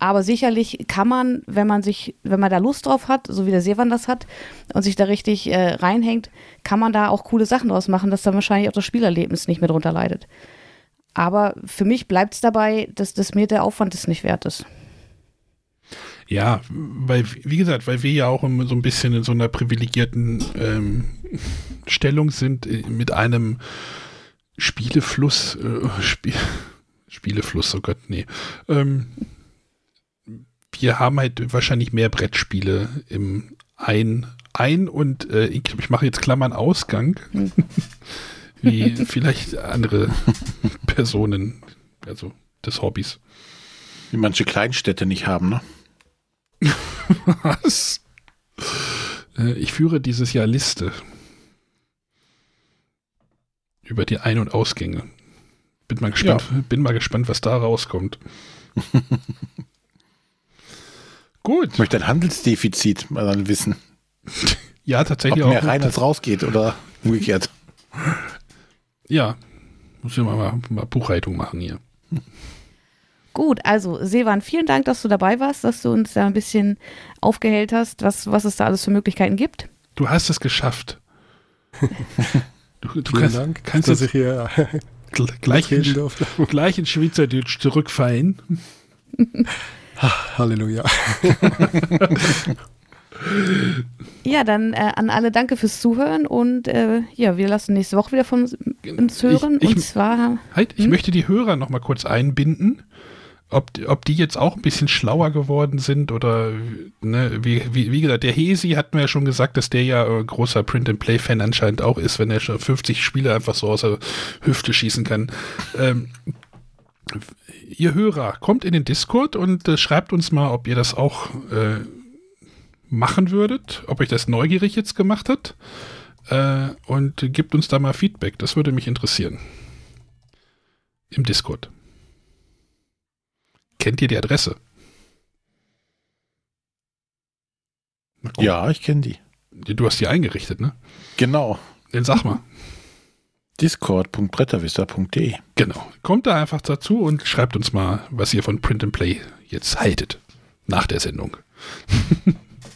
Speaker 3: Aber sicherlich kann man, wenn man sich, wenn man da Lust drauf hat, so wie der Sevan das hat und sich da richtig äh, reinhängt, kann man da auch coole Sachen draus machen, dass dann wahrscheinlich auch das Spielerlebnis nicht mehr drunter leidet. Aber für mich bleibt es dabei, dass, dass mir der Aufwand es nicht wert ist.
Speaker 4: Ja, weil, wie gesagt, weil wir ja auch immer so ein bisschen in so einer privilegierten ähm, Stellung sind, äh, mit einem Spielefluss, äh, Spiel, Spielefluss, oh Gott, nee. Ähm, wir haben halt wahrscheinlich mehr Brettspiele im Ein, Ein und äh, ich, ich mache jetzt Klammern Ausgang,
Speaker 3: Hm. [laughs]
Speaker 4: wie vielleicht andere Personen, also des Hobbys.
Speaker 5: Die manche Kleinstädte nicht haben, ne? [laughs]
Speaker 4: Was? Äh, Ich führe dieses Jahr Liste über die Ein- und Ausgänge. Bin mal gespannt, bin mal gespannt, was da rauskommt. [laughs] Gut.
Speaker 5: Ich möchte ein Handelsdefizit mal dann wissen.
Speaker 4: Ja,
Speaker 5: Ob
Speaker 4: tatsächlich
Speaker 5: mehr
Speaker 4: auch.
Speaker 5: rein als rausgeht oder umgekehrt.
Speaker 4: Ja, muss ich mal, mal, mal Buchhaltung machen hier.
Speaker 3: Gut, also Sevan, vielen Dank, dass du dabei warst, dass du uns da ein bisschen aufgehellt hast, was, was es da alles für Möglichkeiten gibt.
Speaker 4: Du hast es geschafft. [laughs] Du, du
Speaker 2: Vielen
Speaker 4: kannst,
Speaker 2: Dank,
Speaker 4: kannst
Speaker 2: dass
Speaker 4: jetzt
Speaker 2: ich hier
Speaker 4: gl- gleich, in, gleich in Schweizerdeutsch zurückfallen. [laughs]
Speaker 2: Halleluja. [laughs]
Speaker 3: Ja, dann äh, an alle danke fürs Zuhören und äh, ja, wir lassen nächste Woche wieder von uns hören.
Speaker 4: Ich- ich-
Speaker 3: und zwar,
Speaker 4: Halt, ich
Speaker 3: Hm?
Speaker 4: möchte die Hörer noch mal kurz einbinden, ob, ob die jetzt auch ein bisschen schlauer geworden sind oder, ne, wie, wie, wie gesagt, der Hesi hat mir ja schon gesagt, dass der ja äh, großer Print-and-Play-Fan anscheinend auch ist, wenn er schon 50 Spiele einfach so aus der Hüfte schießen kann. Ähm, ihr Hörer, kommt in den Discord und äh, schreibt uns mal, ob ihr das auch äh, machen würdet, ob euch das neugierig jetzt gemacht hat äh, und gebt uns da mal Feedback. Das würde mich interessieren. Im Discord. Kennt ihr die Adresse?
Speaker 5: Ja, ich kenne die.
Speaker 4: Du hast die eingerichtet, ne?
Speaker 5: Genau.
Speaker 4: Dann sag mal.
Speaker 5: Discord.bretterwisser.de
Speaker 4: Genau. Kommt da einfach dazu und schreibt uns mal, was ihr von Print and Play jetzt haltet. Nach der Sendung.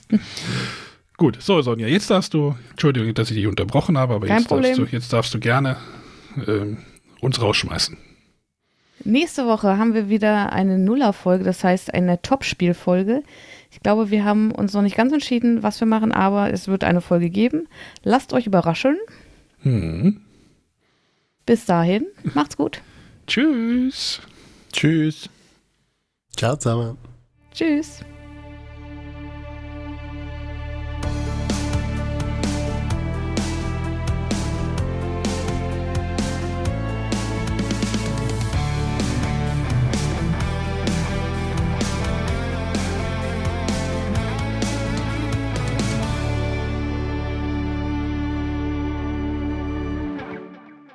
Speaker 4: [laughs] Gut, so Sonja, jetzt darfst du, Entschuldigung, dass ich dich unterbrochen habe, aber
Speaker 3: Kein
Speaker 4: jetzt darfst, du, jetzt darfst du gerne ähm, uns rausschmeißen.
Speaker 3: nächste Woche haben wir wieder eine Nullerfolge, das heißt eine Top-Spielfolge. Ich glaube, wir haben uns noch nicht ganz entschieden, was wir machen, aber es wird eine Folge geben. Lasst euch überraschen.
Speaker 4: Hm.
Speaker 3: Bis dahin, macht's gut.
Speaker 4: Tschüss.
Speaker 5: Tschüss.
Speaker 2: Ciao zusammen.
Speaker 3: Tschüss.